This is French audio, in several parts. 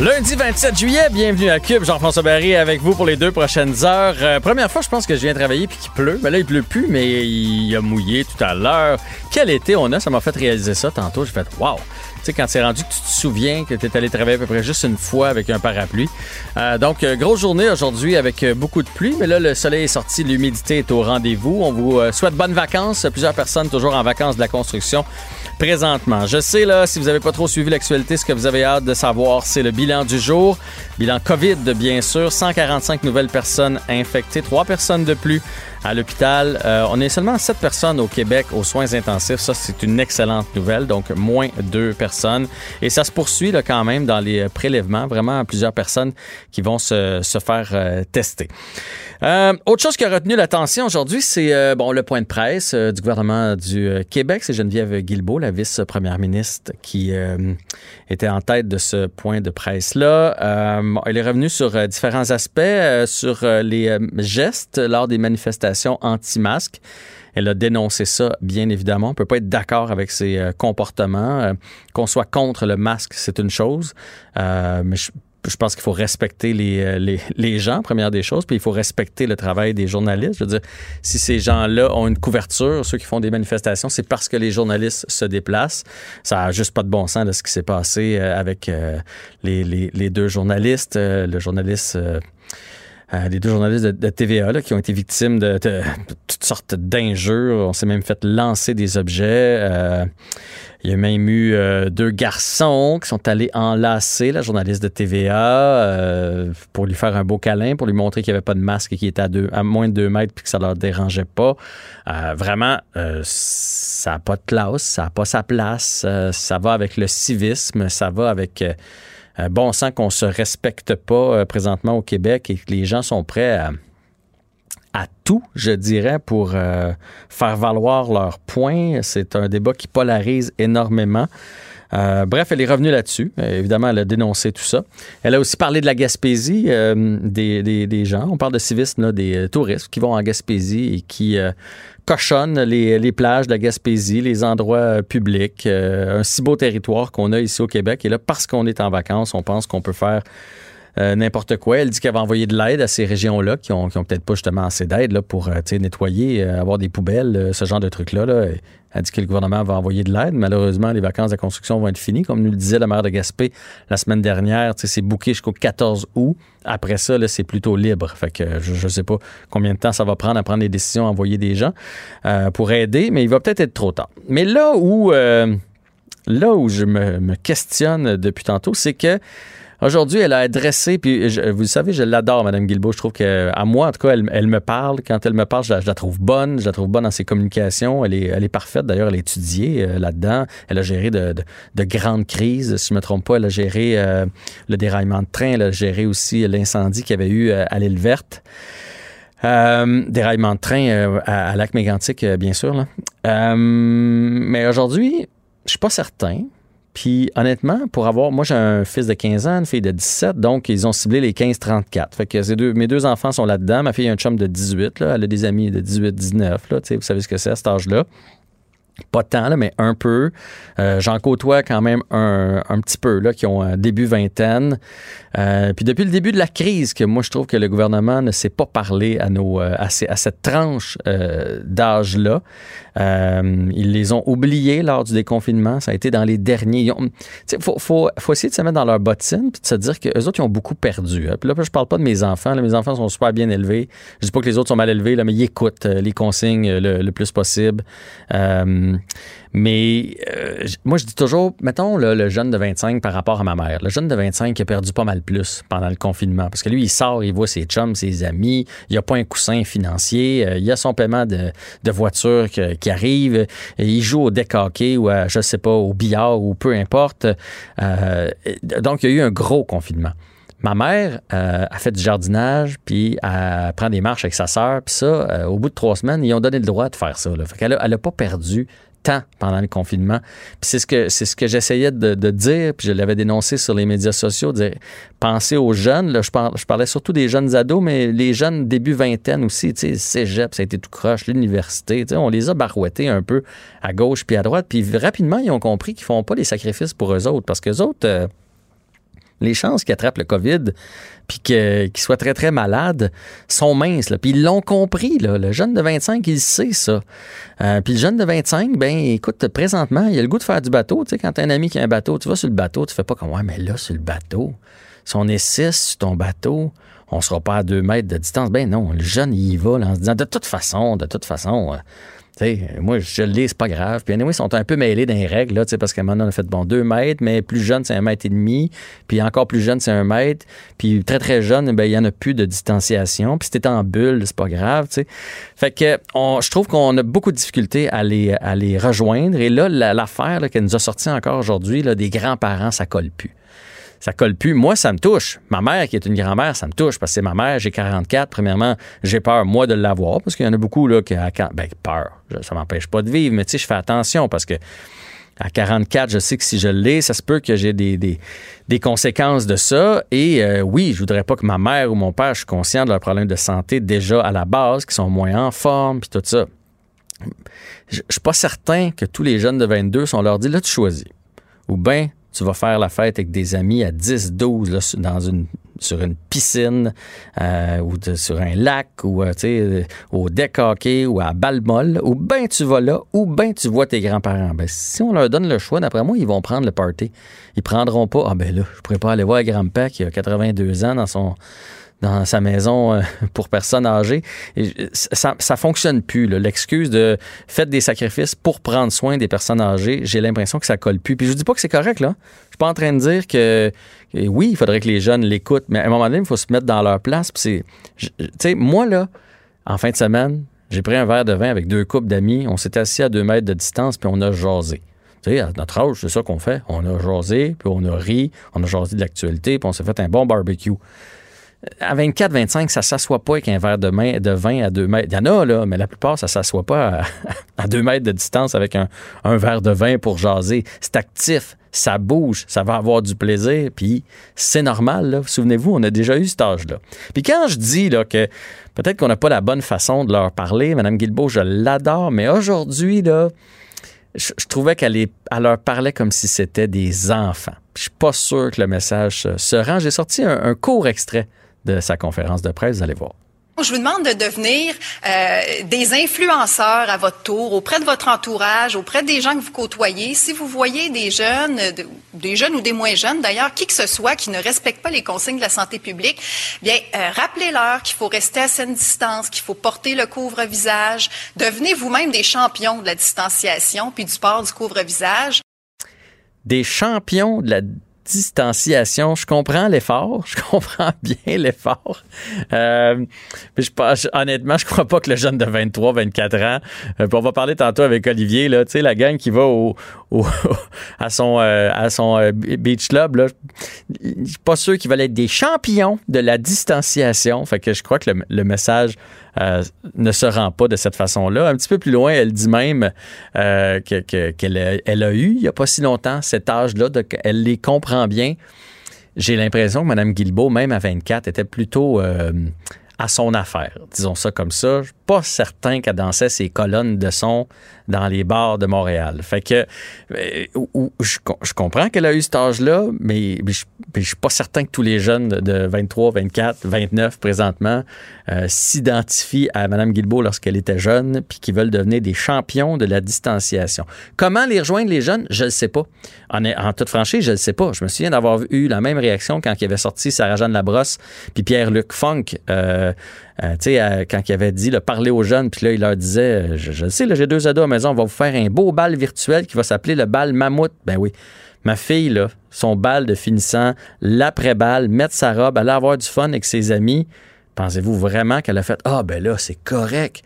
Lundi 27 juillet, bienvenue à Cube. Jean-François Barry avec vous pour les deux prochaines heures. Euh, première fois, je pense que je viens travailler puis qu'il pleut. Ben là, il pleut plus, mais il a mouillé tout à l'heure. Quel été on a? Ça m'a fait réaliser ça tantôt. J'ai fait wow! Tu sais, quand c'est rendu tu te souviens que tu es allé travailler à peu près juste une fois avec un parapluie. Euh, donc, euh, grosse journée aujourd'hui avec beaucoup de pluie, mais là, le soleil est sorti, l'humidité est au rendez-vous. On vous souhaite bonnes vacances. Plusieurs personnes toujours en vacances de la construction présentement. Je sais, là, si vous n'avez pas trop suivi l'actualité, ce que vous avez hâte de savoir, c'est le bilan du jour. Bilan COVID, bien sûr. 145 nouvelles personnes infectées, trois personnes de plus à l'hôpital. Euh, on est seulement 7 personnes au Québec aux soins intensifs. Ça, c'est une excellente nouvelle. Donc, moins 2 personnes. Et ça se poursuit là, quand même dans les prélèvements. Vraiment, plusieurs personnes qui vont se, se faire euh, tester. Euh, autre chose qui a retenu l'attention aujourd'hui, c'est euh, bon le point de presse euh, du gouvernement du euh, Québec. C'est Geneviève Guilbeault, la vice-première ministre, qui était en tête de ce point de presse-là. Elle est revenue sur différents aspects, sur les gestes lors des manifestations anti-masques. Elle a dénoncé ça, bien évidemment. On peut pas être d'accord avec ses comportements. Qu'on soit contre le masque, c'est une chose. Mais je, je pense qu'il faut respecter les, euh, les, les gens, première des choses, puis il faut respecter le travail des journalistes. Je veux dire, si ces gens-là ont une couverture, ceux qui font des manifestations, c'est parce que les journalistes se déplacent. Ça a juste pas de bon sens de ce qui s'est passé euh, avec euh, les, les, les deux journalistes, le journaliste... les deux journalistes de, de TVA là, qui ont été victimes de, de- de toutes sortes d'injures. On s'est même fait lancer des objets. Euh, il y a même eu euh, deux garçons qui sont allés enlacer la journaliste de TVA euh, pour lui faire un beau câlin, pour lui montrer qu'il n'y avait pas de masque et qu'il était à, deux, à moins de deux mètres puis que ça leur dérangeait pas. Euh, vraiment, euh, ça n'a pas de classe, ça n'a pas sa place. euh, ça va avec le civisme, ça va avec... euh, bon sang qu'on se respecte pas présentement au Québec et que les gens sont prêts à, à tout, je dirais, pour euh, faire valoir leurs points. C'est un débat qui polarise énormément. Euh, bref, elle est revenue là-dessus. Évidemment, elle a dénoncé tout ça. Elle a aussi parlé de la Gaspésie euh, des, gens. On parle de civisme, là, des touristes qui vont en Gaspésie et qui cochonnent les, les plages de la Gaspésie, les endroits publics. Un si beau territoire qu'on a ici au Québec. Et là, parce qu'on est en vacances, on pense qu'on peut faire euh, n'importe quoi. Elle dit qu'elle va envoyer de l'aide à ces régions-là qui ont, peut-être pas justement assez d'aide pour euh, nettoyer, euh, avoir des poubelles, ce genre de trucs-là. Là. Elle dit que le gouvernement va envoyer de l'aide. Malheureusement, les vacances de construction vont être finies. Comme nous le disait la maire de Gaspé la semaine dernière, c'est booké jusqu'au 14 août. Après ça, c'est plutôt libre. Fait que je ne sais pas combien de temps ça va prendre à prendre des décisions, à envoyer des gens pour aider, mais il va peut-être être trop tard. Mais là où, là où je me questionne depuis tantôt, c'est que Aujourd'hui, elle a adressé, puis vous le savez, je l'adore, Mme Guilbeault. Je trouve que, à moi, en tout cas, elle, me parle. Quand elle me parle, je la, trouve bonne. Je la trouve bonne dans ses communications. Elle est, elle est parfaite. D'ailleurs, elle a étudié euh, là-dedans. Elle a géré de, de- de grandes crises. Si je ne me trompe pas, elle a géré euh, le déraillement de train. Elle a géré aussi l'incendie qu'il y avait eu euh, à l'île verte. Déraillement de train à, Lac-Mégantic, bien sûr. là. Mais aujourd'hui, je suis pas certain. Puis honnêtement, pour avoir, moi j'ai un fils de 15 ans, une fille de 17, donc ils ont ciblé les 15-34. Fait que deux, mes deux enfants sont là-dedans. Ma fille a un chum de 18, là, elle a des amis de 18-19, là, tu sais, vous savez ce que c'est à cet âge-là. Pas tant, là, mais un peu. Euh, J'en côtoie quand même un, un petit peu, là, qui ont un début vingtaine. Euh, puis depuis le début de la crise, que moi je trouve que le gouvernement ne s'est pas parlé à, nos, euh, à, cette tranche d'âge-là. Euh, ils les ont oubliés lors du déconfinement. Ça a été dans les derniers. Il faut, faut, faut essayer de se mettre dans leur bottine puis de se dire qu'eux autres, ils ont beaucoup perdu. hein. Puis là, je parle pas de mes enfants. Mes enfants sont super bien élevés. Je dis pas que les autres sont mal élevés, là, mais ils écoutent euh, les consignes euh, le, le plus possible. Euh, mais euh, moi, je dis toujours, mettons là, le jeune de 25 par rapport à ma mère. Le jeune de 25 qui a perdu pas mal plus pendant le confinement. Parce que lui, il sort, il voit ses chums, ses amis. Il a pas un coussin financier. euh, il a son paiement de, de voiture qui arrive. Il joue au deck hockey ou à, je sais pas, au billard ou peu importe. Euh, donc, il y a eu un gros confinement. Ma mère euh, a fait du jardinage, puis elle prend des marches avec sa sœur, puis ça, euh, au bout de trois semaines, ils ont donné le droit de faire ça. Là. Fait qu'elle a, elle pas perdu temps pendant le confinement. Puis c'est ce que c'est ce que j'essayais de, dire, puis je l'avais dénoncé sur les médias sociaux, dire pensez aux jeunes. Là, je, parle, je parlais surtout des jeunes ados, mais les jeunes début vingtaine aussi, tu sais, cégep, ça a été tout croche, l'université, tu sais, on les a barouettés un peu à gauche puis à droite, puis rapidement ils ont compris qu'ils font pas les sacrifices pour eux autres, parce que autres euh, les chances qu'ils attrapent le COVID puis qu'ils soient très, très malades sont minces. là. Puis ils l'ont compris. Le jeune de 25, il sait ça. Euh, puis le jeune de 25, ben écoute, présentement, il a le goût de faire du bateau. Tu sais, quand t'as un ami qui a un bateau, tu vas sur le bateau, tu fais pas comme, ouais, mais là, sur le bateau, si on est six sur ton bateau, on sera pas à deux mètres de distance. Ben non, le jeune, il y va en se disant, de toute façon, de toute façon... euh, tu sais, moi, je lis, c'est pas grave. Puis, anyway, ils sont un peu mêlés dans les règles, là, parce moment donné, on a fait, bon, deux mètres, mais plus jeune, c'est un mètre et demi. Puis encore plus jeune, c'est un mètre. Puis très, très jeune, ben, il y en a plus de distanciation. Puis si t'es en bulle, c'est pas grave, tu sais. Fait que, je trouve qu'on a beaucoup de difficultés à les, à les rejoindre. Et là, la- l'affaire qu'elle nous a sorti encore aujourd'hui, des grands-parents, ça colle plus ça colle plus. Moi, ça me touche. Ma mère, qui est une grand-mère, ça me touche parce que c'est ma mère. J'ai 44. Premièrement, j'ai peur, moi, de l'avoir parce qu'il y en a beaucoup là, qui, ben, peur. Ça m'empêche pas de vivre, mais tu sais, je fais attention parce que à 44, je sais que si je l'ai, ça se peut que j'ai des, conséquences de ça. Et euh, oui, je voudrais pas que ma mère ou mon père, je suis conscient de leurs problèmes de santé déjà à la base, qui sont moins en forme, puis tout ça. Je je suis pas certain que tous les jeunes de 22, si on leur dit, là, tu choisis. Ou bien, tu vas faire la fête avec des amis à 10, 12, là, sur- une, piscine, euh, ou sur un lac, ou, euh, au deck ou à Balmol, ou bien tu vas là, ou bien tu vois tes grands-parents. Ben, si on leur donne le choix, d'après moi, ils vont prendre le party. Ils prendront pas, ah ben là, je pourrais pas aller voir grand-père qui a 82 ans dans son dans sa maison euh, pour personnes âgées. Ça, ça fonctionne plus. L'excuse de faites des sacrifices pour prendre soin des personnes âgées, j'ai l'impression que ça colle plus. Puis je dis pas que c'est correct, là. Je suis pas en train de dire que, oui, il faudrait que les jeunes l'écoutent, mais à un moment donné, il faut se mettre dans leur place. Puis c'est, moi, là, en fin de semaine, j'ai pris un verre de vin avec deux couples d'amis. On s'est assis à deux mètres de distance, puis on a jasé. Tu sais, à notre âge, c'est ça qu'on fait. On a jasé, puis on a ri, on a jasé de l'actualité, puis on s'est fait un bon barbecue à 24, 25, ça s'assoit pas avec un verre de, main, de vin à deux mètres. Il y en a, là, mais la plupart, ça s'assoit pas à, à deux mètres de distance avec un, un verre de vin pour jaser. C'est actif, ça bouge, ça va avoir du plaisir, puis c'est normal, là. Souvenez-vous, on a déjà eu cet âge-là. Puis quand je dis, là, que peut-être qu'on n'a pas la bonne façon de leur parler, Mme Guilbeault, je l'adore, mais aujourd'hui, là, je, trouvais qu'elle leur parlait comme si c'était des enfants. Je suis pas sûr que le message se, rend. J'ai sorti un court extrait de sa conférence de presse, vous allez voir. Je vous demande de devenir euh, des influenceurs à votre tour, auprès de votre entourage, auprès des gens que vous côtoyez. Si vous voyez des jeunes, euh, de- des jeunes ou des moins jeunes d'ailleurs, qui que ce soit, qui ne respectent pas les consignes de la santé publique, bien, euh, rappelez-leur qu'il faut rester à saine distance, qu'il faut porter le couvre-visage. Devenez vous-même des champions de la distanciation puis du port du couvre-visage. Des champions de la distanciation. Je comprends l'effort. Je comprends bien l'effort. Euh, mais je honnêtement, je crois pas que le jeune de 23, 24 ans, euh, on va parler tantôt avec Olivier, là, tu sais, la gang qui va au, à son, euh, à son euh, beach club, là, suis pas sûr qu'ils veulent être des champions de la distanciation. Fait que je crois que le, le message euh, ne se rend pas de cette façon-là. Un petit peu plus loin, elle dit même que- que- qu'elle a, elle a eu, il n'y a pas si longtemps, cet âge-là, elle les comprend bien. J'ai l'impression que Mme Guilbeault, même à 24, était plutôt à son affaire. Disons ça comme ça. Je suis pas certain qu'elle dansait ses colonnes de son dans les bars de Montréal. Fait que euh, je, com- je comprends qu'elle a eu cet âge-là, mais, je, je suis pas certain que tous les jeunes de- de 23, 24, 29 présentement euh, s'identifient à Mme Guilbeault lorsqu'elle était jeune, puis qui veulent devenir des champions de la distanciation. Comment les rejoindre les jeunes, je ne sais pas. En, en toute franchise, je ne sais pas. Je me souviens d'avoir eu la même réaction quand il avait sorti Sarah-Jeanne Labrosse puis Pierre-Luc Funk euh, euh, tu sais, quand il avait dit, le parler aux jeunes, puis là, il leur disait, je, sais, j'ai deux ados à la maison, on va vous faire un beau bal virtuel qui va s'appeler le bal mammouth. Ben oui. Ma fille, là, son bal de finissant, l'après-bal, mettre sa robe, aller avoir du fun avec ses amis. Pensez-vous vraiment qu'elle a fait Ah, ben là, c'est correct.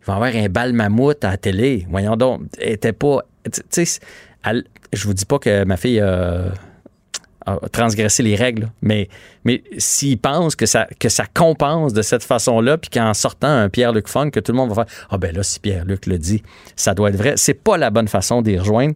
Il va avoir un bal mammouth à la télé. Voyons donc. Elle était pas. Tu sais, je vous dis pas que ma fille a, transgressé les règles, mais, mais s'il pense que ça, que ça compense de cette façon-là, puis qu'en sortant un Pierre-Luc Funk, que tout le monde va faire Ah, ben là, si Pierre-Luc le dit, ça doit être vrai. C'est pas la bonne façon d'y rejoindre.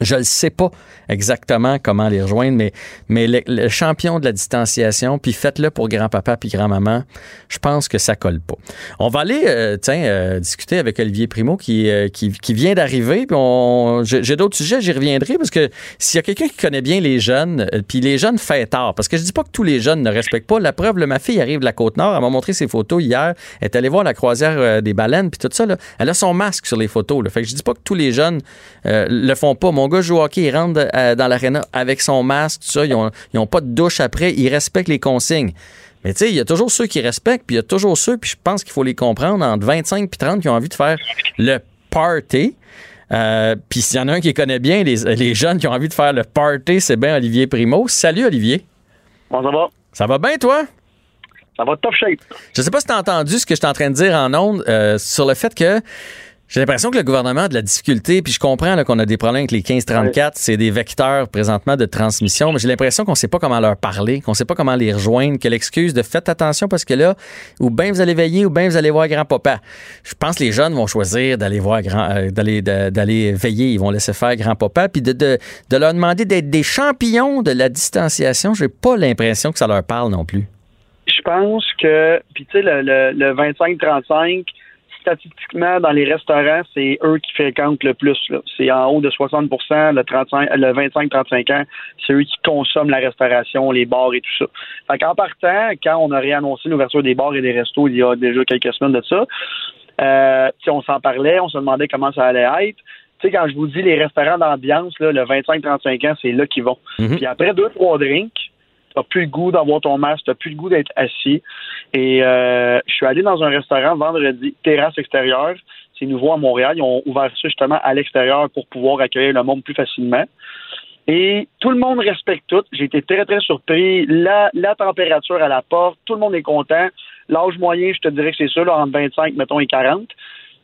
Je ne sais pas exactement comment les rejoindre, mais, le, champion de la distanciation, puis faites-le pour grand-papa puis grand-maman, je pense que ça colle pas. On va aller, euh, tiens, euh, discuter avec Olivier Primo qui, euh, vient d'arriver. J'ai d'autres sujets, j'y reviendrai, parce que s'il y a quelqu'un qui connaît bien les jeunes, puis les jeunes fait tard, parce que je dis pas que tous les jeunes ne respectent pas. La preuve, ma fille arrive de la Côte-Nord, elle m'a montré ses photos hier, elle est allée voir la croisière des baleines, puis tout ça, elle a son masque sur les photos. Là. Fait que je dis pas que tous les jeunes le font pas. Gars joue au hockey, il rentre dans l'aréna avec son masque, tout ça. Ils n'ont pas de douche après. Ils respectent les consignes. Mais tu sais, il y a toujours ceux qui respectent, puis il y a toujours ceux, puis je pense qu'il faut les comprendre, entre 25 et 30 qui ont envie de faire le party. Euh, puis s'il y en a un qui connaît bien les, jeunes qui ont envie de faire le party, c'est bien Olivier Primo. Salut Olivier. Bon, ça va? Ça va bien, toi? Ça va top shape. Je sais pas si tu as entendu ce que je suis en train de dire en ondes euh, sur le fait que j'ai l'impression que le gouvernement a de la difficulté, puis je comprends qu'on a des problèmes avec les 1534, c'est des vecteurs présentement de transmission, mais j'ai l'impression qu'on ne sait pas comment leur parler, qu'on ne sait pas comment les rejoindre, que l'excuse de faites attention parce que là, ou bien vous allez veiller, ou bien vous allez voir grand-papa. Je pense que les jeunes vont choisir d'aller voir grand, euh, d'aller, d'aller veiller, ils vont laisser faire grand-papa, puis de, de, de leur demander d'être des champions de la distanciation. J'ai pas l'impression que ça leur parle non plus. Je pense que, puis tu sais, le, le, le 25-35, statistiquement, dans les restaurants, c'est eux qui fréquentent le plus. C'est en haut de 60 le, 35, le 25-35 ans, c'est eux qui consomment la restauration, les bars et tout ça. Fait qu'en partant, quand on a réannoncé l'ouverture des bars et des restos il y a déjà quelques semaines de ça, euh, on s'en parlait, on se demandait comment ça allait être. Tu sais, quand je vous dis les restaurants d'ambiance, le 25-35 ans, c'est là qu'ils vont. Mm-hmm. Puis après deux, trois drinks, t'as plus le goût d'avoir ton masque, t'as plus le goût d'être assis. Et euh, je suis allé dans un restaurant vendredi, terrasse extérieure. C'est nouveau à Montréal. Ils ont ouvert ça justement à l'extérieur pour pouvoir accueillir le monde plus facilement. Et tout le monde respecte tout. J'ai été très, très surpris. La, la température à la porte, tout le monde est content. L'âge moyen, je te dirais que c'est ça, là, entre 25, mettons, et 40.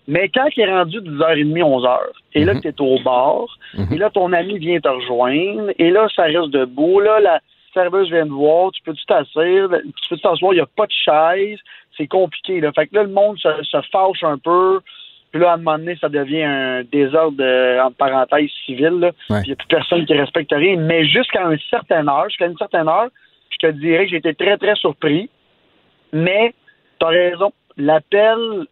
Mais quand il est rendu 10h30, 11h, et là, mhm. tu es au bar, mhm. et là, ton ami vient te rejoindre, et là, ça reste debout, là, la, serveuse vient te voir, tu peux-tu t'asseoir, tu peux t'asseoir, il n'y a pas de chaise, c'est compliqué. Là. Fait que là, le monde se, fâche un peu. Puis là, à un moment donné, ça devient un désordre, entre parenthèses, civil. Il n'y a plus personne qui respecte rien. Mais jusqu'à une certaine heure, jusqu'à une certaine heure, je te dirais que j'ai été très, très surpris. Mais, tu as raison. L'appel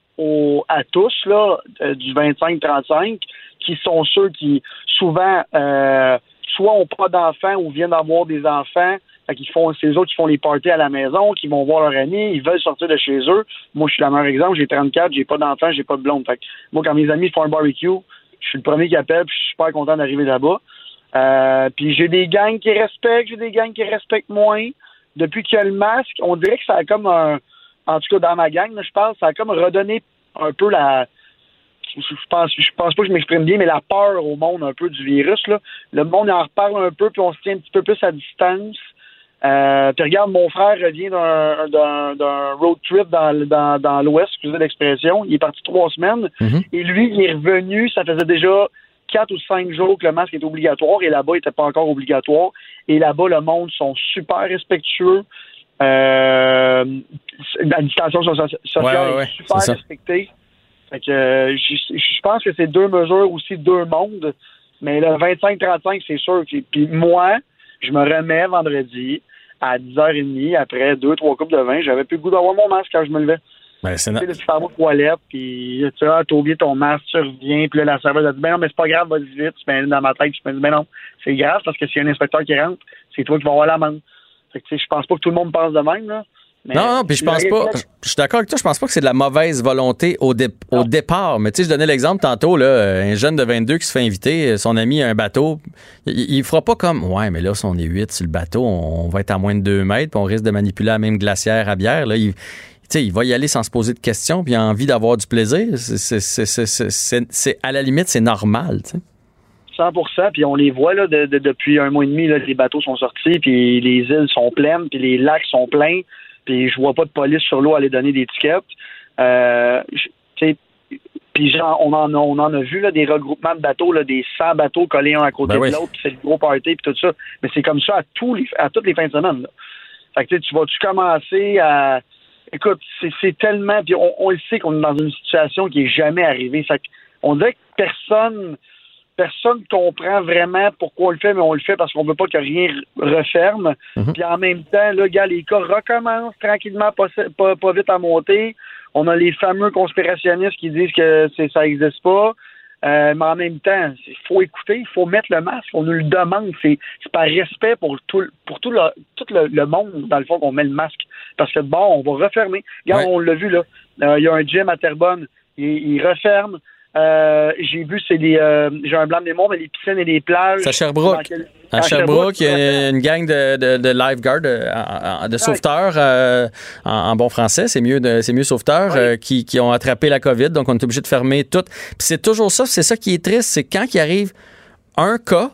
à tous, là, euh, du 25-35, qui sont ceux qui, souvent, euh, soit ont pas d'enfants ou viennent d'avoir des enfants, fait font, c'est eux autres qui font les parties à la maison, qui vont voir leur amis, ils veulent sortir de chez eux. Moi, je suis le meilleur exemple, j'ai 34, j'ai pas d'enfants, j'ai pas de blonde. Fait moi, quand mes amis font un barbecue, je suis le premier qui appelle, puis je suis super content d'arriver là-bas. Euh, puis j'ai des gangs qui respectent, j'ai des gangs qui respectent moins. Depuis qu'il y a le masque, on dirait que ça a comme un, en tout cas dans ma gang, je parle, ça a comme redonné un peu la, je pense, je pense pas que je m'exprime bien, mais la peur au monde un peu du virus, là. Le monde en reparle un peu, puis on se tient un petit peu plus à distance. Euh, puis regarde, mon frère revient d'un road trip dans, dans, dans l'Ouest, excusez l'expression. Il est parti trois semaines. Mm-hmm. Et lui, il est revenu, ça faisait déjà quatre ou cinq jours que le masque est obligatoire, et là-bas, il n'était pas encore obligatoire. Et là-bas, le monde sont super respectueux. Euh, la distanciation sociale est super respectée. Fait que euh, je pense que c'est deux mesures aussi, deux mondes. Mais le 25-35, c'est sûr. Puis moi, je me remets vendredi à 10h30 après deux, trois coupes de vin. J'avais plus le goût d'avoir mon masque quand je me levais. Ben, c'est Tu sais, tu toilette, puis tu as oublié ton masque, tu reviens, puis là, la serveuse a dit, ben non, mais c'est pas grave, vas-y vite. Tu mets dans ma tête, je me dis, ben non, c'est grave parce que s'il y a un inspecteur qui rentre, c'est toi qui vas avoir la main. Fait que, tu sais, je pense pas que tout le monde pense de même, là non, non, puis je pense pas. Je suis d'accord avec toi, je pense pas que c'est de la mauvaise volonté au, au départ. Mais tu sais, je donnais l'exemple tantôt, là, un jeune de 22 qui se fait inviter, son ami a un bateau. Il, fera pas comme Ouais, mais là, si on est 8 sur le bateau, on, va être à moins de 2 mètres, puis on risque de manipuler la même glacière à bière. Là, il, sais, il va y aller sans se poser de questions, puis il a envie d'avoir du plaisir. C'est- à la limite, c'est normal. tu sais. 100 puis on les voit là, de- de- depuis un mois et demi, là, les bateaux sont sortis, puis les îles sont pleines, puis les lacs sont pleins, puis je vois pas de police sur l'eau aller donner des tickets. Euh, puis genre, on en a, on en a vu là, des regroupements de bateaux, là, des 100 bateaux collés un à côté Ben oui. de l'autre, puis c'est le gros party, puis tout ça. Mais c'est comme ça à tous les, à toutes les fins de semaine. Là. Fait que tu vas-tu commencer à Écoute, c'est, tellement. Puis on, on le sait qu'on est dans une situation qui est jamais arrivée. Fait on dirait que personne personne comprend vraiment pourquoi on le fait, mais on le fait parce qu'on veut pas que rien referme. Mhm. Puis en même temps, là, gars, les cas recommencent tranquillement, pas, pas, pas vite à monter. On a les fameux conspirationnistes qui disent que ça n'existe pas. Euh, mais en même temps, il faut écouter, il faut mettre le masque, on nous le demande. C'est, par respect pour tout, le- pour tout, le, tout le, le monde, dans le fond, qu'on met le masque. Parce que bon, on va refermer. Regarde, Ouais. on l'a vu là. Euh, Il y a un gym à Terrebonne, il, il referme. Euh, j'ai vu, c'est des. euh, j'ai un blanc de mémoire, mais les piscines et les plages. C'est à Sherbrooke. Quel- À Sherbrooke, il y a une gang de, de, de lifeguards, de sauveteurs, euh, en, en bon français, c'est mieux, c'est mieux sauveteurs, Oui. qui, qui ont attrapé la COVID, donc on est obligé de fermer tout. Puis c'est toujours ça, c'est ça qui est triste, c'est quand il arrive un cas,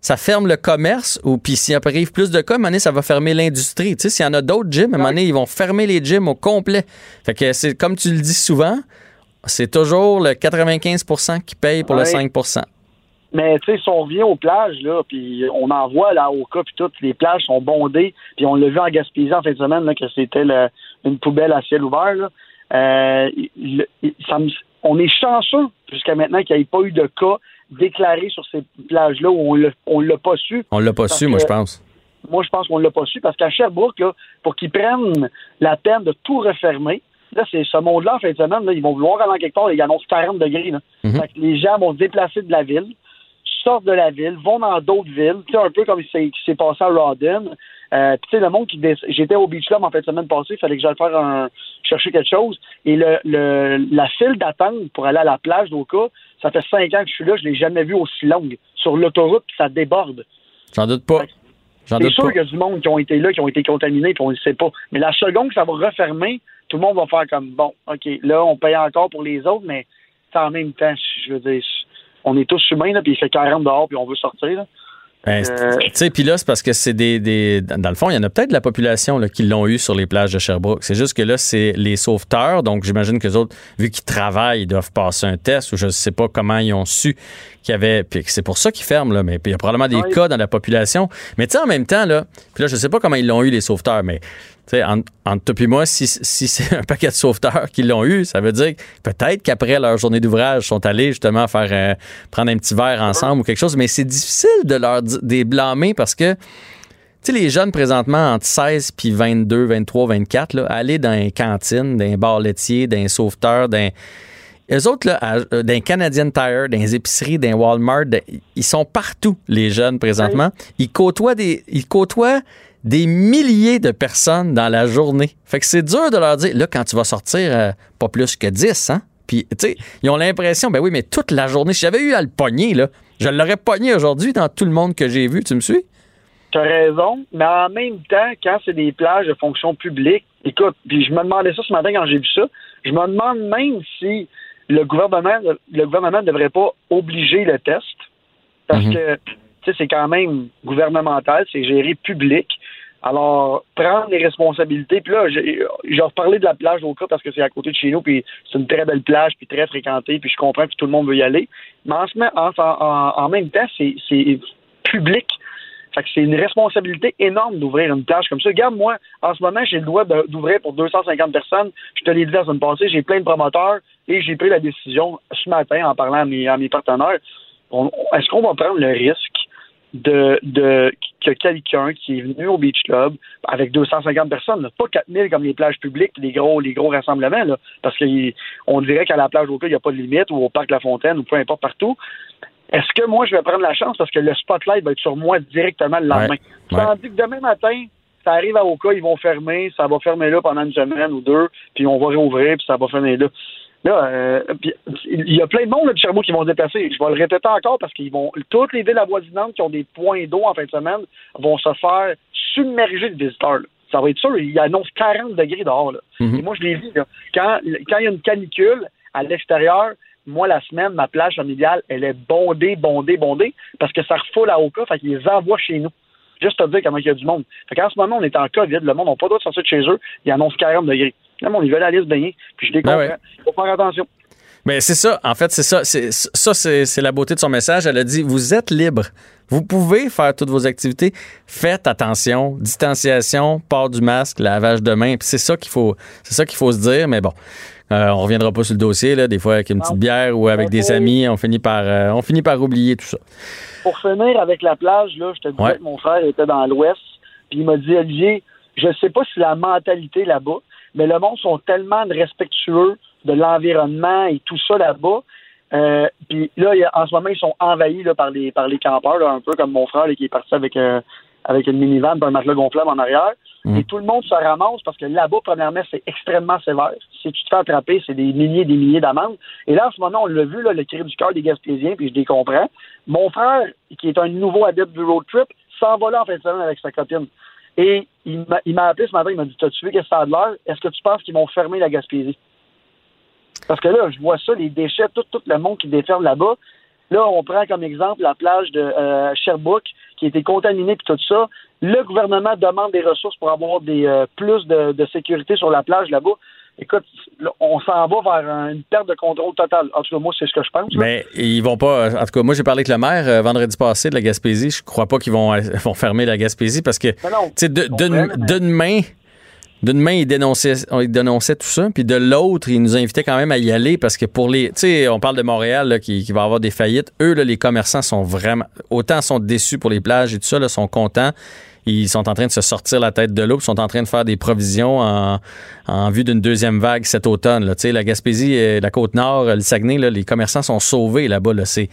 ça ferme le commerce, ou puis s'il arrive plus de cas, à un moment donné, ça va fermer l'industrie. Tu sais, s'il y en a d'autres gyms, à un moment donné, ils vont fermer les gyms au complet. Fait que c'est comme tu le dis souvent, c'est toujours le 95% qui paye pour le Ouais. 5% Mais tu sais, si on revient aux plages, là, puis on en voit là au cas, puis toutes les plages sont bondées, puis on l'a vu en Gaspésie en fin de semaine là, que c'était une poubelle à ciel ouvert. Là. Euh, ça me- on est chanceux jusqu'à maintenant qu'il n'y ait pas eu de cas déclarés sur ces plages-là où on l'a- on l'a pas su. On l'a pas su, moi, je pense. Moi, je pense qu'on l'a pas su parce qu'à Sherbrooke, là, pour qu'ils prennent la peine de tout refermer, là, c'est ce monde-là, en fin de semaine, là, ils vont vouloir aller en quelque part, ils annoncent 40 degrés. Là. Mhm. Fait que les gens vont se déplacer de la ville, sortent de la ville, vont dans d'autres villes, tu sais, un peu comme s'est, qui s'est passé à Rawdon. Euh, puis tu sais, le monde qui j'étais au Beach Club en fin de semaine passée, il fallait que j'aille faire un chercher quelque chose. Et le, le la file d'attente pour aller à la plage d'Oka, ça fait cinq ans que je suis là, je l'ai jamais vu aussi longue. Sur l'autoroute, puis ça déborde. J'en doute pas. C'est sûr qu'il y a du monde qui ont été là, qui ont été contaminés, puis on ne le sait pas. Mais la seconde que ça va refermer, tout le monde va faire comme bon, OK, là, on paye encore pour les autres, mais en même temps, je veux dire, on est tous humains, là, puis il fait 40 dehors, puis on veut sortir. Là. Ben, Euh, tu sais, puis là, c'est parce que c'est des, des- Dans le fond, il y en a peut-être de la population là, qui l'ont eu sur les plages de Sherbrooke. C'est juste que là, c'est les sauveteurs. Donc, j'imagine que les autres, vu qu'ils travaillent, ils doivent passer un test ou je ne sais pas comment ils ont su qu'il y avait. Puis c'est pour ça qu'ils ferment, là. Mais il y a probablement des Oui. cas dans la population. Mais tu sais, en même temps, là, puis là, je sais pas comment ils l'ont eu, les sauveteurs, mais. Tu sais, entre, entre toi et moi, si, si c'est un paquet de sauveteurs qui l'ont eu, ça veut dire que peut-être qu'après leur journée d'ouvrage, ils sont allés justement faire euh, prendre un petit verre ensemble ou quelque chose. Mais c'est difficile de leur de les blâmer parce que tu sais, les jeunes présentement entre 16 puis 22, 23, 24, là, aller dans les cantines, dans les bars laitiers, dans les sauveteurs, dans. Eux autres, là, à- euh, dans les Canadian Tire, dans les épiceries, dans les Walmart, dans- ils sont partout, les jeunes, présentement. Ils côtoient des. Ils côtoient des milliers de personnes dans la journée. Fait que c'est dur de leur dire, là, quand tu vas sortir, euh, pas plus que 10, hein? Puis, tu sais, ils ont l'impression, ben oui, mais toute la journée, si j'avais eu à le pogner, là, je l'aurais pogné aujourd'hui dans tout le monde que j'ai vu. Tu me suis? Tu as raison, mais en même temps, quand c'est des plages de fonction publique, écoute, puis je me demandais ça ce matin quand j'ai vu ça, je me demande même si le gouvernement le gouvernement ne devrait pas obliger le test, parce Mhm. que tu sais, c'est quand même gouvernemental, c'est géré public. Alors, prendre les responsabilités. Puis là, j'ai reparlé de la plage au cas parce que c'est à côté de chez nous, puis c'est une très belle plage, puis très fréquentée, puis je comprends que tout le monde veut y aller. Mais en, en, en- en même temps, c'est public. Fait que c'est une responsabilité énorme d'ouvrir une plage comme ça. Regarde, moi, en ce moment, j'ai le droit d'ouvrir pour 250 personnes. Je te l'ai dit la semaine passée, j'ai plein de promoteurs et j'ai pris la décision ce matin en parlant à mes, à mes partenaires. Est-ce qu'on va prendre le risque de, de que quelqu'un qui est venu au Beach Club avec 250 personnes, là, pas 4000 comme les plages publiques, les gros, les gros rassemblements, là, parce qu'on dirait qu'à la plage au cas, il n'y a pas de limite, ou au parc La Fontaine, ou peu importe partout. Est-ce que moi, je vais prendre la chance parce que le spotlight va être sur moi directement le lendemain? Ouais. Tandis que demain matin, ça arrive à Oka, ils vont fermer, ça va fermer là pendant une semaine ou deux, puis on va réouvrir, puis ça va fermer là. Là, euh, il y a plein de monde là, de Sherbrooke qui vont se déplacer. Je vais le répéter encore parce qu'ils vont. Toutes les villes avoisinantes qui ont des points d'eau en fin de semaine vont se faire submerger de visiteurs. là. ça va être sûr. Il annonce 40 degrés dehors. Là. Mhm. Et moi, je l'ai vu. Là. Quand, quand il y a une canicule à l'extérieur, moi, la semaine, ma plage familiale, elle est bondée, bondée, bondée, parce que ça refoule à Oka, fait qu'ils les envoient chez nous. Juste te dire comment il y a du monde. Fait qu'en ce moment, on est en COVID, le monde n'a pas le droit de sortir de chez eux, ils annoncent 40 degrés. Là, on veulent aller se baigner, puis je les Ben comprends. ouais. Il faut faire attention. Mais c'est ça, en fait, c'est ça. C'est, ça, c'est, la beauté de son message. Elle a dit Vous êtes libre. Vous pouvez faire toutes vos activités. Faites attention. Distanciation, port du masque, lavage de mains. Puis c'est ça qu'il faut, c'est ça qu'il faut se dire. Mais bon, euh, on reviendra pas sur le dossier. Là. Des fois, avec une petite bière ou avec des Ok. amis, on finit par, euh, on finit par oublier tout ça. Pour finir avec la plage, là, je te disais Ouais. que mon frère était dans l'Ouest, puis il m'a dit, Olivier, je sais pas si la mentalité là-bas, mais le monde sont tellement respectueux de l'environnement et tout ça là-bas. Euh, puis là, en ce moment, ils sont envahis là, par les par les campeurs, là, un peu comme mon frère là, qui est parti avec euh, avec une minivan un matelas gonflable en arrière. Mhm. Et tout le monde se ramasse parce que là-bas, premièrement, c'est extrêmement sévère. Si tu te fais attraper, c'est des milliers et des milliers d'amendes. Et là, en ce moment, on l'a vu, là, le cri du cœur des Gaspésiens, puis je les comprends. Mon frère, qui est un nouveau adepte du road trip, s'en va là en fin de semaine avec sa copine. Et il m'a appelé ce matin, il m'a dit T'as-tu vu qu'est-ce que ça a de l'air? Est-ce que tu penses qu'ils vont fermer la Gaspésie? Parce que là, je vois ça, les déchets, tout, tout le monde qui déferle là-bas. Là, on prend comme exemple la plage de euh, Sherbrooke qui a été contaminée puis tout ça. Le gouvernement demande des ressources pour avoir des euh, plus de, de sécurité sur la plage là-bas. Écoute, on s'en va vers un- une perte de contrôle totale. En tout cas, moi, c'est ce que je pense. là. Mais ils vont pas. En tout cas, moi, j'ai parlé avec le maire euh, vendredi passé de la Gaspésie. Je crois pas qu'ils vont, euh, vont fermer la Gaspésie parce que, tu sais, d'une main. D'une main, ils dénonçaient, ils dénonçaient tout ça, puis de l'autre, ils nous invitaient quand même à y aller parce que pour les, tu sais, on parle de Montréal là, qui, qui va avoir des faillites. Eux, là, les commerçants sont vraiment, autant sont déçus pour les plages et tout ça, là, sont contents. Ils sont en train de se sortir la tête de l'eau, sont en train de faire des provisions en, en vue d'une deuxième vague cet automne. Là. La Gaspésie, la Côte-Nord, le Saguenay, là, les commerçants sont sauvés là-bas. Là. C'est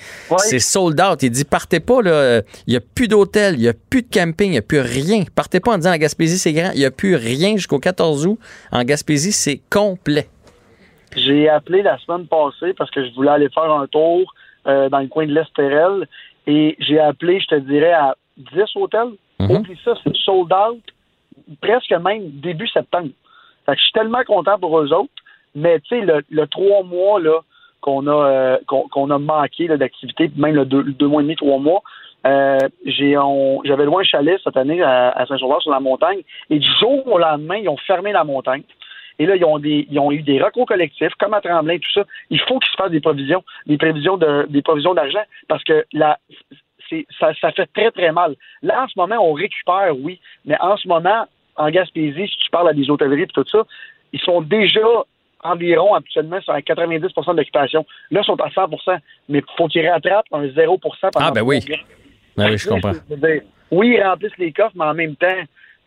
sold out. Il dit partez pas, il n'y a plus d'hôtel, il n'y a plus de camping, il n'y a plus rien. Partez pas en disant la Gaspésie, c'est grand. Il n'y a plus rien jusqu'au 14 août. En Gaspésie, c'est complet. J'ai appelé la semaine passée parce que je voulais aller faire un tour euh, dans le coin de l'Estérel et j'ai appelé, je te dirais, à 10 hôtels. Mhm. Oublie ça, c'est sold out presque même début septembre. Fait que je suis tellement content pour eux autres, mais tu sais, le, le trois mois là qu'on a euh, qu'on a manqué d'activité, même le deux, mois et demi, trois mois, euh, j'ai j'avais loin un chalet cette année à, à Saint-Sauveur sur la montagne, et du jour au lendemain, ils ont fermé la montagne. Et là, ils ont des, ils ont eu des recours collectifs, comme à Tremblay, tout ça. Il faut qu'ils se fassent des provisions, des prévisions de, des provisions d'argent, parce que la, ça, ça fait très, très mal. Là, en ce moment, on récupère, oui, mais en ce moment, en Gaspésie, si tu parles à des hôtelleries et tout ça, ils sont déjà environ habituellement sur un 90% d'occupation. Là, ils sont à 100% mais il faut qu'ils rattrapent un 0 pendant Ah, ben oui. Ah oui, je comprends. oui, ils remplissent les coffres, mais en même temps,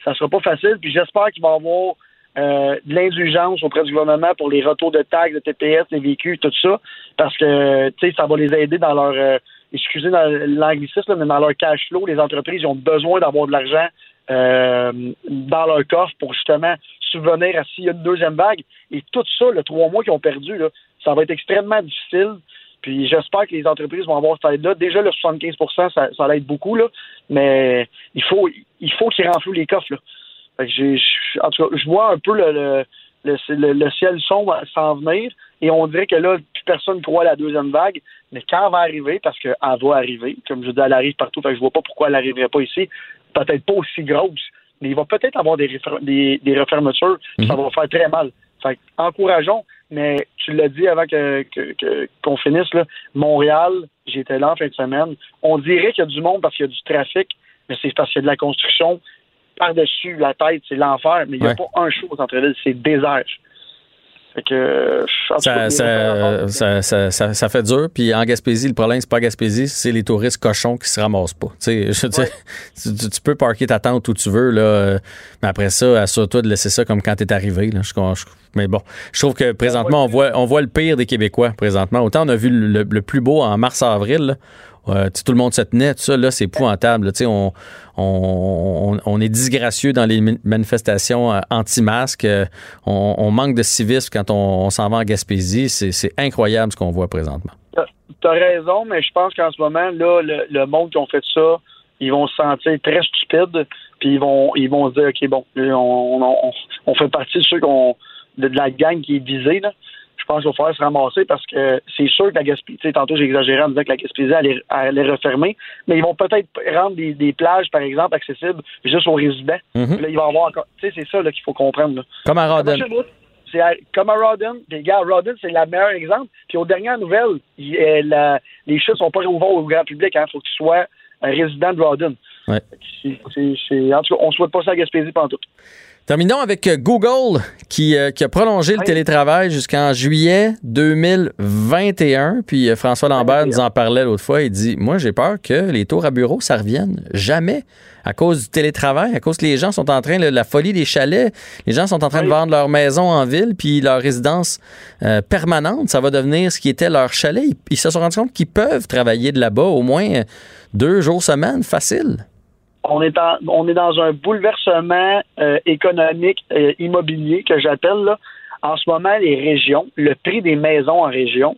ça sera pas facile. Puis j'espère qu'il va y avoir euh, de l'indulgence auprès du gouvernement pour les retours de taxes, de TPS, les véhicules, tout ça, parce que tu sais, ça va les aider dans leur euh, excusez l'anglicisme, mais dans leur cash flow. Les entreprises ont besoin d'avoir de l'argent euh, dans leur coffre pour justement subvenir à s'il y a une deuxième vague. Et tout ça, le trois mois qu'ils ont perdu, ça va être extrêmement difficile. Puis j'espère que les entreprises vont avoir cette aide-là. Déjà, le 75% ça, ça l'aide beaucoup, là, mais il faut il faut qu'ils renflouent les coffres. Là. Fait que en tout cas, je vois un peu le, le, le- le ciel sombre s'en venir et on dirait que là, plus personne croit à la deuxième vague. Mais quand elle va arriver, parce qu'elle va arriver, comme je dis, elle arrive partout, fait que je vois pas pourquoi elle n'arriverait pas ici. Peut-être pas aussi grosse, mais il va peut-être avoir des, des, des refermetures, ça va faire très mal. Fait encourageons, mais tu l'as dit avant que, qu'on finisse, là, Montréal, j'étais là en fin de semaine. On dirait qu'il y a du monde parce qu'il y a du trafic, mais c'est parce qu'il y a de la construction par-dessus la tête, c'est l'enfer, mais il n'y a Ouais. pas un show au centre-ville, c'est désert. Fait que, Ça, cas, ça, ça, ça, ça- ça fait dur. Puis en Gaspésie, le problème, c'est pas Gaspésie, c'est les touristes cochons qui se ramassent pas. Tu, sais, je veux dire, tu, tu- tu peux parker ta tente où tu veux, là, euh, mais après ça, assure-toi de laisser ça comme quand t'es arrivé. Là. Je, je- mais bon, je trouve que présentement, on voit, on voit le pire des Québécois présentement. Autant on a vu le, le plus beau en mars-avril. Tout le monde se tenait, tout ça, là, c'est épouvantable. on, est disgracieux dans les manifestations euh, anti-masques. Euh, on, manque de civisme quand on, s'en va en Gaspésie. C'est incroyable ce qu'on voit présentement. T'as raison, mais je pense qu'en ce moment, là, le, monde qui ont fait ça, ils vont se sentir très stupides puis ils vont ils vont se dire ok bon, on, fait partie de ceux de, la gang qui est visée là. Je pense qu'il va falloir se ramasser parce que c'est sûr que la Gaspésie, tantôt j'ai exagéré en disant que la Gaspésie allait, allait refermer, mais ils vont peut-être rendre des, des, plages, par exemple, accessibles juste aux résidents. Mhm. Là, il va avoir encore. Tu sais, c'est ça qu'il faut comprendre. Là. Comme à Rodden. C'est comme à Rodden. Puis, gars, Rodden, c'est le meilleur exemple. Puis, aux dernières nouvelles, il- euh, la- les chutes sont pas réouvertes au grand public. Il faut que tu sois un résident de Rodden. Ouais. En tout cas, on souhaite pas ça à Gaspésie pendant tout. Terminons avec euh, Google qui, euh, qui a prolongé le télétravail jusqu'en juillet 2021. Puis euh, François Lambert nous en parlait l'autre fois. Il dit Moi, j'ai peur que les tours à bureau, ça revienne. Jamais. À cause du télétravail, à cause que les gens sont en train, de la folie des chalets, les gens sont en train de vendre leur maison en ville, puis leur résidence euh, permanente, ça va devenir ce qui était leur chalet. Ils, ils se sont rendus compte qu'ils peuvent travailler de là-bas au moins euh, deux jours semaine, facile. On est, en- on est dans un bouleversement euh, économique euh, immobilier que j'appelle là. En ce moment, les régions, le prix des maisons en région,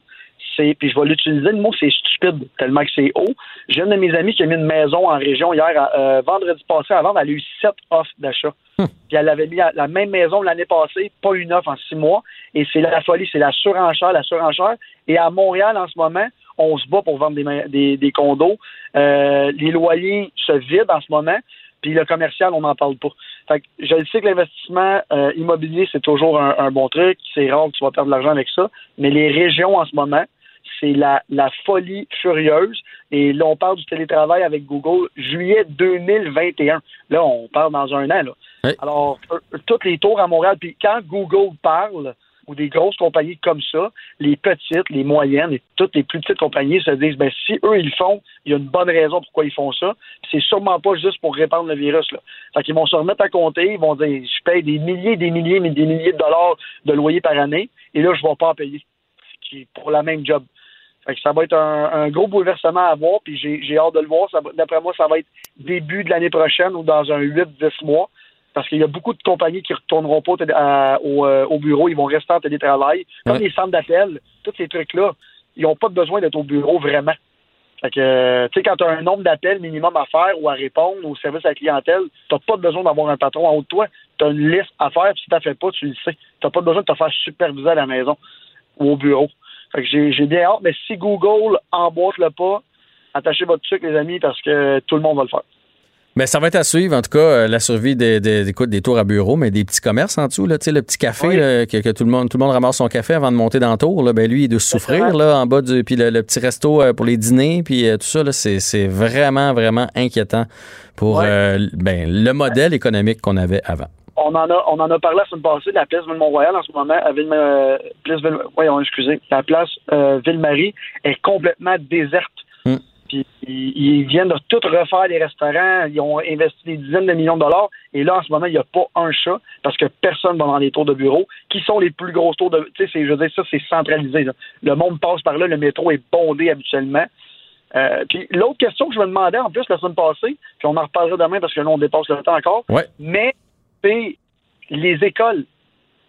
c'est, puis je vais l'utiliser, le mot c'est stupide, tellement que c'est haut. J'ai une de mes amies qui a mis une maison en région hier, euh, vendredi passé, avant, elle a eu sept offres d'achat. Puis elle avait mis la, la même maison l'année passée, pas une offre en six mois. Et c'est la folie, c'est la surenchère, la surenchère. Et à Montréal, en ce moment, on se bat pour vendre des, des, des condos. Euh, les loyers se vident en ce moment. Puis le commercial, on n'en parle pas. Fait que je le sais que l'investissement euh, immobilier, c'est toujours un, un bon truc. C'est rare que tu vas perdre de l'argent avec ça. Mais les régions, en ce moment, c'est la, la folie furieuse. Et là, on parle du télétravail avec Google, juillet 2021. Là, on parle dans un an. Là. Oui. Alors, euh, toutes les tours à Montréal, puis quand Google parle, ou des grosses compagnies comme ça, les petites, les moyennes et toutes les plus petites compagnies se disent, ben si eux ils le font, il y a une bonne raison pourquoi ils font ça. C'est sûrement pas juste pour répandre le virus. Là. Fait qu'ils vont se remettre à compter, ils vont dire, je paye des milliers, des milliers, mais des milliers de dollars de loyer par année, et là, je vais pas en payer. Pour la même job. Fait que ça va être un, un gros bouleversement à voir, puis j'ai hâte de le voir. D'après moi, ça va être début de l'année prochaine ou dans un 8-10 mois. Parce qu'il y a beaucoup de compagnies qui ne retourneront pas à- au, euh, au bureau, ils vont rester en télétravail. Comme Ouais. les centres d'appel, tous ces trucs-là, ils n'ont pas besoin d'être au bureau vraiment. Fait que, euh, tu sais, quand tu as un nombre d'appels minimum à faire ou à répondre au service à la clientèle, tu n'as pas besoin d'avoir un patron en haut de toi. Tu as une liste à faire, puis si tu fais pas, tu le sais. Tu n'as pas besoin de te faire superviser à la maison ou au bureau. Fait que j'ai j'ai bien hâte, mais si Google emboîte le pas, attachez votre truc, les amis, parce que tout le monde va le faire. Mais ça va être à suivre, en tout cas, euh, la survie des, des, écoute, des tours à bureau, mais des petits commerces en dessous, là, tu sais, le petit café, Oui. là, que, que tout, le monde, tout le monde ramasse son café avant de monter dans le tour, là, ben lui, il doit souffrir, là, en bas du. Puis le, le petit resto euh, pour les dîners, puis euh, tout ça, c'est, c'est vraiment, vraiment inquiétant pour euh, ben, le modèle économique qu'on avait avant. On en a, on en a parlé la semaine passée, la place Ville-Mont-Royal en ce moment, à Ville, euh, place Ville, voyons, excusez, la place euh, Ville-Marie est complètement déserte. Puis ils, viennent de tout refaire les restaurants, ils ont investi des dizaines de millions de dollars, et là en ce moment il n'y a pas un chat parce que personne va dans les tours de bureau, qui sont les plus grosses tours de, tu sais, c'est- je veux dire ça c'est centralisé. là. Le monde passe par là, le métro est bondé habituellement. Euh, puis l'autre question que je me demandais en plus la semaine passée, puis on en reparlera demain parce que là on dépasse le temps encore, Ouais. mais c'est les écoles.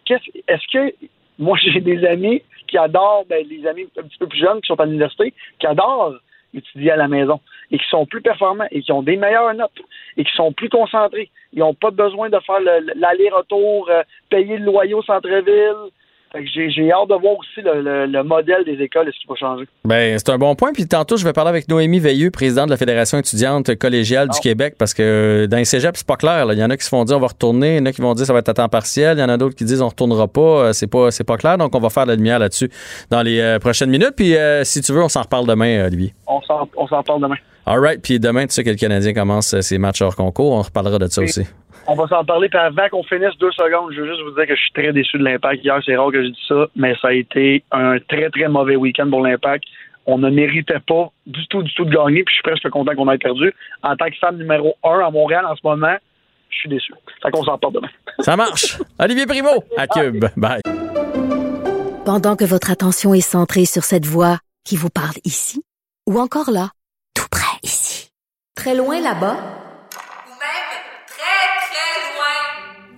Qu'est-ce- Est-ce que moi j'ai des amis qui adorent, ben, les amis un petit peu plus jeunes qui sont à l'université, qui adorent étudier à la maison et qui sont plus performants et qui ont des meilleures notes et qui sont plus concentrés. Ils n'ont pas besoin de faire le- l'aller-retour, euh, payer le loyer au centre-ville. Fait que j'ai hâte de voir aussi le, le- le modèle des écoles, est-ce qu'il va changer. Ben, c'est un bon point. Puis tantôt, je vais parler avec Noémie Veilleux, présidente de la Fédération étudiante collégiale du. Québec, parce que euh, dans les cégeps, c'est pas clair. là. Il y en a qui se font dire on va retourner, il y en a qui vont dire ça va être à temps partiel, il y en a d'autres qui disent on retournera pas. Euh, C'est pas, pas clair. Donc, on va faire de la lumière là-dessus dans les euh, prochaines minutes. Puis, euh, si tu veux, on s'en reparle demain, Olivier. On s'en on s'en parle demain. All right. Puis demain, tu sais que le Canadien commence ses matchs hors concours. On reparlera de ça Oui. aussi. On va s'en parler, puis avant qu'on finisse deux secondes, je veux juste vous dire que je suis très déçu de l'impact. Hier, c'est rare que je dise ça, mais ça a été un très, très mauvais week-end pour l'impact. On ne méritait pas du tout, du tout de gagner, puis je suis presque content qu'on ait perdu. En tant que fan numéro un à Montréal en ce moment, je suis déçu. Fait qu'on s'en parle demain. Ça marche. Olivier Primo à Cube. Bye. Pendant que votre attention est centrée sur cette voix qui vous parle ici, ou encore là, tout près ici, très loin là-bas,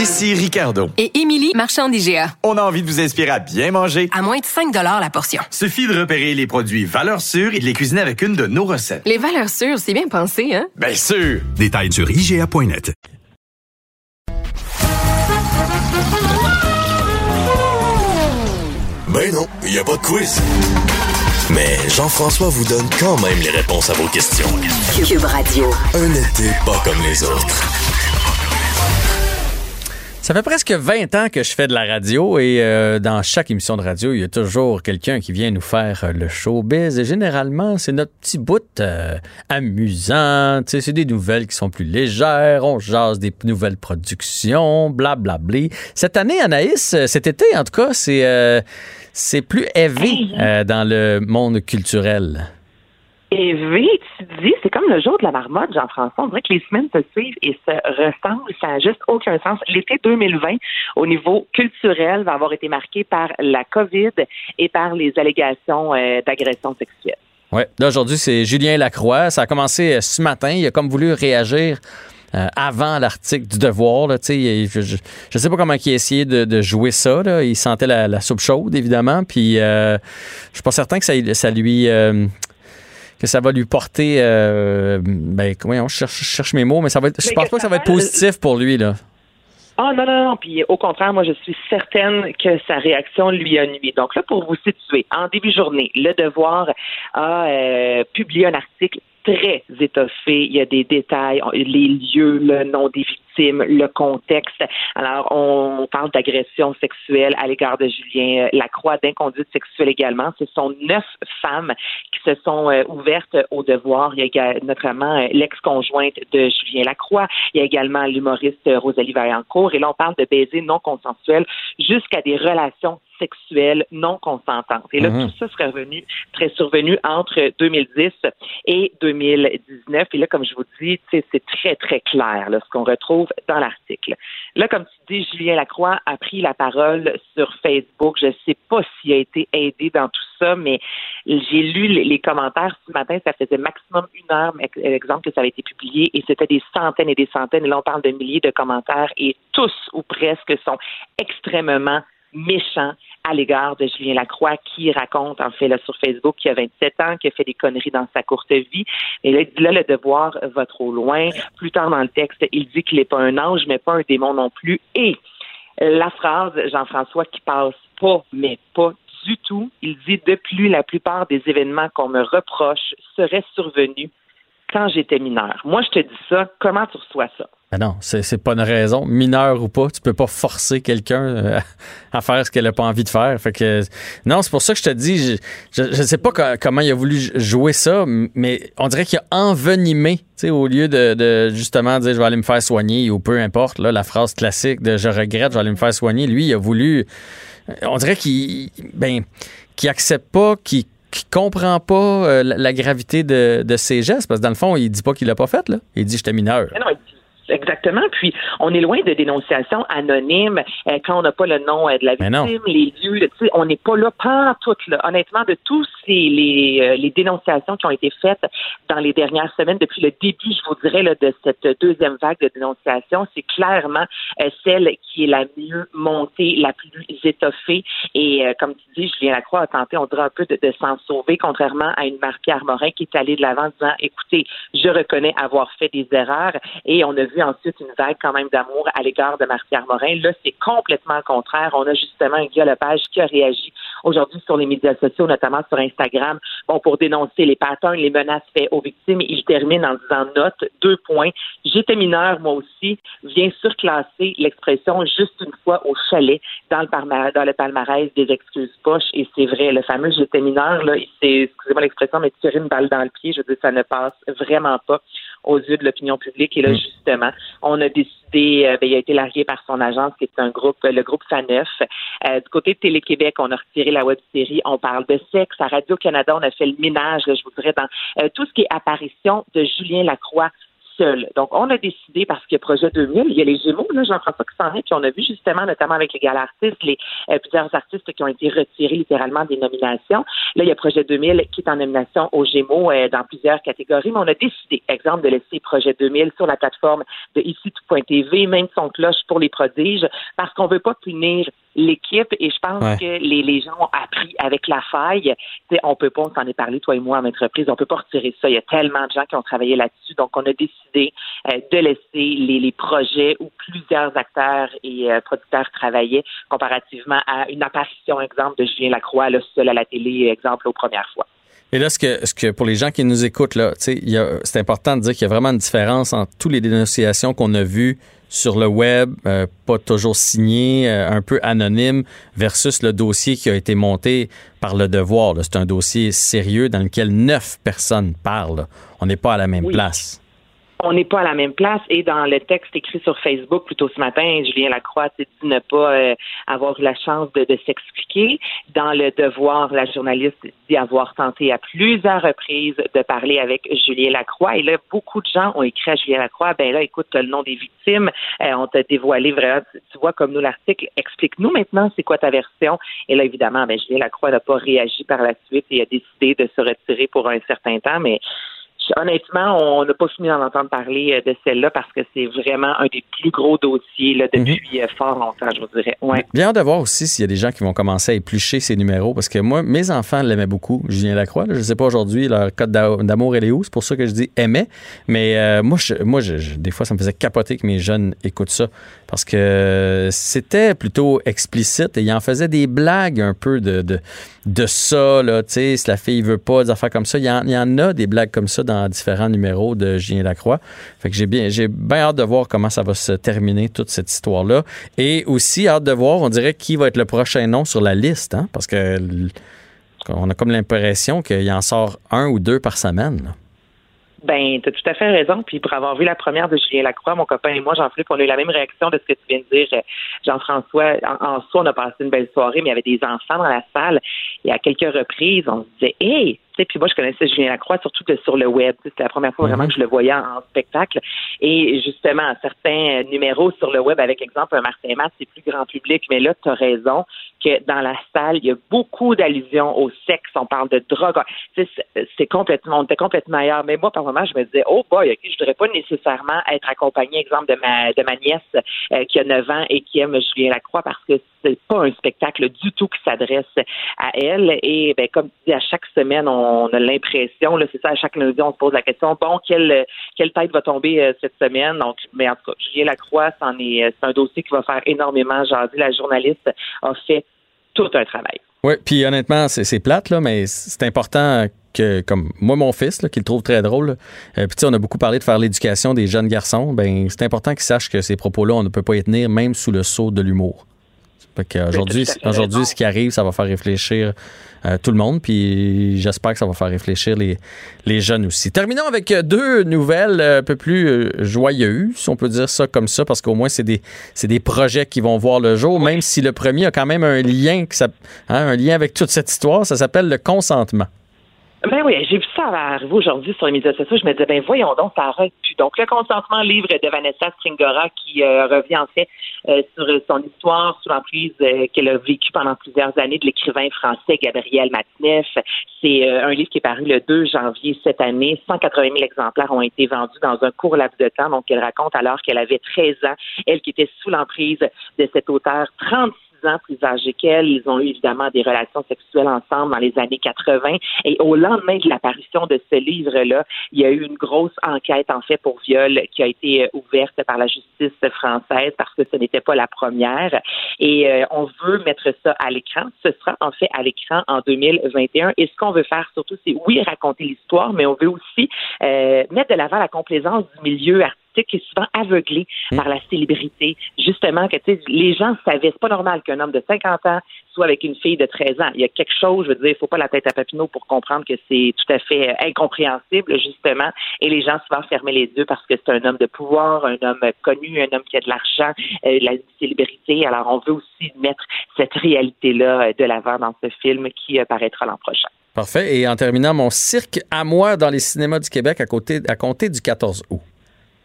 Ici Ricardo. Et Émilie, marchand d'IGA. On a envie de vous inspirer à bien manger. À moins de 5 la portion. Suffit de repérer les produits valeurs sûres et de les cuisiner avec une de nos recettes. Les valeurs sûres, c'est bien pensé, hein? Bien sûr! Détails sur IGA.net. Ben non, il n'y a pas de quiz. Mais Jean-François vous donne quand même les réponses à vos questions. Cube Radio. Un été pas comme les autres. Ça fait presque 20 ans que je fais de la radio et euh, dans chaque émission de radio, il y a toujours quelqu'un qui vient nous faire euh, le showbiz et généralement, c'est notre petit bout euh, amusant, c'est des nouvelles qui sont plus légères, on jase des nouvelles productions, blablabla. Cette année, Anaïs, cet été en tout cas, c'est c'est plus heavy dans le monde culturel. Et V, tu dis, c'est comme le jour de la marmotte, Jean-François. On dirait que les semaines se suivent et se ressemblent. Ça n'a juste aucun sens. L'été 2020, au niveau culturel, va avoir été marqué par la COVID et par les allégations euh, d'agression sexuelle. Oui, là, aujourd'hui, c'est Julien Lacroix. Ça a commencé euh, ce matin. Il a comme voulu réagir. Euh, avant l'article du Devoir. Là, je, je, je sais pas comment il a essayé de, jouer ça. Il sentait la, la, soupe chaude, évidemment. Puis euh, je suis pas certain que ça, ça lui que ça va lui porter. Euh, ben, comment je cherche, cherche, mes mots, mais ça va être, je pense pas que ça va être positif pour lui, là. Ah non, non, non. Puis au contraire, moi, je suis certaine que sa réaction lui a nuit. Donc là, pour vous situer, en début de journée, Le Devoir a euh, publié un article très étoffé. Il y a des détails, les lieux, le nom des victimes, le contexte. Alors, on parle d'agression sexuelle à l'égard de Julien Lacroix, d'inconduite sexuelle également. Ce sont neuf femmes qui se sont euh, ouvertes au devoir. Il y a notamment euh, l'ex-conjointe de Julien Lacroix. Il y a également l'humoriste Rosalie Vaillancourt. Et là, on parle de baisers non consensuels jusqu'à des relations sexuelles non consentantes. Et là, mhm. tout ça serait revenu, très survenu entre 2010 et 2019. Et là, comme je vous dis, c'est très, très clair là, ce qu'on retrouve dans l'article. Là, comme tu dis, Julien Lacroix a pris la parole sur Facebook. Je ne sais pas s'il a été aidé dans tout ça, mais j'ai lu les commentaires ce matin. Ça faisait maximum une heure, exemple, que ça avait été publié, et c'était des centaines et des centaines. Et là, on parle de milliers de commentaires, et tous ou presque sont extrêmement méchant à l'égard de Julien Lacroix qui raconte en fait là, sur Facebook qu'il a 27 ans, qui a fait des conneries dans sa courte vie. Et là, là, le devoir va trop loin. Plus tard dans le texte, il dit qu'il n'est pas un ange, mais pas un démon non plus. Et la phrase, Jean-François, qui passe pas, mais pas du tout, il dit depuis la plupart des événements qu'on me reproche seraient survenus quand j'étais mineur. Moi, je te dis ça, comment tu reçois ça? Ben non, c'est pas une raison. Mineur ou pas, tu peux pas forcer quelqu'un euh, à faire ce qu'elle a pas envie de faire. Fait que non, c'est pour ça que je te dis, je, je, sais pas comment il a voulu jouer ça, mais on dirait qu'il a envenimé, tu sais, au lieu de, justement dire je vais aller me faire soigner ou peu importe, là, la phrase classique de je regrette, je vais aller me faire soigner. Lui, il a voulu, on dirait qu'il, ben, accepte pas, qu'il qui comprend pas euh, la, gravité de, de, ses gestes, parce que dans le fond, il dit pas qu'il l'a pas fait, là. Il dit j'étais mineur. Exactement. Puis, on est loin de dénonciations anonymes euh, quand on n'a pas le nom euh, de la victime, les lieux. On n'est pas là, pas tout. Là. Honnêtement, de tous ces, les, euh, les, dénonciations qui ont été faites dans les dernières semaines, depuis le début, je vous dirais, là, de cette deuxième vague de dénonciations, c'est clairement celle qui est la mieux montée, la plus étoffée. Et comme tu dis, Julien Lacroix a tenté, on dirait un peu de, de s'en sauver, contrairement à une Marie-Pierre Morin qui est allée de l'avant en disant, écoutez, je reconnais avoir fait des erreurs. Et on a vu ensuite une vague quand même d'amour à l'égard de Marc-Pierre Morin. Là, c'est complètement le contraire. On a justement un Guy Lepage qui a réagi aujourd'hui sur les médias sociaux, notamment sur Instagram, bon, pour dénoncer les patterns, les menaces faites aux victimes. Il termine en disant note, deux points. J'étais mineur, moi aussi. Vient surclasser l'expression juste une fois au chalet dans le, palmarès, dans le des excuses poches. Et c'est vrai, le fameux j'étais mineur, là, c'est, excusez-moi l'expression, mais tirer une balle dans le pied, je veux dire, ça ne passe vraiment pas aux yeux de l'opinion publique. Et là, mm. justement, on a décidé, euh, ben, il a été largué par son agence, qui est un groupe, le groupe Faneuf. Euh, du côté de Télé-Québec, on a retiré la web-série. On parle de sexe. À Radio-Canada, on a fait le ménage, je vous dirais, dans euh, tout ce qui est apparition de Julien Lacroix Donc, on a décidé, parce qu'il y a Projet 2000, il y a les Gémeaux, là, Jean-François qui s'en est, puis on a vu justement, notamment avec les galas artistes, les, euh, plusieurs artistes qui ont été retirés littéralement des nominations. Là, il y a Projet 2000 qui est en nomination aux Gémeaux euh, dans plusieurs catégories, mais on a décidé, exemple, de laisser Projet 2000 sur la plateforme de ici tout.tv, même son cloche pour les prodiges, parce qu'on veut pas punir l'équipe et je pense que les, les gens ont appris avec la faille. T'sais, on peut pas, on s'en est parlé, toi et moi, à maintes reprises, on peut pas retirer ça. Il y a tellement de gens qui ont travaillé là-dessus. Donc, on a décidé euh, de laisser les, les, projets où plusieurs acteurs et euh, producteurs travaillaient comparativement à une apparition, exemple, de Julien Lacroix, le seul à la télé, exemple, aux premières fois. Et là, ce que, ce que pour les gens qui nous écoutent, là, c'est important de dire qu'il y a vraiment une différence entre toutes les dénonciations qu'on a vues sur le web, euh, pas toujours signé, euh, un peu anonyme, versus le dossier qui a été monté par le devoir. C'est un dossier sérieux dans lequel neuf personnes parlent. On n'est pas à la même place on n'est pas à la même place. Et dans le texte écrit sur Facebook plutôt ce matin, Julien Lacroix dit ne pas euh, avoir eu la chance de, s'expliquer. Dans le devoir, la journaliste dit avoir tenté à plusieurs reprises de parler avec Julien Lacroix. Et là, beaucoup de gens ont écrit à Julien Lacroix, ben là, écoute, le nom des victimes, euh, on t'a dévoilé vraiment, tu vois, comme nous l'article, explique-nous maintenant c'est quoi ta version? Et là, évidemment, ben, Julien Lacroix n'a pas réagi par la suite et a décidé de se retirer pour un certain temps, mais honnêtement, on n'a pas fini d'en entendre parler euh, de celle-là parce que c'est vraiment un des plus gros dossiers là, depuis mhm. euh, fort longtemps, je vous dirais. Ouais. Bien de voir aussi s'il y a des gens qui vont commencer à éplucher ces numéros parce que moi, mes enfants l'aimaient beaucoup, Julien Lacroix. je ne sais pas aujourd'hui leur code d'amour et les où, c'est pour ça que je dis aimait. Mais euh, moi, je, moi je, des fois, ça me faisait capoter que mes jeunes écoutent ça parce que c'était plutôt explicite et il en faisait des blagues un peu de, de, de ça, là, tu sais, si la fille veut pas, des affaires comme ça. Il y, en, il y en a des blagues comme ça dans différents numéros de Julien Lacroix. Fait que j'ai bien, j'ai bien hâte de voir comment ça va se terminer, toute cette histoire-là. Et aussi hâte de voir, on dirait, qui va être le prochain nom sur la liste, hein, parce que on a comme l'impression qu'il en sort un ou deux par semaine. Ben, tu as tout à fait raison. Puis pour avoir vu la première de Julien Lacroix, mon copain et moi, Jean-Philippe, on a eu la même réaction de ce que tu viens de dire, euh, Jean-François. En, soi, on a passé une belle soirée, mais il y avait des enfants dans la salle. Et à quelques reprises, on se disait, hey, puis moi, je connaissais Julien Lacroix surtout que sur le web. C'était la première fois vraiment mhm. que je le voyais en, spectacle. Et justement, certains numéros sur le web, avec exemple un Martin Matt, c'est plus grand public, mais là, tu as raison que dans la salle, il y a beaucoup d'allusions au sexe. On parle de drogue. C'est complètement, on était complètement ailleurs. Mais moi, par moment, je me disais, oh boy, je ne voudrais pas nécessairement être accompagné, exemple, de ma, de ma nièce euh, qui a 9 ans et qui aime Julien Lacroix parce que c'est pas un spectacle du tout qui s'adresse à elle. Et ben, comme tu dis, à chaque semaine, on a l'impression, là, c'est ça, à chaque lundi, on se pose la question, bon, quelle, quelle tête va tomber euh, cette semaine? Donc, mais en tout cas, Julien Lacroix, euh, c'est un dossier qui va faire énormément jaser. La journaliste a fait tout un travail. Oui, puis honnêtement, c'est plate, là, mais c'est important que, comme moi, mon fils, là, qui le trouve très drôle, euh, puis on a beaucoup parlé de faire l'éducation des jeunes garçons, ben c'est important qu'ils sachent que ces propos-là, on ne peut pas y tenir, même sous le sceau de l'humour. Aujourd'hui, aujourd'hui, ce qui arrive, ça va faire réfléchir euh, tout le monde, puis j'espère que ça va faire réfléchir les, les jeunes aussi. Terminons avec euh, deux nouvelles euh, un peu plus joyeuses, si on peut dire ça comme ça, parce qu'au moins, c'est des, des projets qui vont voir le jour, même si le premier a quand même un lien, hein, un lien avec toute cette histoire. Ça s'appelle le consentement. Ben oui, j'ai vu ça arriver aujourd'hui sur les médias sociaux. Je me disais, ben voyons donc, ça arrête plus. Donc, le consentement livre de Vanessa Stringora qui euh, revient en fait euh, sur son histoire sous l'emprise euh, qu'elle a vécue pendant plusieurs années de l'écrivain français Gabriel Matineff. C'est un livre qui est paru le 2 janvier cette année. 180 000 exemplaires ont été vendus dans un court laps de temps. Donc, elle raconte alors qu'elle avait 13 ans, elle qui était sous l'emprise de cet auteur 36 Ils ont eu évidemment des relations sexuelles ensemble dans les années 80. Et au lendemain de l'apparition de ce livre-là, il y a eu une grosse enquête en fait pour viol qui a été euh, ouverte par la justice française parce que ce n'était pas la première. Et euh, on veut mettre ça à l'écran. Ce sera en fait à l'écran en 2021. Et ce qu'on veut faire surtout, c'est oui raconter l'histoire, mais on veut aussi euh, mettre de l'avant la complaisance du milieu artistique qui est souvent aveuglé hmm. par la célébrité. Justement, que les gens savaient, c'est pas normal qu'un homme de 50 ans soit avec une fille de 13 ans. Il y a quelque chose, je veux dire, il faut pas la tête à Papineau pour comprendre que c'est tout à fait euh, incompréhensible, justement. Et les gens souvent fermer les yeux parce que c'est un homme de pouvoir, un homme connu, un homme qui a de l'argent, euh, la célébrité. Alors, on veut aussi mettre cette réalité-là euh, de l'avant dans ce film qui apparaîtra l'an prochain. Parfait. Et en terminant, mon cirque à moi dans les cinémas du Québec à, côté, à compter du 14 août.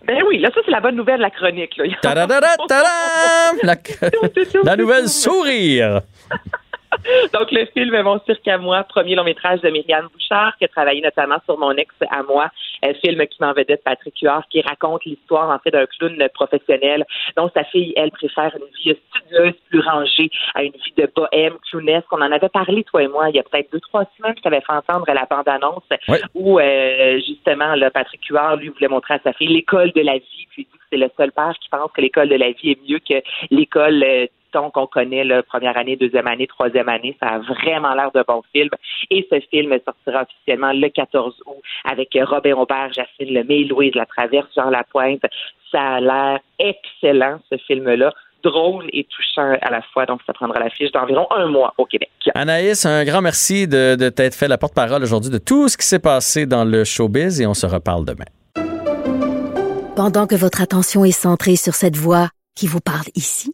Ben oui, là, ça, c'est la bonne nouvelle, la chronique. Là. Ta-da-da-da, ta-dam! La, la nouvelle sourire. Donc, le film Mon cirque à moi, premier long métrage de Myriam Bouchard, qui a travaillé notamment sur Mon ex à moi, un film qui m'en vedette Patrick Huard, qui raconte l'histoire, en fait, d'un clown professionnel dont sa fille, elle, préfère une vie studieuse, plus rangée, à une vie de bohème, clownesque. On en avait parlé, toi et moi, il y a peut-être deux, trois semaines, je t'avais fait entendre la bande-annonce où, euh, justement, là, Patrick Huard, lui, voulait montrer à sa fille l'école de la vie, puis il dit que c'est le seul père qui pense que l'école de la vie est mieux que l'école euh, qu'on connaît, la première année, deuxième année, troisième année. Ça a vraiment l'air de bon film. Et ce film sortira officiellement le 14 août avec Robin Aubert, Jacqueline Lemay, Louise Latraverse, Jean Lapointe. Ça a l'air excellent, ce film-là drôle et touchant à la fois. Donc, ça prendra la fiche d'environ un mois au Québec. Anaïs, un grand merci de, de t'être fait la porte-parole aujourd'hui de tout ce qui s'est passé dans le showbiz et on se reparle demain. Pendant que votre attention est centrée sur cette voix qui vous parle ici,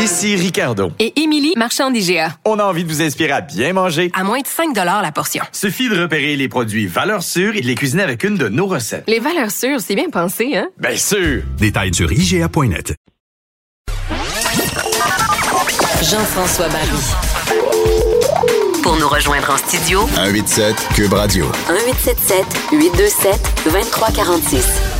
Ici Ricardo. Et Émilie, marchand d'IGA. On a envie de vous inspirer à bien manger. À moins de 5 la portion. Suffit de repérer les produits valeurs sûres et de les cuisiner avec une de nos recettes. Les valeurs sûres, c'est bien pensé, hein? Bien sûr! Détails sur IGA.net. Jean-François Barry. Pour nous rejoindre en studio, 187 Cube Radio. 1877 827 2346.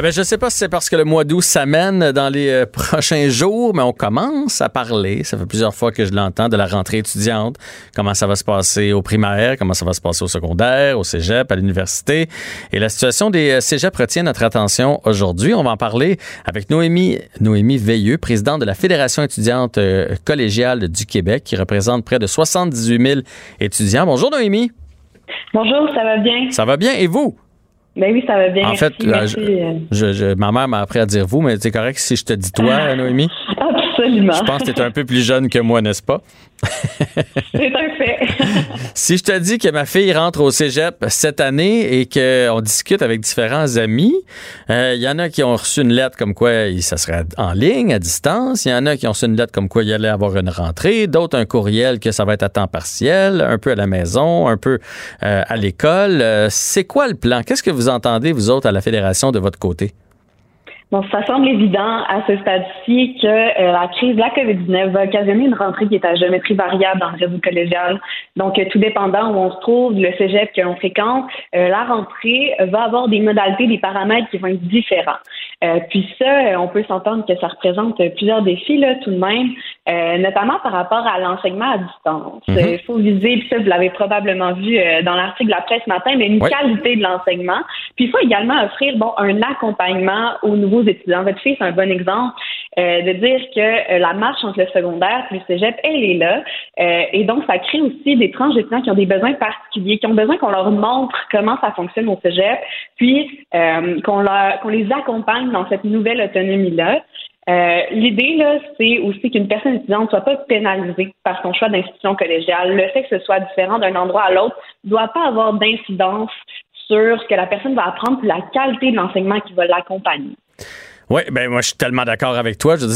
Eh ben, je ne sais pas si c'est parce que le mois d'août s'amène dans les euh, prochains jours, mais on commence à parler, ça fait plusieurs fois que je l'entends, de la rentrée étudiante, comment ça va se passer au primaire, comment ça va se passer au secondaire, au cégep, à l'université? Et la situation des euh, cégeps retient notre attention aujourd'hui. On va en parler avec Noémie, Noémie Veilleux, présidente de la Fédération étudiante euh, collégiale du Québec, qui représente près de 78 000 étudiants. Bonjour Noémie. Bonjour, ça va bien? Ça va bien, et vous? Ben oui, ça va bien. En fait, merci, je, je, ma mère m'a appris à dire vous, mais c'est correct si je te dis toi, Noémie? Absolument. Je pense que tu es un peu plus jeune que moi, n'est-ce pas? c'est un fait. si je te dis que ma fille rentre au cégep cette année et qu'on discute avec différents amis, il y en a qui ont reçu une lettre comme quoi ça serait en ligne, à distance. Il y en a qui ont reçu une lettre comme quoi il allait avoir une rentrée. D'autres, un courriel que ça va être à temps partiel, un peu à la maison, un peu euh, à l'école. c'est quoi le plan? Qu'est-ce que vous entendez, vous autres, à la Fédération, de votre côté? Bon, ça semble évident à ce stade-ci que euh, la crise de la COVID-19 va occasionner une rentrée qui est à géométrie variable dans le réseau collégial. Donc, euh, tout dépendant où on se trouve, le cégep que l'on fréquente, euh, la rentrée va avoir des modalités, des paramètres qui vont être différents. puis ça, on peut s'entendre que ça représente plusieurs défis, là, tout de même, notamment par rapport à l'enseignement à distance. Il Mhm. faut viser, puis ça, vous l'avez probablement vu dans l'article de la presse ce matin, mais une qualité de l'enseignement. Puis il faut également offrir, bon, un accompagnement étudiants. Votre fille, c'est un bon exemple euh, de dire que euh, la marche entre le secondaire et le cégep, elle est là. Euh, et donc, ça crée aussi des tranches d'étudiants qui ont des besoins particuliers, qui ont besoin qu'on leur montre comment ça fonctionne au cégep, puis qu'on les accompagne dans cette nouvelle autonomie-là. L'idée, là, c'est aussi qu'une personne étudiante ne soit pas pénalisée par son choix d'institution collégiale. Le fait que ce soit différent d'un endroit à l'autre ne doit pas avoir d'incidence sur ce que la personne va apprendre puis la qualité de l'enseignement qui va l'accompagner. Oui, ben moi je suis tellement d'accord avec toi. Je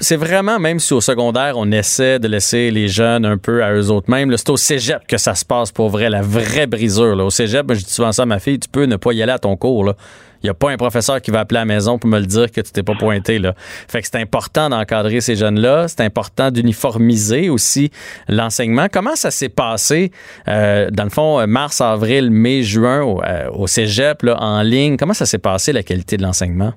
c'est, vraiment, même si au secondaire, on essaie de laisser les jeunes un peu à eux autres mêmes, c'est au cégep que ça se passe pour vrai, la vraie brisure. Au cégep, je dis souvent ça à ma fille, tu peux ne pas y aller à ton cours. Il n'y a pas un professeur qui va appeler à la maison pour me le dire que tu t'es pas pointé. Fait que c'est important d'encadrer ces jeunes-là. C'est important d'uniformiser aussi l'enseignement. Comment ça s'est passé, euh, dans le fond, euh, mars, avril, mai, juin, au, euh, cégep, en ligne? Comment ça s'est passé, la qualité de l'enseignement?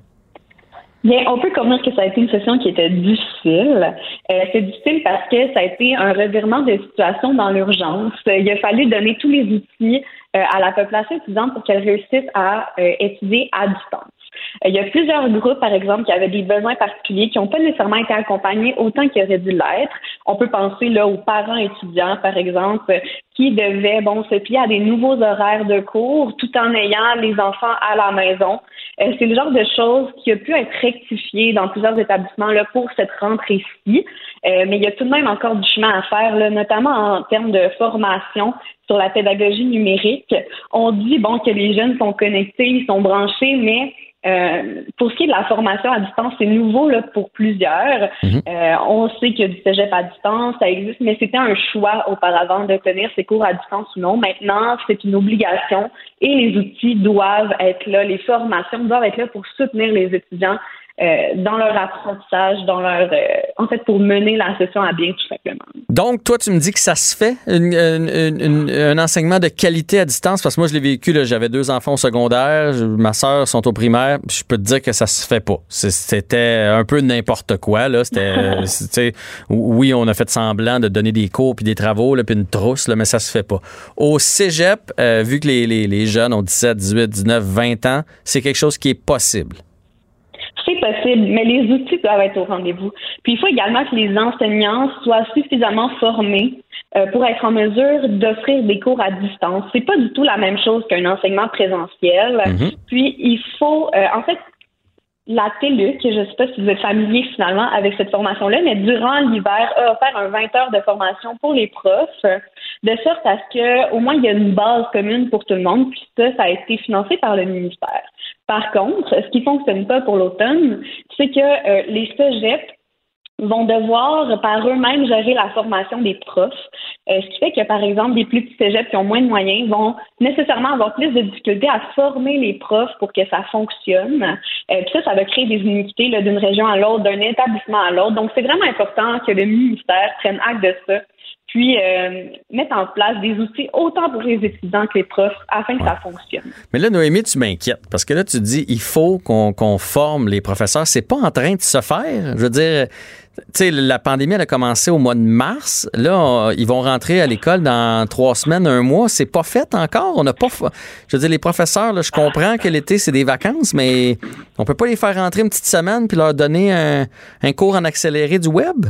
Bien, on peut convenir que ça a été une session qui était difficile. Euh, c'est difficile parce que ça a été un revirement de situation dans l'urgence. Il a fallu donner tous les outils euh, à la population étudiante pour qu'elle réussisse à euh, étudier à distance. Il y a plusieurs groupes, par exemple, qui avaient des besoins particuliers, qui n'ont pas nécessairement été accompagnés autant qu'ils auraient dû l'être. On peut penser là aux parents étudiants, par exemple, qui devaient bon se plier à des nouveaux horaires de cours tout en ayant les enfants à la maison. Euh, c'est le genre de choses qui a pu être rectifié dans plusieurs établissements là, pour cette rentrée-ci. Euh, mais il y a tout de même encore du chemin à faire, là, notamment en termes de formation sur la pédagogie numérique. On dit bon que les jeunes sont connectés, ils sont branchés, mais euh, pour ce qui est de la formation à distance, c'est nouveau là, pour plusieurs. Mhm. Euh, on sait qu'il y a du cégep à distance, ça existe, mais c'était un choix auparavant de tenir ces cours à distance ou non. Maintenant, c'est une obligation et les outils doivent être là, les formations doivent être là pour soutenir les étudiants euh, dans leur apprentissage, dans leur, euh, en fait, pour mener la session à bien, tout simplement. Donc, toi, tu me dis que ça se fait, une- une- une- un enseignement de qualité à distance, parce que moi, je l'ai vécu, j'avais deux enfants au secondaire, je- ma soeur sont au primaire, je peux te dire que ça se fait pas. C'était un peu n'importe quoi, là. C'était, sais, oui, on a fait semblant de donner des cours puis des travaux, là, puis une trousse, là, mais ça se fait pas. Au cégep, euh, vu que les, les, les jeunes ont 17, 18, 19, 20 ans, c'est quelque chose qui est possible. C'est possible, mais les outils doivent être au rendez-vous. Puis il faut également que les enseignants soient suffisamment formés euh, pour être en mesure d'offrir des cours à distance. C'est pas du tout la même chose qu'un enseignement présentiel. Mhm. Puis il faut, euh, en fait, la TELUC, je ne sais pas si vous êtes familier finalement avec cette formation-là, mais durant l'hiver, a offert un 20 heures de formation pour les profs, de sorte à ce que au moins il y a une base commune pour tout le monde, puis ça, ça a été financé par le ministère. Par contre, ce qui fonctionne pas pour l'automne, c'est que euh, les cégeps vont devoir par eux-mêmes gérer la formation des profs, Euh, ce qui fait que, par exemple, des plus petits cégeps qui ont moins de moyens vont nécessairement avoir plus de difficultés à former les profs pour que ça fonctionne. Euh, puis ça, ça va créer des là, d'une région à l'autre, d'un établissement à l'autre. Donc, c'est vraiment important que le ministère prenne acte de ça, puis euh, mette en place des outils autant pour les étudiants que les profs afin que ça fonctionne. Mais là, Noémie, tu m'inquiètes parce que là, tu dis il faut qu'on forme les professeurs. C'est pas en train de se faire. Je veux dire, tu sais, la pandémie, elle a commencé au mois de mars. Là, on- ils vont rentrer à l'école dans trois semaines, un mois. C'est pas fait encore. On n'a pas. Je veux dire, les professeurs, là, je comprends que l'été, c'est des vacances, mais on peut pas les faire rentrer une petite semaine puis leur donner un, un cours en accéléré du web?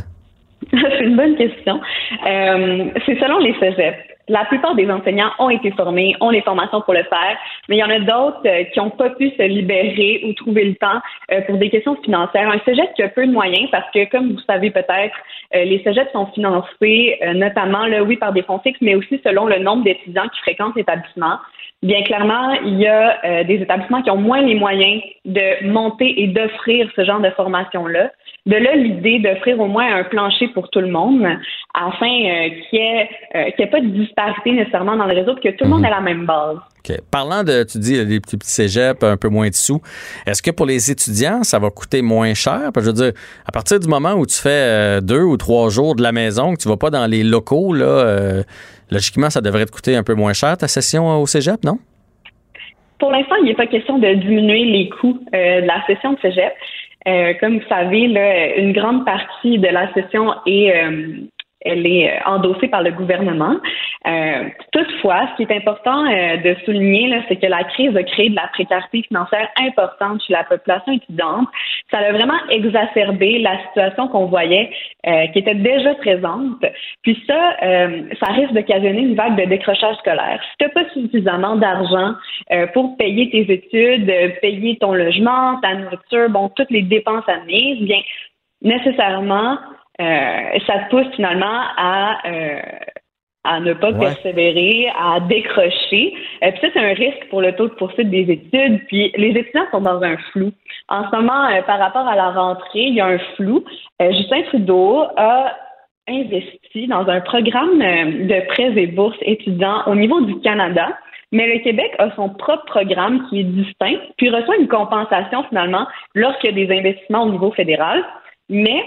C'est une bonne question. Euh, c'est selon les cégeps. La plupart des enseignants ont été formés, ont les formations pour le faire, mais il y en a d'autres euh, qui n'ont pas pu se libérer ou trouver le temps euh, pour des questions financières. Un cégep qui a peu de moyens parce que, comme vous savez peut-être, euh, les cégeps sont financés notamment, là, oui, par des fonds fixes, mais aussi selon le nombre d'étudiants qui fréquentent l'établissement. Bien clairement, il y a des établissements qui ont moins les moyens de monter et d'offrir ce genre de formation-là. De là, l'idée d'offrir au moins un plancher pour tout le monde afin euh, qu'il n'y ait, euh, qu'il y ait pas de disparité nécessairement dans le réseau et que tout le monde ait la même base. OK. Parlant de, tu dis, les petits, petits cégeps, un peu moins de sous, est-ce que pour les étudiants, ça va coûter moins cher? Parce que je veux dire, à partir du moment où tu fais euh, deux ou trois jours de la maison, que tu vas pas dans les locaux, là, euh, logiquement, ça devrait te coûter un peu moins cher ta session au cégep, non? Pour l'instant, il n'est pas question de diminuer les coûts euh, de la session de cégep. Euh, comme vous savez, là, une grande partie de la session est, euh, elle est euh, endossée par le gouvernement. Euh, toutefois, ce qui est important euh, de souligner, c'est que la crise a créé de la précarité financière importante chez la population étudiante. Ça a vraiment exacerbé la situation qu'on voyait, euh, qui était déjà présente. Puis ça, euh, ça risque d'occasionner une vague de décrochage scolaire. Si tu n'as pas suffisamment d'argent euh, pour payer tes études, payer ton logement, ta nourriture, bon, toutes les dépenses admises, bien, nécessairement, ça te pousse finalement à, euh, à ne pas Ouais. persévérer, à décrocher. Euh, puis ça, c'est un risque pour le taux de poursuite des études. Puis les étudiants sont dans un flou. En ce moment, euh, par rapport à la rentrée, il y a un flou. Euh, Justin Trudeau a investi dans un programme euh, de prêts et bourses étudiants au niveau du Canada. Mais le Québec a son propre programme qui est distinct, puis reçoit une compensation finalement lorsqu'il y a des investissements au niveau fédéral. Mais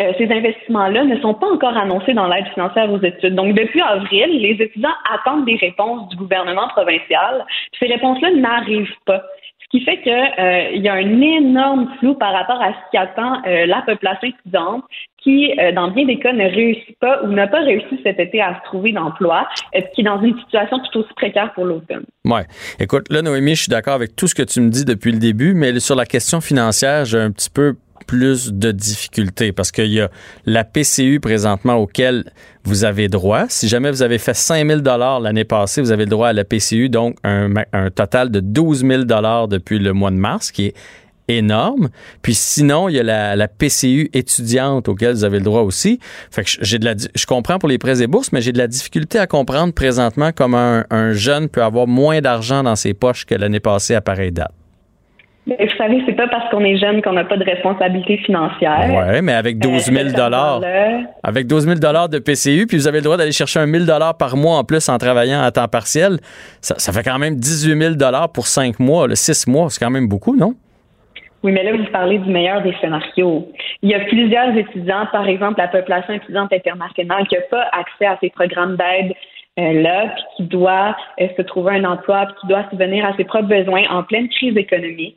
euh, ces investissements-là ne sont pas encore annoncés dans l'aide financière aux études. Donc, depuis avril, les étudiants attendent des réponses du gouvernement provincial. Ces réponses-là n'arrivent pas. Ce qui fait qu'il y a un énorme flou par rapport à ce qui attend euh, la population étudiante, qui, euh, dans bien des cas, ne réussit pas ou n'a pas réussi cet été à se trouver d'emploi, euh, qui est dans une situation tout aussi précaire pour l'automne. Ouais. Écoute, là, Noémie, je suis d'accord avec tout ce que tu me dis depuis le début, mais sur la question financière, j'ai un petit peu plus de difficultés parce qu'il y a la PCU présentement auquel vous avez droit. Si jamais vous avez fait 5 000 l'année passée, vous avez le droit à la PCU, donc un, total de 12 000 depuis le mois de mars, qui est énorme. Puis sinon, il y a la, PCU étudiante auquel vous avez le droit aussi. Fait que j'ai de la, je comprends pour les prêts et bourses, mais j'ai de la difficulté à comprendre présentement comment un jeune peut avoir moins d'argent dans ses poches que l'année passée à pareille date. Vous savez, c'est pas parce qu'on est jeune qu'on n'a pas de responsabilité financière. Ouais, mais avec 12 000 dollars, avec 12 000 dollars de PCU, puis vous avez le droit d'aller chercher un 1000 dollars par mois en plus en travaillant à temps partiel, ça, ça fait quand même 18 000 dollars pour 5 mois, le 6 mois, c'est quand même beaucoup, non? Oui, mais là, vous parlez du meilleur des scénarios. Il y a plusieurs étudiants, par exemple, la population étudiante internationale, qui n'a pas accès à ces programmes d'aide euh, là, puis qui doit euh, se trouver un emploi, puis qui doit subvenir à ses propres besoins en pleine crise économique.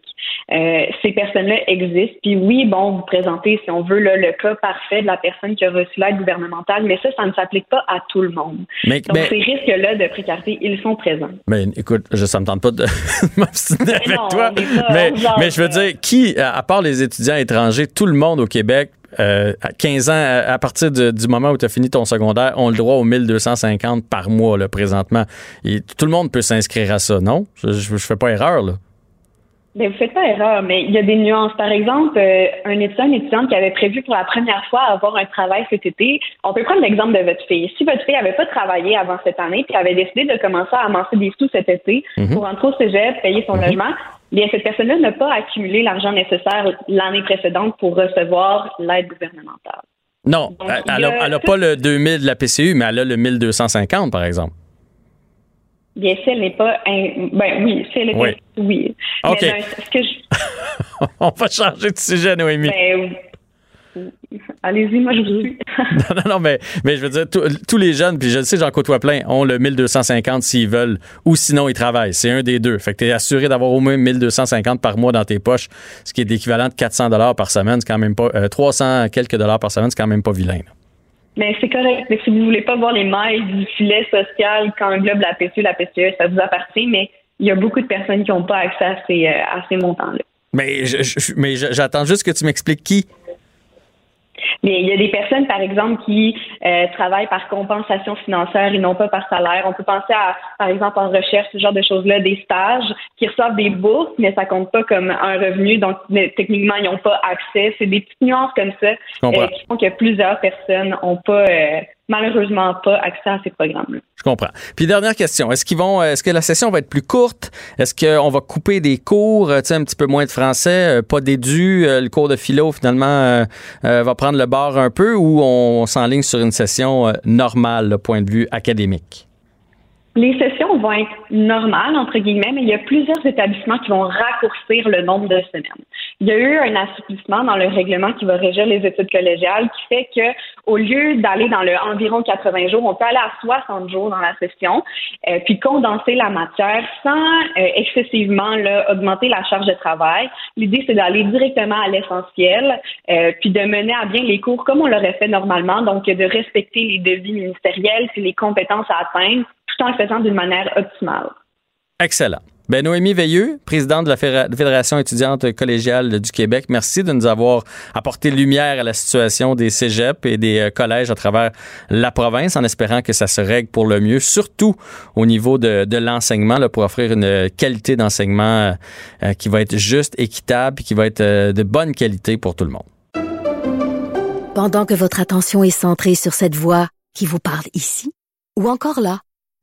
Euh, ces personnes-là existent. Puis oui, bon, vous présentez, si on veut, là, le cas parfait de la personne qui a reçu l'aide gouvernementale, mais ça, ça ne s'applique pas à tout le monde. Mais, Donc, ces risques-là de précarité, ils sont présents. Mais écoute, je, ça me tente pas de m'obstiner avec toi. mais, mais je veux dire, qui, à part les étudiants étrangers, tout le monde au Québec euh, à 15 ans, à, partir de, du moment où tu as fini ton secondaire, ont le droit aux 1250 par mois là, présentement. Et tout le monde peut s'inscrire à ça, non? Je, je, fais pas erreur, là. Mais vous faites pas erreur, mais il y a des nuances. Par exemple, euh, un étudiant, une étudiante qui avait prévu pour la première fois avoir un travail cet été, on peut prendre l'exemple de votre fille. Si votre fille avait pas travaillé avant cette année, puis avait décidé de commencer à amasser des sous cet été Mhm. pour rentrer au cégep, payer son logement, bien cette personne-là n'a pas accumulé l'argent nécessaire l'année précédente pour recevoir l'aide gouvernementale. Non, elle n'a pas le 2000 de la PCU, mais elle a le 1250, par exemple. Bien, si elle n'est pas. in- Ben oui, si elle est. Oui. Oui. OK. Mais ben, ce que je. On va changer de sujet, Noémie. Ben, Allez-y, moi je vous suis. non, non, non, mais, mais je veux dire, tous- les jeunes, puis je le sais, j'en côtoie plein, ont le 1250 s'ils veulent, ou sinon ils travaillent. C'est un des deux. Fait que tu es assuré d'avoir au moins 1250 par mois dans tes poches, ce qui est l'équivalent de 400 dollars par semaine. C'est quand même pas. euh, 300 quelques dollars par semaine, c'est quand même pas vilain. là. Mais c'est correct. Mais si vous voulez pas voir les mailles du filet social qu'englobe la PCU, la PCE, ça vous appartient, mais il y a beaucoup de personnes qui n'ont pas accès à ces, euh, à ces montants-là. Mais je- je- mais j'attends juste que tu m'expliques qui. Mais il y a des personnes, par exemple, qui euh, travaillent par compensation financière et non pas par salaire. On peut penser à, par exemple, en recherche, ce genre de choses-là, des stages qui reçoivent des bourses, mais ça compte pas comme un revenu, donc techniquement, ils n'ont pas accès. C'est des petites nuances comme ça euh, qui font que plusieurs personnes n'ont pas, euh, malheureusement, pas accès à ces programmes-là. Je comprends. Puis dernière question, est-ce qu'ils vont est-ce que la session va être plus courte? Est-ce qu'on va couper des cours, euh, tu sais un petit peu moins de français, euh, pas d'édu, euh, le cours de philo finalement euh, va prendre le bord un peu ou on s'enligne sur une session normale, le point de vue académique? Les sessions vont être normales, entre guillemets, mais il y a plusieurs établissements qui vont raccourcir le nombre de semaines. Il y a eu un assouplissement dans le règlement qui va régir les études collégiales qui fait que, au lieu d'aller dans le environ 80 jours, on peut aller à 60 jours dans la session, euh, puis condenser la matière sans euh, excessivement là, augmenter la charge de travail. L'idée, c'est d'aller directement à l'essentiel, euh, puis de mener à bien les cours comme on l'aurait fait normalement, donc de respecter les devis ministériels puis les compétences à atteindre tout en le faisant d'une manière optimale. Excellent. Ben Noémie Veilleux, présidente de la Fédé- Fédération étudiante collégiale du Québec, merci de nous avoir apporté lumière à la situation des cégeps et des euh, collèges à travers la province, en espérant que ça se règle pour le mieux, surtout au niveau de, de l'enseignement, là, pour offrir une qualité d'enseignement euh, qui va être juste, équitable, et qui va être euh, de bonne qualité pour tout le monde. Pendant que votre attention est centrée sur cette voix qui vous parle ici, ou encore là,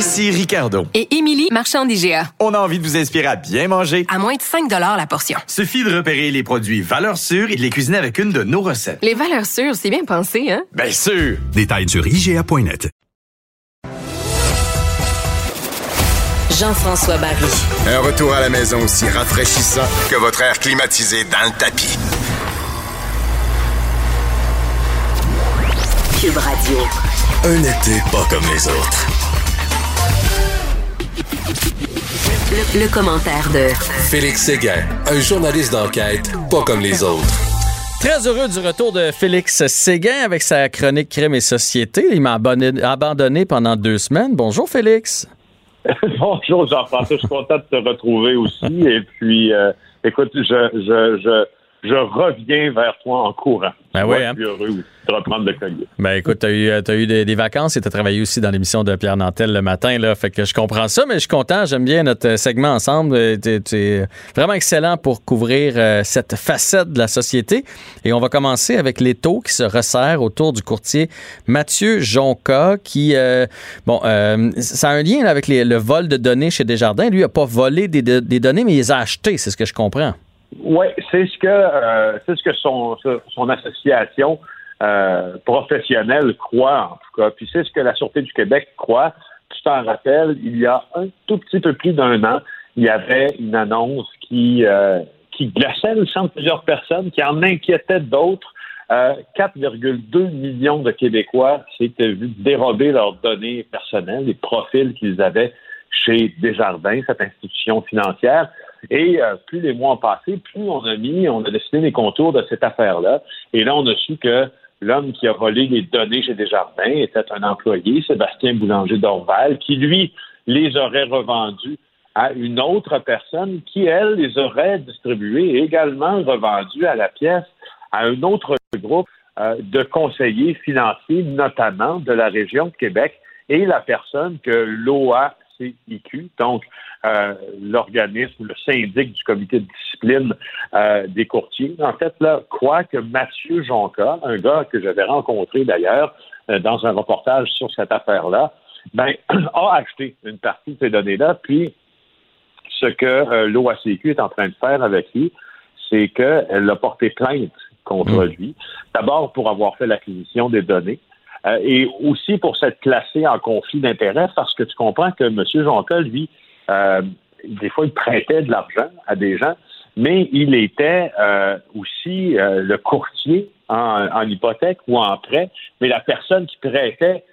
Ici Ricardo. Et Émilie, marchand d'IGA. On a envie de vous inspirer à bien manger. À moins de 5 la portion. Suffit de repérer les produits valeurs sûres et de les cuisiner avec une de nos recettes. Les valeurs sûres, c'est bien pensé, hein? Bien sûr! Détails sur IGA.net. Jean-François Barry. Un retour à la maison aussi rafraîchissant que votre air climatisé dans le tapis. Cube Radio. Un été pas comme les autres. Le, le commentaire de Félix Séguin, un journaliste d'enquête pas comme les autres. Très heureux du retour de Félix Séguin avec sa chronique Crime et Société. Il m'a abandonné, pendant deux semaines. Bonjour Félix. Bonjour Jean-François, je suis content de te retrouver aussi. Et puis, euh, écoute, je, je, je, je reviens vers toi en courant. Ben oui, hein. suis heureux de reprendre le collier. Ben écoute, t'as eu, t'as eu des, des vacances et t'as travaillé aussi dans l'émission de Pierre Nantel le matin, là. Fait que je comprends ça, mais je suis content. J'aime bien notre euh, segment ensemble. Euh, T'es, t'es vraiment excellent pour couvrir euh, cette facette de la société. Et on va commencer avec les taux qui se resserrent autour du courtier Mathieu Jonca, qui, euh, bon, euh, ça a un lien là, avec les- le vol de données chez Desjardins. Lui, il a pas volé des, de- des données, mais il les a achetées. C'est ce que je comprends. Oui, c'est ce que euh, c'est ce que son, son association euh, professionnelle croit, en tout cas. Puis c'est ce que la Sûreté du Québec croit. Tu t'en rappelles, il y a un tout petit peu plus d'un an, il y avait une annonce qui, euh, qui glaçait le sang de plusieurs personnes, qui en inquiétait d'autres. Euh, 4,2 millions de Québécois s'étaient vus dérober leurs données personnelles, les profils qu'ils avaient chez Desjardins, cette institution financière. Et euh, plus les mois ont passé, plus on a mis, on a dessiné les contours de cette affaire-là. Et là, on a su que l'homme qui a volé les données chez Desjardins était un employé, Sébastien Boulanger d'Orval, qui, lui, les aurait revendus à une autre personne qui, elle, les aurait distribués et également revendus à la pièce à un autre groupe euh, de conseillers financiers, notamment de la région de Québec, et la personne que l'OACIQ, donc euh, l'organisme, le syndic du comité de discipline euh, des courtiers, en fait, là, croit que Mathieu Jonca, un gars que j'avais rencontré d'ailleurs euh, dans un reportage sur cette affaire-là, ben, a acheté une partie de ces données-là, puis ce que euh, l'OACQ est en train de faire avec lui, c'est qu'elle a porté plainte contre lui. D'abord pour avoir fait l'acquisition des données. euh, et aussi pour s'être classé en conflit d'intérêts, parce que tu comprends que M. Jonca, lui, euh, des fois, il prêtait de l'argent à des gens, mais il était euh, aussi euh, le courtier en, en hypothèque ou en prêt, mais la personne qui prêtait,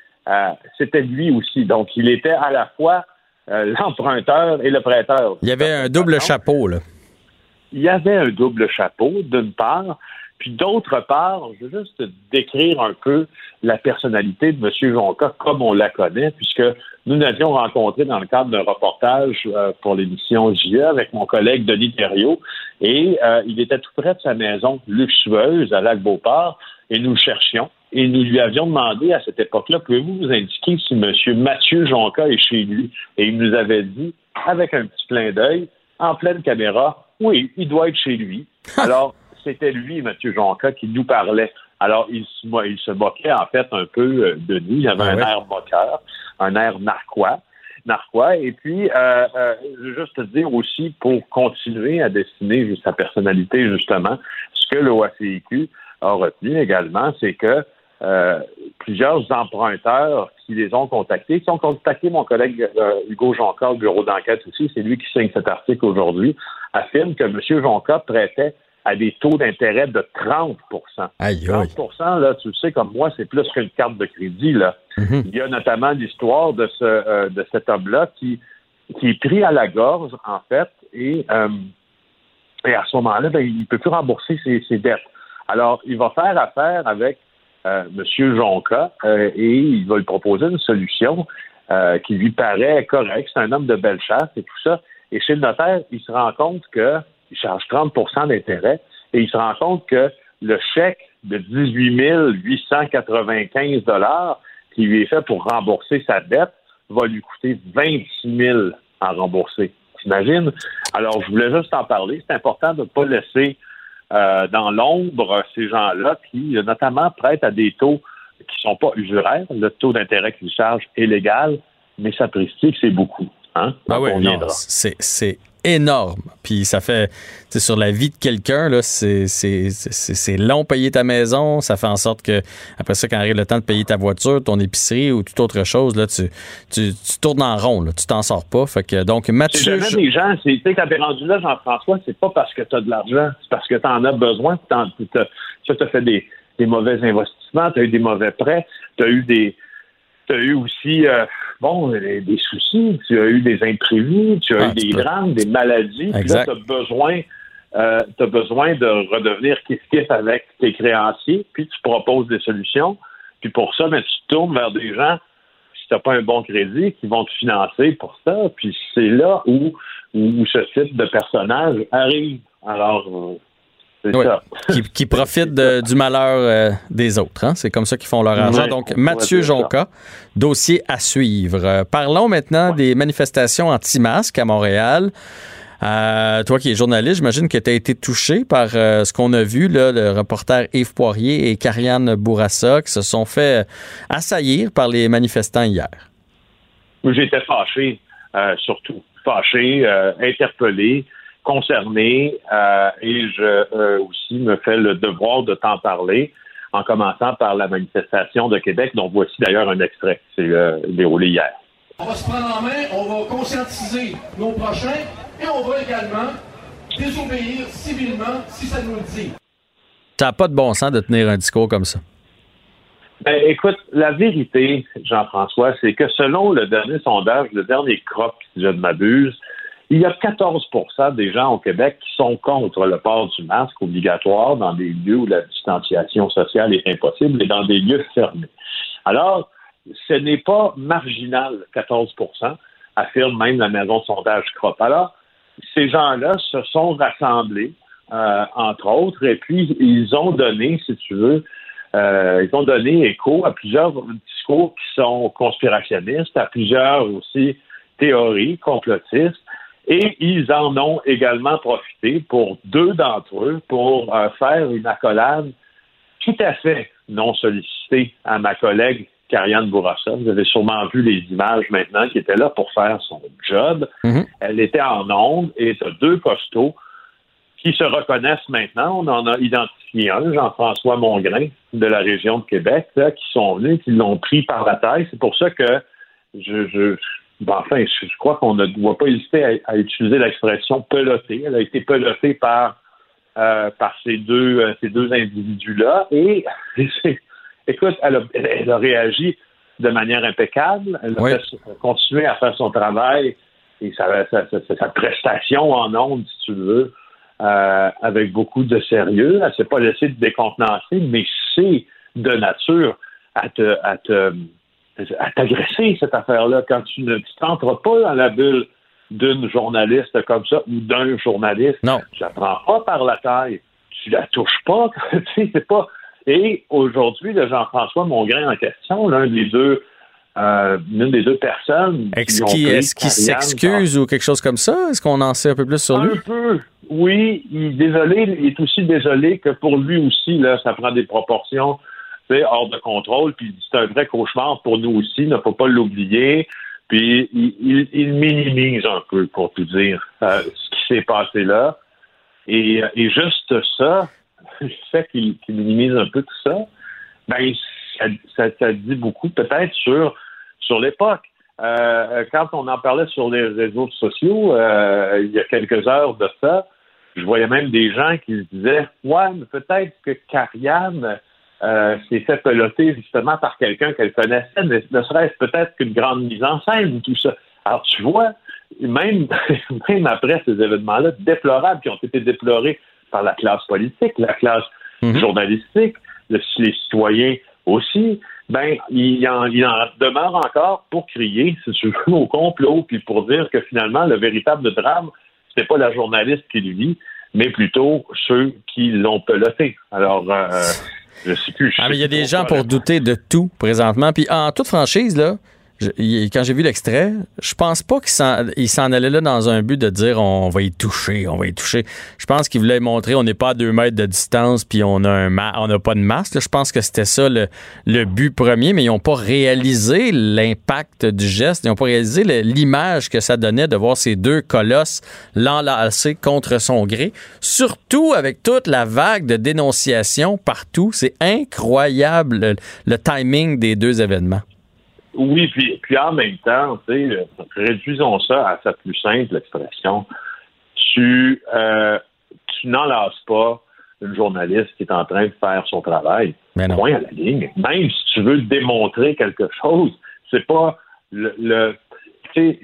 c'était lui aussi. Donc, il était à la fois l'emprunteur et le prêteur. Il y avait un double chapeau, là. Il y avait un double chapeau, d'une part, puis d'autre part, je veux juste décrire un peu la personnalité de M. Jonca comme on la connaît, puisque nous l'avions rencontré dans le cadre d'un reportage euh, pour l'émission JE avec mon collègue Denis Thériault, et euh, il était tout près de sa maison luxueuse à Lac-Beauport, et nous le cherchions. Et nous lui avions demandé à cette époque-là, pouvez-vous nous indiquer si M. Mathieu Jonca est chez lui? Et il nous avait dit, avec un petit clin d'œil, en pleine caméra, oui, il doit être chez lui. Alors, c'était lui, Mathieu Jonca, qui nous parlait. Alors, il se, mo- il se moquait en fait un peu euh, de nous. Il avait Ah un ouais? air moqueur, un air narquois. narquois. Et puis, euh, euh, je veux juste te dire aussi, pour continuer à dessiner sa personnalité, justement, ce que l'OACIQ a retenu également, c'est que euh, plusieurs emprunteurs qui les ont contactés, qui ont contacté mon collègue euh, Hugo Jonca au bureau d'enquête aussi, c'est lui qui signe cet article aujourd'hui, affirme que M. Jonca prêtait à des taux d'intérêt de 30 Aïe, aïe. 30 là, tu le sais, comme moi, c'est plus qu'une carte de crédit. Là. Mhm. Il y a notamment l'histoire de, ce, euh, de cet homme-là qui, qui est pris à la gorge, en fait, et, euh, et à ce moment-là, ben, il ne peut plus rembourser ses, ses dettes. Alors, il va faire affaire avec euh, M. Jonca euh, et il va lui proposer une solution qui lui paraît correcte. C'est un homme de belle chasse et tout ça. Et chez le notaire, il se rend compte qu'il charge 30% d'intérêt et il se rend compte que le chèque de 18 895 qui lui est fait pour rembourser sa dette va lui coûter 26 000 à rembourser. T'imagines? Alors, je voulais juste en parler. C'est important de ne pas laisser euh, dans l'ombre ces gens-là qui, notamment, prêtent à des taux qui sont pas usuraires. Le taux d'intérêt qu'ils chargent est légal, mais ça précise que c'est beaucoup. Hein? Ah oui, c'est énorme. Puis ça fait, tu sais, sur la vie de quelqu'un, là, c'est, c'est, c'est, c'est long payer ta maison. Ça fait en sorte que, après ça, quand arrive le temps de payer ta voiture, ton épicerie ou toute autre chose, là, tu, tu, tu tournes en rond, là. Tu t'en sors pas. Fait que, donc, C'est Mathieu. jamais des gens, c'est, tu sais, rendu là, Jean-François, c'est pas parce que t'as de l'argent, c'est parce que t'en as besoin. Ça, t'as fait des, des mauvais investissements, t'as eu des mauvais prêts, t'as eu des, t'as eu aussi, euh, bon, des, des soucis, tu as eu des imprévus, tu as Ah, eu tu des peux- drames, des maladies, puis là, Exact. t'as besoin, euh, t'as besoin de redevenir kiff-kiff avec tes créanciers, puis tu proposes des solutions, puis pour ça, ben, tu tournes vers des gens si t'as pas un bon crédit, qui vont te financer pour ça. Puis c'est là où, où ce type de personnage arrive. Alors, qui, qui profitent de- du malheur euh, des autres. hein. C'est comme ça qu'ils font leur argent. Donc, on Mathieu Jonca, dossier à suivre. Euh, parlons maintenant des manifestations anti-masques à Montréal. Euh, toi qui es journaliste, j'imagine que tu as été touché par ce qu'on a vu, là, le reporter Yves Poirier et Karianne Bourassa qui se sont fait assaillir par les manifestants hier. J'étais fâché, surtout. Fâché, interpellé, concerné, euh, et je euh, aussi me fais le devoir de t'en parler, en commençant par la manifestation de Québec, dont voici d'ailleurs un extrait. C'est euh, déroulé hier. On va se prendre en main, on va conscientiser nos prochains et on va également désobéir civilement si ça nous le dit. T'as pas de bon sens de tenir un discours comme ça. Ben, écoute, la vérité, Jean-François, c'est que selon le dernier sondage, le dernier CROP, si je ne m'abuse, il y a 14% des gens au Québec qui sont contre le port du masque obligatoire dans des lieux où la distanciation sociale est impossible et dans des lieux fermés. Alors, ce n'est pas marginal, 14% affirme même la maison de sondage CROP. Alors, ces gens-là se sont rassemblés, euh, entre autres, et puis ils ont donné, si tu veux, euh, ils ont donné écho à plusieurs discours qui sont conspirationnistes, à plusieurs aussi théories complotistes, et ils en ont également profité pour deux d'entre eux pour euh, faire une accolade tout à fait non sollicitée à ma collègue Karianne Bourassa. Vous avez sûrement vu les images maintenant qui était là pour faire son job. Elle était en onde et deux costauds qui se reconnaissent maintenant. On en a identifié un, Jean-François Mongrain, de la région de Québec, là, qui sont venus, qui l'ont pris par la taille. C'est pour ça que je, je ben, enfin, je, je crois qu'on ne doit pas hésiter à, à utiliser l'expression pelotée. Elle a été pelotée par euh, par ces deux euh, ces deux individus-là. Et écoute, elle a, elle- a réagi de manière impeccable. Elle a Oui. fait- continué à faire son travail et sa, sa, sa- sa prestation en ondes, si tu veux, euh, avec beaucoup de sérieux. Elle s'est pas laissée te décontenancer, mais c'est de nature à te, à te à t'agresser, cette affaire-là, quand tu ne t'entres pas dans la bulle d'une journaliste comme ça ou d'un journaliste. Non. Tu la prends pas par la taille. Tu la touches pas. tu sais, c'est pas. Et aujourd'hui, le Jean-François Mongrain en question, l'un des deux, euh, l'une des deux personnes. Est-ce qu'il s'excuse ou quelque chose comme ça? Est-ce qu'on en sait un peu plus sur lui? un peu. Oui, il est désolé, il est aussi désolé que pour lui aussi, là, ça prend des proportions hors de contrôle. Puis c'est un vrai cauchemar pour nous aussi, il ne faut pas l'oublier. Puis il, minimise un peu, pour tout dire, euh, ce qui s'est passé là. Et, et juste ça, le fait qu'il minimise un peu tout ça, ben ça, dit beaucoup peut-être sur sur l'époque. Euh, quand on en parlait sur les réseaux sociaux, euh, il y a quelques heures de ça, je voyais même des gens qui se disaient Ouais, mais peut-être que Karianne euh, s'est fait peloter justement par quelqu'un qu'elle connaissait, mais ne serait-ce peut-être qu'une grande mise en scène ou tout ça. Alors tu vois, même, même après ces événements-là, déplorables, qui ont été déplorés par la classe politique, la classe journalistique, le- les citoyens aussi, ben, il en, il en demeure encore pour crier, si tu veux, au complot, puis pour dire que finalement, le véritable drame, c'était pas la journaliste qui le vit, mais plutôt ceux qui l'ont peloté. Alors, euh, je sais plus. je Ah, mais il y a des gens pour douter de tout présentement. Puis en toute franchise, là, quand j'ai vu l'extrait, je pense pas qu'il s'en, allait là dans un but de dire on va y toucher, on va y toucher. Je pense qu'il voulait montrer on n'est pas à deux mètres de distance puis on a un on n'a pas de masque. Je pense que c'était ça le, le but premier, mais ils n'ont pas réalisé l'impact du geste. Ils n'ont pas réalisé l'image que ça donnait de voir ces deux colosses l'enlacer contre son gré. Surtout avec toute la vague de dénonciations partout. C'est incroyable le, le timing des deux événements. Oui, puis, puis en même temps, tu sais, euh, réduisons ça à sa plus simple expression. Tu, euh, tu n'enlaces pas une journaliste qui est en train de faire son travail. Point à la ligne. Même si tu veux démontrer quelque chose, c'est pas le, le tu sais,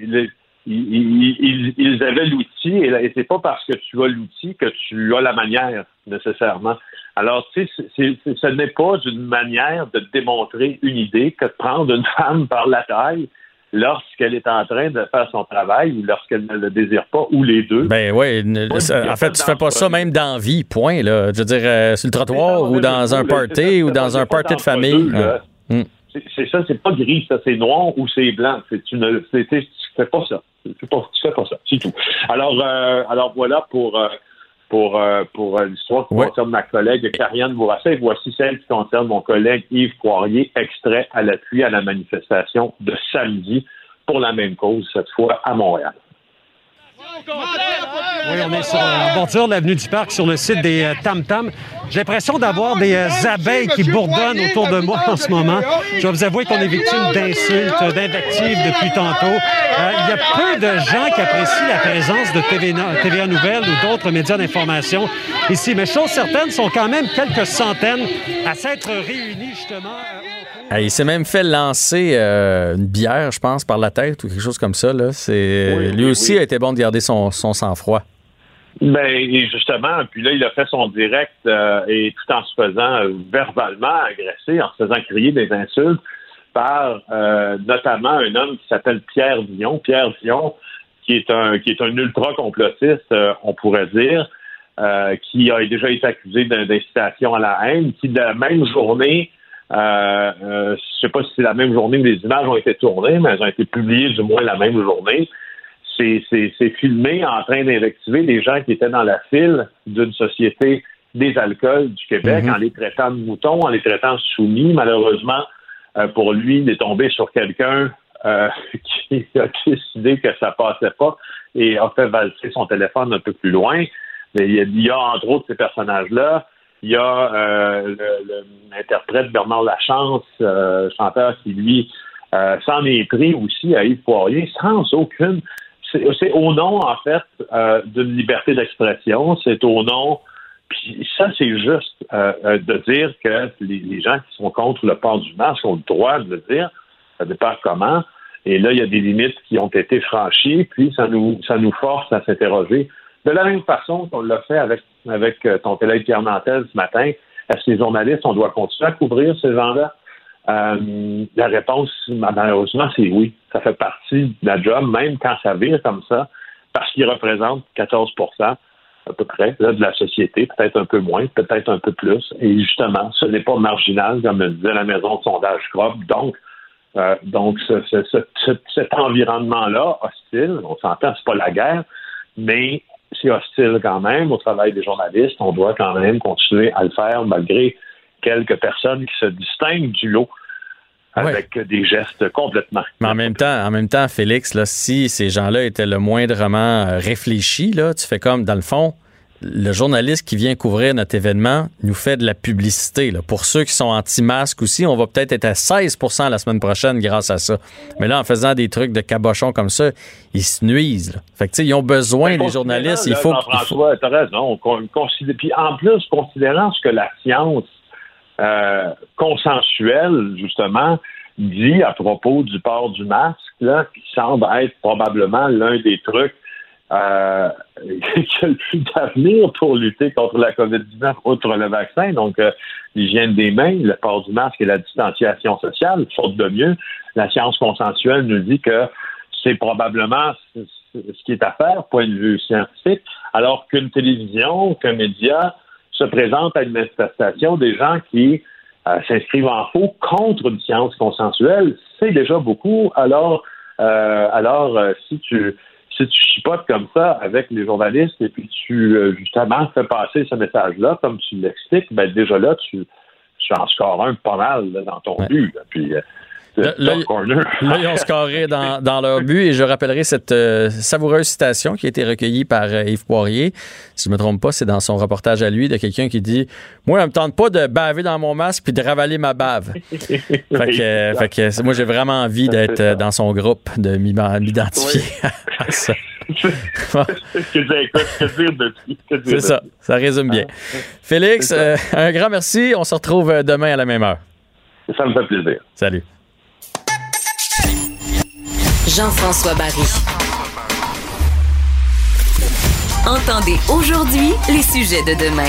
ils, ils- avaient l'outil et c'est pas parce que tu as l'outil que tu as la manière nécessairement. Alors, tu sais, ce n'est pas une manière de démontrer une idée que de prendre une femme par la taille lorsqu'elle est en train de faire son travail ou lorsqu'elle ne le désire pas, ou les deux. Ben Oui, en fait, tu fais pas ça même dans vie, point. Là. Je veux dire, euh, sur le trottoir ou dans un party ou dans un party de famille. deux, là. Ah. Mm. C'est- ça, c'est pas gris, ça, c'est noir ou c'est blanc. Tu ne, fais pas ça. Tu fais pas, tu fais pas ça, c'est tout. Alors, euh, alors voilà pour euh, pour euh, pour euh, l'histoire qui concerne ma collègue Karianne Bourassa. Et voici celle qui concerne mon collègue Yves Poirier, extrait à l'appui à la manifestation de samedi pour la même cause, cette fois à Montréal. Oui, on est sur la bordure de l'avenue du Parc, sur le site des euh, Tam Tam. J'ai l'impression d'avoir des euh, abeilles qui bourdonnent autour de moi en ce moment. Je dois vous avouer qu'on est victime d'insultes, d'invectives depuis tantôt. Euh, il y a peu de gens qui apprécient la présence de TV No- TVA Nouvelles ou d'autres médias d'information ici. Mais chose certaine, sont quand même quelques centaines à s'être réunis justement. Il s'est même fait lancer euh, une bière, je pense, par la tête ou quelque chose comme ça. Là. C'est, Oui, lui oui, aussi oui. a été bon de garder son, son sang-froid. Ben, et justement, puis là, il a fait son direct euh, et tout en se faisant euh, verbalement agresser, en se faisant crier des insultes par euh, notamment un homme qui s'appelle Pierre Dion. Pierre Dion, qui est un qui est un ultra complotiste, euh, on pourrait dire, qui a déjà été accusé d'in- d'incitation à la haine, qui de la même journée, euh, euh, je sais pas si c'est la même journée où les images ont été tournées, mais elles ont été publiées du moins la même journée c'est c'est- c'est filmé en train d'invectiver des gens qui étaient dans la file d'une société des alcools du Québec Mhm. en les traitant de moutons, en les traitant de soumis. Malheureusement, euh, pour lui, il est tombé sur quelqu'un euh, qui a décidé que ça passait pas et a fait valser son téléphone un peu plus loin. Mais il y a, il y a, entre autres ces personnages-là. Il y a euh, l'interprète Bernard Lachance, euh, chanteur qui, lui, euh, s'en est pris aussi à Yves Poirier sans aucune c'est au nom, en fait, d'une liberté d'expression. C'est au nom. Puis ça, c'est juste de dire que les, les gens qui sont contre le port du masque ont le droit de le dire. Ça dépend comment. Et là, il y a des limites qui ont été franchies, puis ça nous, ça nous force à s'interroger. De la même façon qu'on l'a fait avec, avec euh, ton collègue Pierre Nantel ce matin, est-ce que les journalistes, on doit continuer à couvrir ces gens-là? Euh, la réponse, malheureusement, c'est oui. Ça fait partie de la job, même quand ça vire comme ça, parce qu'ils représentent 14% à peu près là, de la société, peut-être un peu moins, peut-être un peu plus. Et justement, ce n'est pas marginal, comme le disait la maison de sondage Crop. Donc, euh, donc ce- ce- ce- ce- cet environnement-là, hostile, on s'entend, c'est pas la guerre, mais c'est hostile quand même au travail des journalistes. On doit quand même continuer à le faire malgré quelques personnes qui se distinguent du lot avec des gestes complètement. Mais en même temps, en même temps, Félix, là, si ces gens-là étaient le moindrement euh, réfléchis, là, tu fais comme dans le fond, le journaliste qui vient couvrir notre événement nous fait de la publicité. là. Pour ceux qui sont anti-masques aussi, on va peut-être être à 16% la semaine prochaine grâce à ça. Mais là, en faisant des trucs de cabochon comme ça, ils se nuisent. là. Fait que, tu sais, ils ont besoin des journalistes. Faut, il faut- François, tu as raison. Puis en plus, considérant ce que la science euh, consensuelle, justement, dit à propos du port du masque, là, qui semble être probablement l'un des trucs euh, qui d'avenir pour lutter contre la COVID-19, outre le vaccin? Donc, euh, l'hygiène des mains, le port du masque et la distanciation sociale, faute de mieux, la science consensuelle nous dit que c'est probablement ce ce qui est à faire, point de vue scientifique, alors qu'une télévision, qu'un média se présente à une manifestation des gens qui euh, s'inscrivent en faux contre une science consensuelle, c'est déjà beaucoup. Alors, euh, alors euh, si tu si tu chipotes comme ça avec les journalistes et puis tu euh, justement fais passer ce message-là, comme tu l'expliques, ben déjà là, tu, tu en scores un pas mal là, dans ton but. là. Puis, euh, Là, ils ont scoré dans, dans leur but et je rappellerai cette euh, savoureuse citation qui a été recueillie par euh, Yves Poirier. Si je me trompe pas, c'est dans son reportage à lui de quelqu'un qui dit Moi, elle me tente pas de baver dans mon masque puis de ravaler ma bave. fait que, euh, fait que moi, j'ai vraiment envie d'être dans son groupe, de m'identifier à ça. C'est ça, ça résume bien. Félix, euh, un grand merci. On se retrouve demain à la même heure. Ça me fait plaisir. Salut. Jean-François Barry. Entendez aujourd'hui les sujets de demain.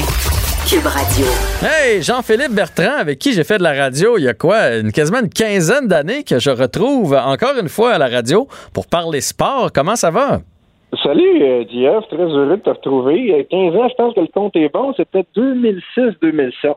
Cube Radio. Hey, Jean-Philippe Bertrand, avec qui j'ai fait de la radio il y a quoi, une, quasiment une quinzaine d'années que je retrouve encore une fois à la radio pour parler sport. Comment ça va? Salut, euh, JF, très heureux de te retrouver. Euh, 15 ans, je pense que le compte est bon. C'était 2006-2007.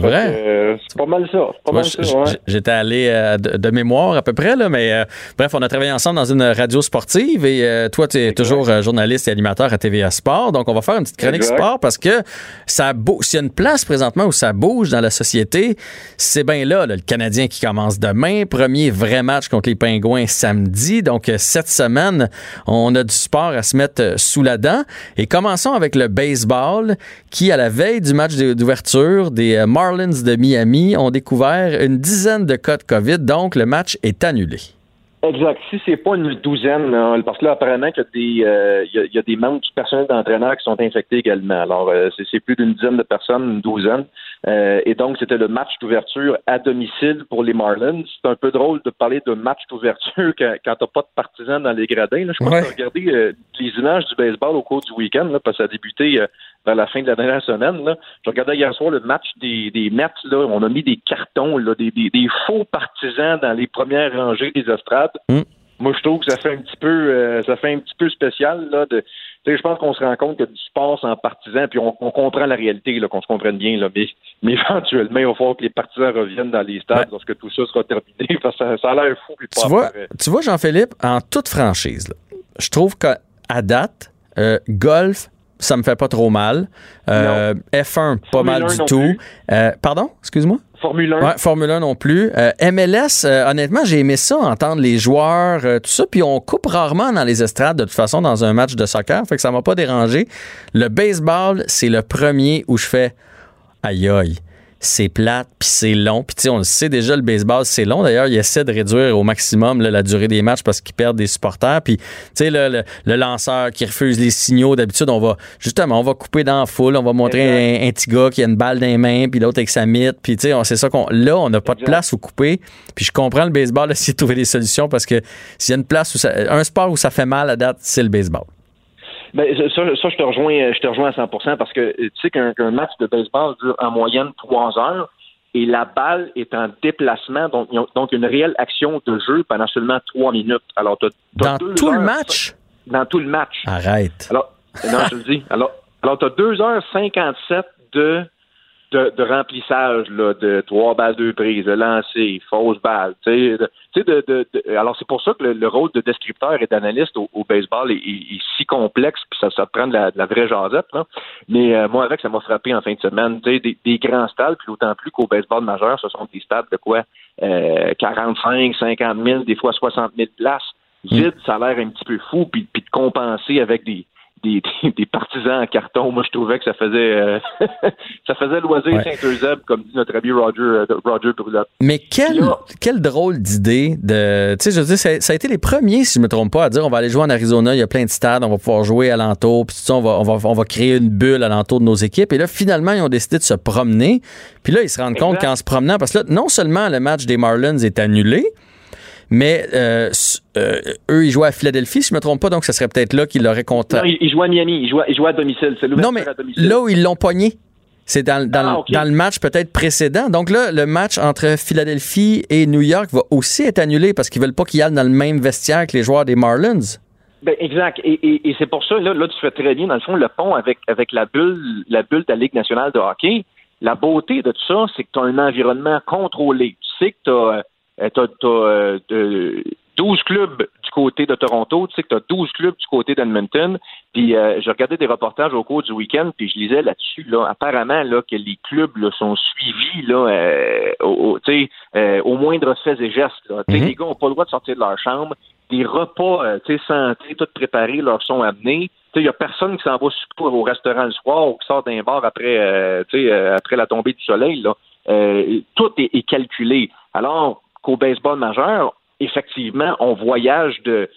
Vrai? Euh, c'est pas mal ça. C'est pas Moi, mal j- ça, ouais. j- J'étais allé euh, de, de mémoire à peu près, là, mais euh, bref, on a travaillé ensemble dans une radio sportive et toi, tu es toujours journaliste et animateur à TVA Sport. Donc, on va faire une petite chronique Exact. sport parce que ça bouge. S'il y a une place présentement où ça bouge dans la société, c'est bien là, là, le Canadien qui commence demain. Premier vrai match contre les Pingouins samedi. Donc, cette semaine, on a du sport à se mettre sous la dent. Et commençons avec le baseball qui, à la veille du match d'ouverture des euh, Marlins de Miami, ont découvert une dizaine de cas de COVID. Donc, le match est annulé. Exact. Si c'est pas une douzaine, là, parce que là, apparemment, qu'il y a des, euh, il y a- il y a des membres du personnel d'entraîneur qui sont infectés également. Alors, euh, c'est plus d'une dizaine de personnes, une douzaine. Euh, et donc, c'était le match d'ouverture à domicile pour les Marlins. C'est un peu drôle de parler de match d'ouverture quand, quand t'as pas de partisans dans les gradins. Là. Je crois Ouais. que regardé les images du baseball au cours du week-end, là, parce que ça a débuté vers la fin de la dernière semaine. Là. Je regardais hier soir le match des, des Mets. Là. On a mis des cartons, là, des, des, des faux partisans dans les premières rangées des estrades. Moi, je trouve que ça fait un petit peu, euh, ça fait un petit peu spécial là. De, tu je pense qu'on se rend compte que du sport sans partisans, puis on, on comprend la réalité, qu'on se comprenne bien, là. Mais, mais éventuellement, il va falloir que les partisans reviennent dans les stades lorsque tout ça sera terminé, parce que ça, ça a l'air fou. puis pas Tu vois, tu vois Jean-Philippe, en toute franchise, là, je trouve qu'à date, euh, golf, ça me fait pas trop mal. Euh, F1, pas Formule mal 1 du tout. Euh, pardon, excuse-moi? Formule 1. Ouais, Formule 1 non plus. Euh, MLS, honnêtement, j'ai aimé ça, entendre les joueurs, tout ça. Puis on coupe rarement dans les estrades, de toute façon, dans un match de soccer. Fait que ça m'a pas dérangé. Le baseball, c'est le premier où je fais aïe aïe. C'est plate, puis c'est long. Puis tu sais, on le sait déjà, le baseball, c'est long. D'ailleurs, ils essaient de réduire au maximum là, la durée des matchs parce qu'ils perdent des supporters. Puis, tu sais, le, le- le lanceur qui refuse les signaux, d'habitude, on va, justement, on va couper dans la foule, on va montrer un, un petit gars qui a une balle dans les mains, puis l'autre avec sa mythe. Puis, tu sais, on- c'est ça qu'on. Là, on n'a pas de place où couper. Puis, je comprends le baseball, essayer de trouver des solutions parce que s'il y a une place où ça. Un sport où ça fait mal à date, c'est le baseball. Ben, ça, ça, je te rejoins, je te rejoins à 100 parce que tu sais qu'un match de baseball dure en moyenne trois heures et la balle est en déplacement, donc, donc une réelle action de jeu pendant seulement trois minutes. Alors, t'as- t'as Dans tout le match? Dans tout le match. Arrête. Alors, non, je le dis. Alors, alors tu as 2h57 de, de, de remplissage là, de trois balles, deux prises, de lancer, fausse balle. Tu sais, de- tu sais, de, de- de- alors, c'est pour ça que le, le rôle de descripteur et d'analyste au, au baseball est, est- est si complexe, puis ça, ça prend de la, de la vraie jasette. Là. Mais euh, moi, avec, ça m'a frappé en fin de semaine. Tu sais, des, des grands stades, puis d'autant plus qu'au baseball majeur, ce sont des stades de quoi? Euh, 45, 50 000, des fois 60 000 places. Vide, ça a l'air un petit peu fou, puis, puis de compenser avec des, des, des, des partisans en carton. Moi, je trouvais que ça faisait euh, ça faisait loisir Ouais. Saint-Eusèbe, comme dit notre ami Roger, euh, Roger Brulotte. Mais quelle, quelle drôle d'idée de. Tu sais, je veux dire, ça, ça a été les premiers, si je me trompe pas, à dire on va aller jouer en Arizona, il y a plein de stades, on va pouvoir jouer alentour, puis tout ça, on va, on, va, on va créer une bulle alentour de nos équipes. Et là, finalement, ils ont décidé de se promener. Puis là, ils se rendent compte qu'en se promenant, parce que là, non seulement le match des Marlins est annulé, mais euh, euh, eux, ils jouaient à Philadelphie, si je me trompe pas, donc ça serait peut-être là qu'ils l'auraient compté. Non, il, il jouait à Miami, il jouait, il jouait à domicile. C'est Non, mais à domicile. là où ils l'ont pogné, c'est dans, dans, Ah, dans le match peut-être précédent. Donc là, le match entre Philadelphie et New York va aussi être annulé parce qu'ils veulent pas qu'il y aille dans le même vestiaire que les joueurs des Marlins. Ben, exact. Et, et, et c'est pour ça, là, là, tu fais très bien, dans le fond, le pont avec, avec la bulle, la bulle de la Ligue nationale de hockey. La beauté de tout ça, c'est que tu as un environnement contrôlé. Tu sais que tu as t'as, t'as, euh, de- 12 clubs du côté de Toronto, tu sais que tu as 12 clubs du côté d'Edmonton. Puis euh, je regardais des reportages au cours du week-end, puis je lisais là-dessus, là, apparemment là, que les clubs là, sont suivis là, euh, au, tu euh, au moindre fait et geste. Là. Tu sais, Les gars n'ont pas le droit de sortir de leur chambre. Des repas euh, tu sais, santé, tout préparés, leur sont amenés. Il n'y a personne qui s'en va au restaurant le soir ou qui sort d'un bar après, euh, tu sais, euh, après la tombée du soleil. Là. Euh, tout est, est calculé. Alors qu'au baseball majeur, effectivement, on voyage de,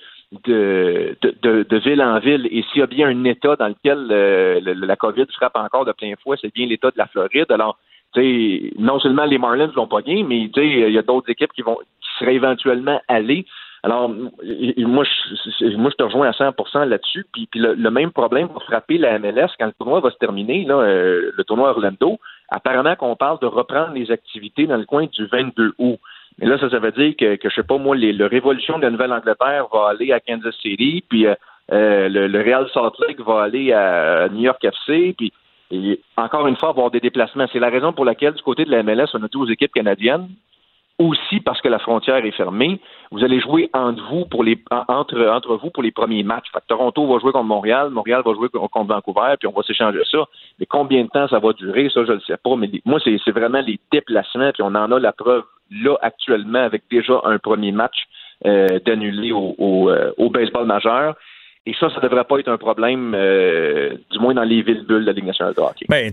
de, de, de- ville en ville. Et s'il y a bien un État dans lequel euh, la COVID frappe encore de plein fouet, c'est bien l'État de la Floride. Alors, tu sais, non seulement les Marlins vont pas bien, mais il y a d'autres équipes qui vont qui seraient éventuellement allées. Alors, moi, je, moi, je te rejoins à 100% là-dessus. Puis, puis le, le même problème va frapper la MLS quand le tournoi va se terminer, là, euh, le tournoi Orlando. Apparemment qu'on parle de reprendre les activités dans le coin du 22 août. Mais là, ça, ça veut dire que, que je sais pas, moi, les, le Révolution de la Nouvelle-Angleterre va aller à Kansas City, puis euh, euh, le, le Real Salt Lake va aller à New York FC, puis encore une fois, avoir des déplacements. C'est la raison pour laquelle, du côté de la MLS, on a 12 équipes canadiennes, aussi parce que la frontière est fermée. Vous allez jouer entre vous pour les en- entre entre vous pour les premiers matchs. Fait que Toronto va jouer contre Montréal, Montréal va jouer contre Vancouver, puis on va s'échanger ça. Mais combien de temps ça va durer, ça je ne sais pas. Mais moi c'est c'est vraiment les déplacements, puis on en a la preuve là actuellement avec déjà un premier match euh, d'annuler au, au, euh, au baseball majeur. Et ça, ça devrait pas être un problème, euh, du moins dans les villes bulles de la Ligue nationale de hockey. Ben,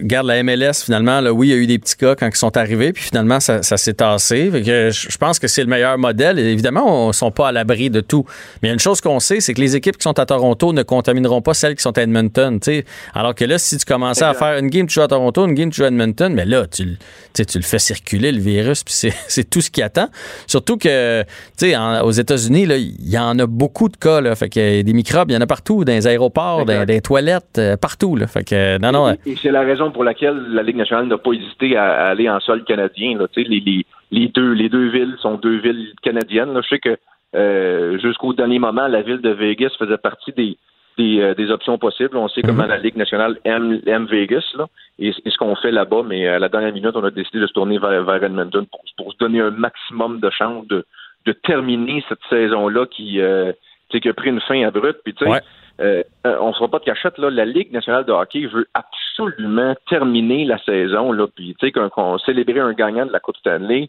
regarde la MLS, finalement, là, oui, il y a eu des petits cas quand ils sont arrivés, puis finalement, ça, ça s'est tassé. Fait que je pense que c'est le meilleur modèle. Et évidemment, on ne sont pas à l'abri de tout. Mais il y a une chose qu'on sait, c'est que les équipes qui sont à Toronto ne contamineront pas celles qui sont à Edmonton. tu sais. Alors que là, si tu commençais à faire une game, tu joues à Toronto, une game, tu joues à Edmonton, mais là, tu, le- tu le fais circuler, le virus, puis c'est tout ce qui attend. Surtout que, tu sais, aux États-Unis, il y en a beaucoup de cas. Là, fait que y a des microbes, il y en a partout, dans les aéroports, dans, dans les toilettes, euh, partout. Là, fait que, non, non. Et, et c'est la raison pour laquelle la Ligue nationale n'a pas hésité à, à aller en sol canadien. Là. Les, les, les deux, les deux villes sont deux villes canadiennes. Là. Je sais que euh, jusqu'au dernier moment, la ville de Vegas faisait partie des, des, euh, des options possibles. On sait comment la Ligue nationale aime, aime Vegas là, et, et ce qu'on fait là-bas, mais à la dernière minute, on a décidé de se tourner vers, vers Edmonton pour, pour se donner un maximum de chance de, de terminer cette saison-là qui, euh, a pris une fin abrupte. Puis, tu sais, euh, euh, on ne fera pas de cachette, là, la Ligue nationale de hockey veut absolument terminer la saison, là, puis tu sais, qu'on, célébrer un gagnant de la Coupe Stanley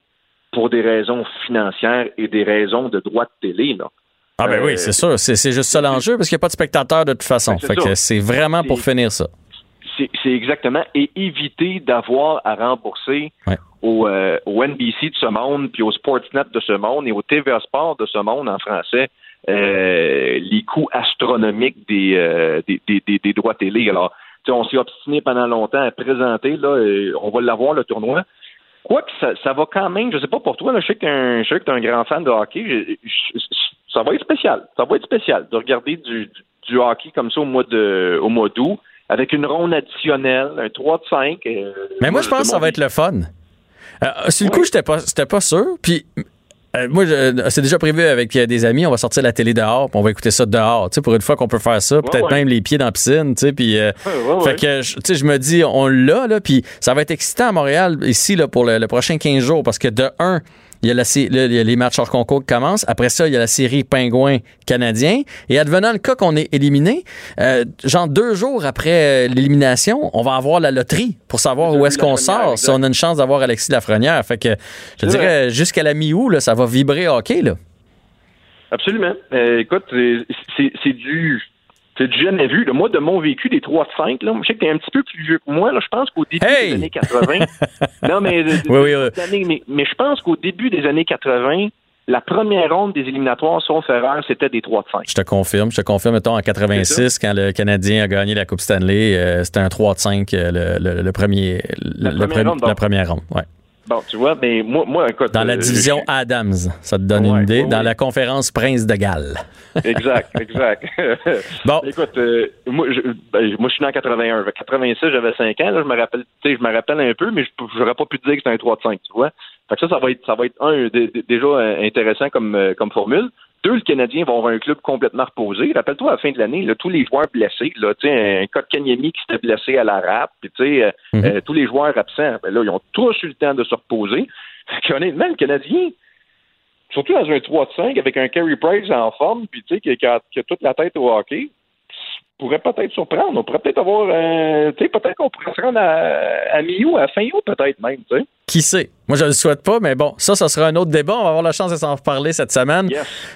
pour des raisons financières et des raisons de droits de télé, là. Ah ben Euh, oui, c'est sûr. C'est juste ça l'enjeu parce qu'il n'y a pas de spectateurs de toute façon. Ben, c'est Fait ça. que c'est vraiment pour finir ça. C'est, exactement. Et éviter d'avoir à rembourser au, euh, au NBC de ce monde, puis au Sportsnet de ce monde et au TVA Sport de ce monde en français, euh, les coûts astronomiques des, euh, des, des, droits télé. Alors, tu sais, on s'est obstiné pendant longtemps à présenter, là, euh, on va l'avoir, le tournoi. Quoique, ça, ça va quand même, je sais pas pour toi, là, je sais que tu es un grand fan de hockey, je- je- ça va être spécial. Ça va être spécial de regarder du, du, du hockey comme ça au mois de au mois d'août, avec une ronde additionnelle, un 3 de 5. euh, Mais moi, je pense que ça va être le fun. Euh, sur le coup, j'étais pas, j'étais pas sûr. Puis, euh, moi, je- c'est déjà prévu avec euh, des amis. On va sortir la télé dehors, puis on va écouter ça dehors. Tu sais, pour une fois qu'on peut faire ça, peut-être ouais. même les pieds dans la piscine. Tu sais, puis, euh, ouais, fait que, tu sais, je me dis, on l'a là, puis ça va être excitant à Montréal ici là pour le, le prochain 15 jours, parce que de un. Il y, a la, là, il y a les matchs hors concours qui commencent. Après ça, il y a la série Pingouin canadien. Et advenant le cas qu'on est éliminé, euh, genre deux jours après euh, l'élimination, on va avoir la loterie pour savoir où est-ce qu'on sort, si on a une chance d'avoir Alexis Lafrenière. Fait que je dirais, jusqu'à la mi-août, là, ça va vibrer hockey. Là. Absolument. Euh, écoute, c'est- c'est c'est du. Jamais vu. là. Moi, de mon vécu des 3 de 5, là, je sais que tu es un petit peu plus vieux que moi. Là, je pense qu'au début des années 80. non, mais, de- de- Oui, oui, oui. des années- mais, mais je pense qu'au début des années 80, la première ronde des éliminatoires, sauf erreur, c'était des 3 de 5. Je te confirme. Je te confirme, mettons, en 86, quand le Canadien a gagné la Coupe Stanley, euh, c'était un 3 de 5 euh, le, le- le premier, le première ronde, la première ronde. Ouais. Bon, tu vois, mais moi, moi écoute. Dans la euh, division Adams, ça te donne une idée. Dans la conférence Prince de Galles. Exact, exact. bon. Écoute, euh, moi, je, ben, moi, je suis né en 81. Fait que 86, j'avais 5 ans. Là, je me rappelle, tu sais, je me rappelle un peu, mais je j'aurais pas pu te dire que c'était un 3 de 5, tu vois. Fait que ça, ça va être, ça va être un, dé- dé- déjà euh, intéressant comme, comme formule. Deux, le Canadien va avoir un club complètement reposé. Rappelle-toi, à la fin de l'année, tous les joueurs blessés, là, un Kanyemi qui s'était blessé à la rap, puis tu sais, euh, euh, tous les joueurs absents, ben là, ils ont tous eu le temps de se reposer. Fait qu'honnêtement, le Canadien, surtout dans un 3 de 5 avec un Carey Price en forme, puis tu sais, qui, qui a, qui a toute la tête au hockey, pourrait peut-être surprendre. On pourrait peut-être avoir, euh, tu sais, peut-être qu'on pourrait se rendre à, à mi-août, à fin août peut-être même, tu sais. Qui sait? Moi, je ne le souhaite pas, mais bon, ça, ça sera un autre débat. On va avoir la chance de s'en reparler cette semaine.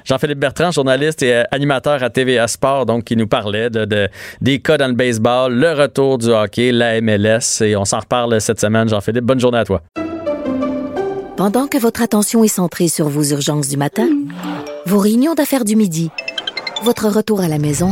Jean-Philippe Bertrand, journaliste et euh, animateur à TVA Sport, donc, qui nous parlait de, de- des cas dans le baseball, le retour du hockey, la MLS, et on s'en reparle cette semaine. Jean-Philippe, bonne journée à toi. Pendant que votre attention est centrée sur vos urgences du matin, vos réunions d'affaires du midi, votre retour à la maison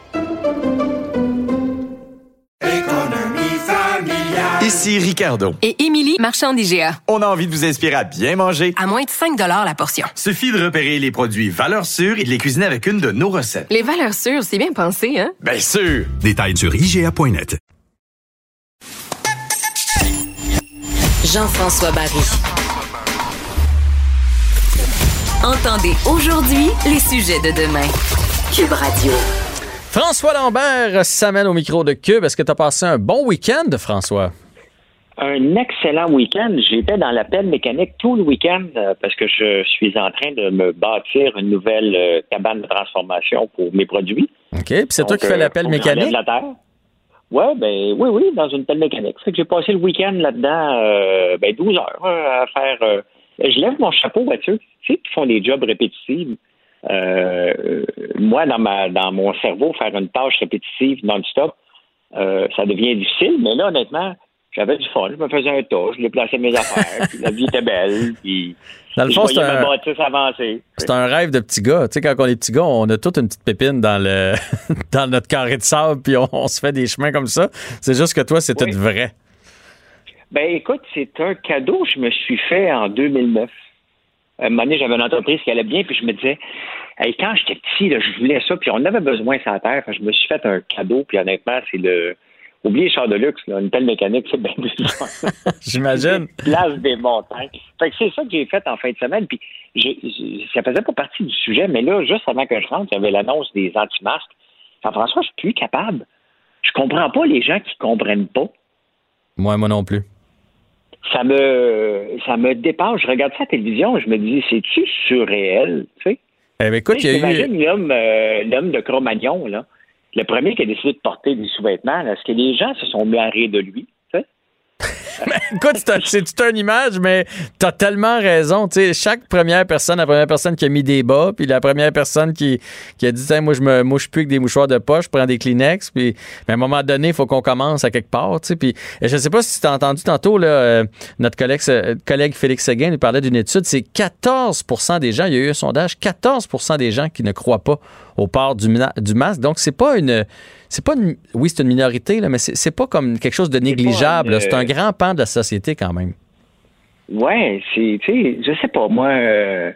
Ici Ricardo. Et Émilie, marchand d'IGA. On a envie de vous inspirer à bien manger. À moins de 5 la portion. Suffit de repérer les produits valeurs sûres et de les cuisiner avec une de nos recettes. Les valeurs sûres, c'est bien pensé, hein? Bien sûr! Détails sur IGA.net. Jean-François Barry. Entendez aujourd'hui les sujets de demain. Cube Radio. François Lambert s'amène au micro de Cube. Est-ce que tu as passé un bon week-end, François? Un excellent week-end. J'étais dans la pelle mécanique tout le week-end euh, parce que je suis en train de me bâtir une nouvelle euh, cabane de transformation pour mes produits. OK. Puis c'est toi qui fais euh, l'appel on mécanique? la terre. Ouais, ben oui, oui, dans une pelle mécanique. Fait que j'ai passé le week-end là-dedans, euh, ben 12 heures euh, à faire. euh, je lève mon chapeau à ceux tu sais, qui font des jobs répétitifs. Moi, dans ma dans mon cerveau, faire une tâche répétitive non-stop, ça devient difficile. Mais là, honnêtement, j'avais du fun. Je me faisais un tas, je déplaçais mes affaires, puis la vie était belle, puis Dans le fond, c'est un- un rêve de petit gars. Tu sais, quand on est petit gars, on a toute une petite pépine dans le dans notre carré de sable, puis on, on se fait des chemins comme ça. C'est juste que toi, c'est tout vrai. Ben écoute, c'est un cadeau que je me suis fait en 2009. À un moment donné, j'avais une entreprise qui allait bien, puis je me disais, hey, quand j'étais petit, là, je voulais ça, puis on avait besoin la terre. Je me suis fait un cadeau, puis honnêtement, c'est le. Oubliez le char de luxe, là, une telle mécanique, c'est bien. J'imagine. Place des montagnes. Fait que c'est ça que j'ai fait en fin de semaine, puis j'ai- j'ai- ça faisait pas partie du sujet, mais là, juste avant que je rentre, il y avait l'annonce des anti-masques. Jean-François, je suis plus capable. Je comprends pas les gens qui comprennent pas. Moi, moi non plus. ça me ça me dépasse. Je regarde ça à la télévision je me dis, c'est-tu surréel? Tu sais? Eh bien, écoute, Tu il y a eu. J'imagine l'homme, euh, l'homme de Cro-Magnon, là. Le premier qui a décidé de porter des sous-vêtements, est-ce que les gens se sont mis à rire de lui? sais? Écoute, c'est toute une image, mais t'as tellement raison. Chaque première personne, la première personne qui a mis des bas, puis la première personne qui, a dit, moi, je me mouche plus avec des mouchoirs de poche, je prends des Kleenex, puis à un moment donné, il faut qu'on commence à quelque part. Puis je sais pas si tu as entendu tantôt, là, euh, notre collègue, euh, collègue Félix Seguin nous parlait d'une étude, c'est 14% des gens, il y a eu un sondage, 14% des gens qui ne croient pas au port du, masque. Donc, c'est pas une. C'est pas une. Oui, c'est une minorité, là, mais c'est pas comme quelque chose de négligeable. C'est un grand pan de la société quand même. Ouais, c'est, tu sais, je sais pas, moi, euh,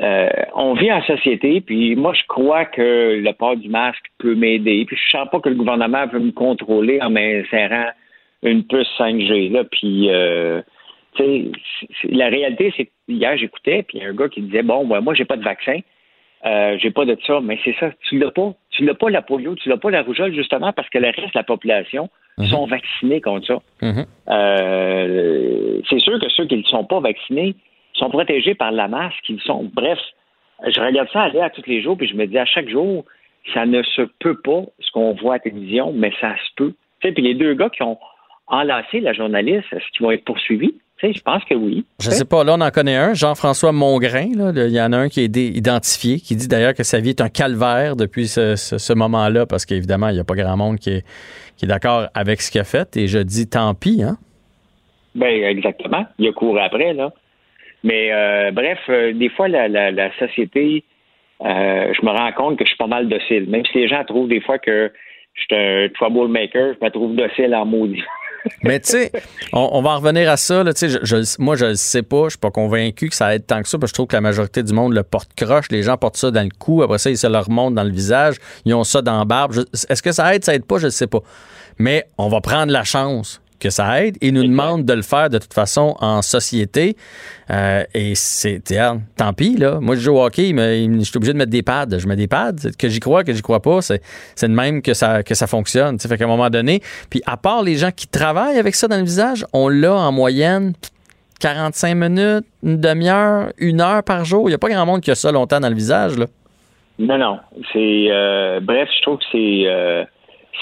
euh, on vit en société, puis moi, je crois que le port du masque peut m'aider, puis je sens pas que le gouvernement veut me contrôler en m'insérant une puce 5G, là, puis, euh, tu sais, la réalité, c'est que hier, j'écoutais, puis il y a un gars qui disait, bon, ben, moi, j'ai pas de vaccin, euh, j'ai pas de ça, mais c'est ça, tu l'as pas. Tu l'as pas la polio, tu l'as pas la rougeole, justement, parce que le reste de la population sont vaccinés contre ça. Euh, c'est sûr que ceux qui ne sont pas vaccinés sont protégés par la masque. Ils sont. Bref, je regarde ça aller à tous les jours, puis je me dis à chaque jour, ça ne se peut pas ce qu'on voit à la télévision, mais ça se peut. Tu sais, puis les deux gars qui ont enlacé la journaliste, est-ce qu'ils vont être poursuivis? Tu sais, je pense que oui. Je sais pas, là, on en connaît un, Jean-François Mongrain. là. Il y en a un qui est identifié, qui dit d'ailleurs que sa vie est un calvaire depuis ce, ce- ce moment-là, parce qu'évidemment, il n'y a pas grand monde qui est, qui est d'accord avec ce qu'il a fait. Et je dis tant pis, hein? Ben exactement. Il a couru après, là. Mais euh, bref, euh, des fois, la, la, la société, euh, je me rends compte que je suis pas mal docile. Même si les gens trouvent des fois que je suis un troublemaker, je me trouve docile en maudit. Mais tu sais, on, va en revenir à ça. Là, moi, je le sais pas. Je suis pas convaincu que ça aide tant que ça. Parce que je trouve que la majorité du monde le porte croche. Les gens portent ça dans le cou. Après ça, ils se leur remontent dans le visage. Ils ont ça dans la barbe. Est-ce que ça aide, ça aide pas? Je ne sais pas. Mais on va prendre la chance que ça aide. Ils nous demandent de le faire de toute façon en société. Euh, et c'est, tiens, tant pis, là. Moi, je joue au hockey, mais je suis obligé de mettre des pads. Je mets des pads. Que j'y crois, que j'y crois pas, c'est, c'est de même que ça, que ça fonctionne. Tu sais, fait qu'à un moment donné, puis à part les gens qui travaillent avec ça dans le visage, on l'a en moyenne 45 minutes, une demi-heure, une heure par jour. Il n'y a pas grand monde qui a ça longtemps dans le visage, là. Non, non. C'est euh, bref, je trouve que c'est euh,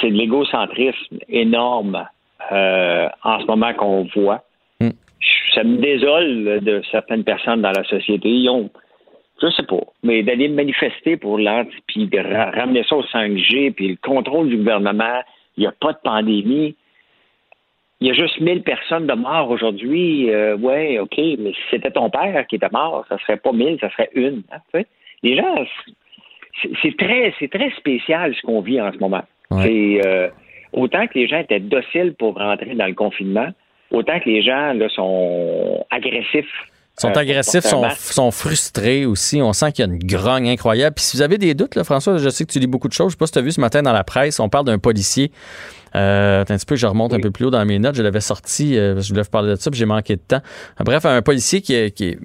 c'est de l'égocentrisme énorme euh, en ce moment qu'on voit. Hmm. Ça me désole de certaines personnes dans la société. Ils ont, je sais pas, mais d'aller manifester pour l'anti, puis de ra- ramener ça au 5G, puis le contrôle du gouvernement. Il n'y a pas de pandémie. Il y a juste 1000 personnes de morts aujourd'hui. Euh, ouais, OK, mais si c'était ton père qui était mort, ça serait pas 1000, ça serait une. hein. Les gens, c'est- très, très spécial ce qu'on vit en ce moment. C'est euh, autant que les gens étaient dociles pour rentrer dans le confinement, autant que les gens là, sont agressifs. sont euh, agressifs, sont, frustrés aussi. On sent qu'il y a une grogne incroyable. Puis si vous avez des doutes, là, François, je sais que tu lis beaucoup de choses. Je sais pas si tu as vu ce matin dans la presse, on parle d'un policier. Euh, attends un petit peu, je remonte un peu plus haut dans mes notes. Je l'avais sorti, euh, je voulais vous parler de ça, puis j'ai manqué de temps. Bref, un policier qui a, qui,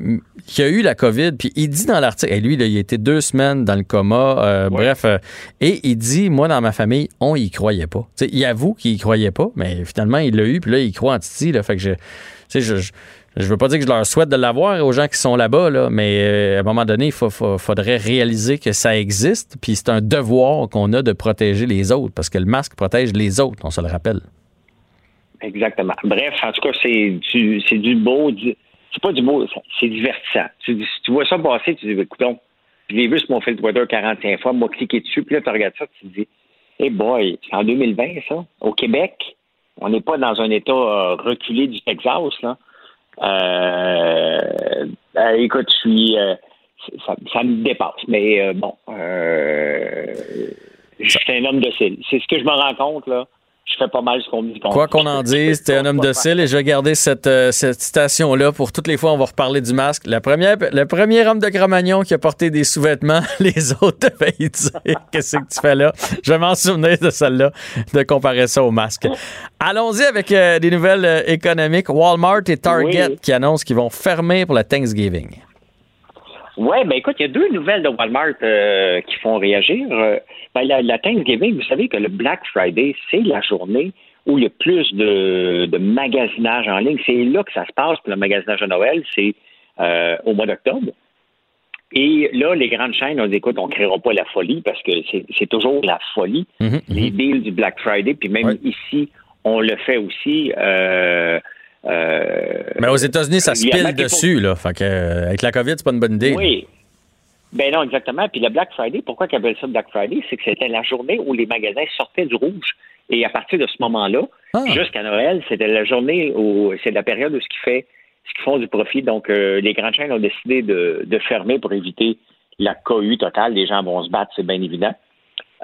qui a eu la COVID, puis il dit dans l'article, et lui, là, il a été deux semaines dans le coma, euh, bref, euh, et il dit, moi, dans ma famille, on y croyait pas. Il avoue qu'il y croyait pas, mais finalement, il l'a eu, puis là, il croit en Titi, là, fait que je, je, je veux pas dire que je leur souhaite de l'avoir aux gens qui sont là-bas, là, mais euh, à un moment donné, il faudrait réaliser que ça existe, puis c'est un devoir qu'on a de protéger les autres, parce que le masque protège les autres, on se le rappelle. Exactement. Bref, en tout cas, c'est du, beau, c'est pas du beau, c'est- divertissant. Tu, si tu vois ça passer, tu dis, écoutons, je l'ai vu sur mon fil Twitter 45 fois, moi, cliquer dessus, puis là, tu regardes ça, tu te dis, hey boy, c'est en 2020, ça. Au Québec, on n'est pas dans un État euh, reculé du Texas, là. Euh, écoute, je suis, euh, ça, ça me dépasse, mais bon, je suis un homme docile. C'est ce que je me rends compte, là. Je fais pas mal ce qu'on me dit. Quoi qu'on en dise, t'es un homme docile et je vais garder cette, euh, cette citation-là pour toutes les fois on va reparler du masque. La première, le premier homme de Cro-Magnon qui a porté des sous-vêtements, les autres avaient dire qu'est-ce que tu fais là? Je vais m'en souvenir de celle-là, de comparer ça au masque. Allons-y avec euh, des nouvelles euh, économiques. Walmart et Target Oui. qui annoncent qu'ils vont fermer pour la Thanksgiving. Oui, ben écoute, il y a deux nouvelles de Walmart euh, qui font réagir. Euh, ben, la, la Thanksgiving, vous savez que le Black Friday, c'est la journée où il y a plus de, de magasinage en ligne. C'est là que ça se passe pour le magasinage de Noël, c'est euh, au mois d'octobre. Et là, les grandes chaînes ont dit, écoute, on ne créera pas la folie parce que c'est toujours la folie, les deals du Black Friday. Puis même ici, on le fait aussi. Euh, Mais aux États-Unis, ça se pile qui dessus, là. Fait que, euh, avec la COVID, c'est pas une bonne idée. oui. Ben non, exactement. Puis le Black Friday, pourquoi ils appellent ça Black Friday? C'est que c'était la journée où les magasins sortaient du rouge. Et à partir de ce moment-là, jusqu'à Noël, c'était la journée où c'est la période où ce qui fait ce qu'ils font du profit. Donc, euh, les grandes chaînes ont décidé de, de fermer pour éviter la cohue totale. Les gens vont se battre, c'est bien évident.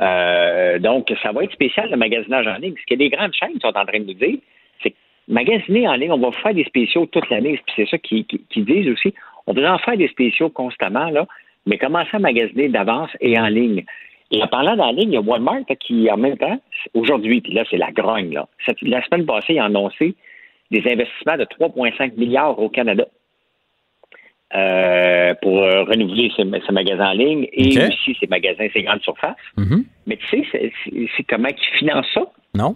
Euh, donc, ça va être spécial le magasinage en ligne. Ce que les grandes chaînes sont en train de nous dire, c'est que magasiner en ligne, on va faire des spéciaux toute l'année. Puis c'est ça qu'ils qui, qui disent aussi. On devrait en faire des spéciaux constamment, là, mais commencer à magasiner d'avance et en ligne. Et en parlant d'en ligne, il y a Walmart qui, en même temps, aujourd'hui, puis là, c'est la grogne. Là. Cette- la semaine passée, ils ont annoncé des investissements de 3,5 milliards au Canada euh, pour euh, renouveler ces, ces magasins en ligne et aussi ces magasins, ces grandes surfaces. Mhm. Mais tu sais, c'est comment ils financent ça? Non?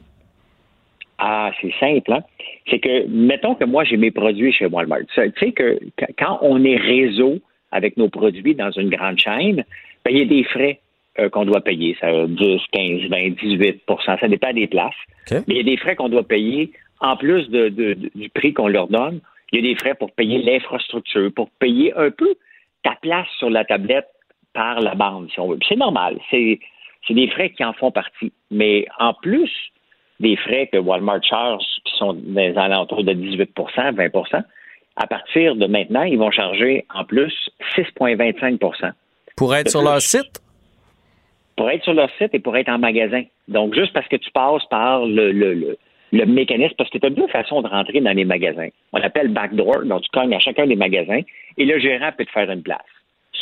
Ah, c'est simple, hein? C'est que, mettons que moi, j'ai mes produits chez Walmart. Tu sais que qu- quand on est réseau avec nos produits dans une grande chaîne, ben, il y a des frais euh, qu'on doit payer. Ça, 10, 15, 20, 18% Ça dépend des places. Mais il y a des frais qu'on doit payer en plus de, de- de- du prix qu'on leur donne. Il y a des frais pour payer l'infrastructure, pour payer un peu ta place sur la tablette par la bande, si on veut. C'est normal. C'est des frais qui en font partie. Mais en plus des frais que Walmart charge, qui sont les alentours de 18% 20% à partir de maintenant, ils vont charger en plus 6,25% Pour être sur leur site? pour être sur leur site et pour être en magasin. Donc, juste parce que tu passes par le, le, le, le mécanisme, parce que tu as deux façons de rentrer dans les magasins. On l'appelle backdoor, donc tu cognes à chacun des magasins et le gérant peut te faire une place.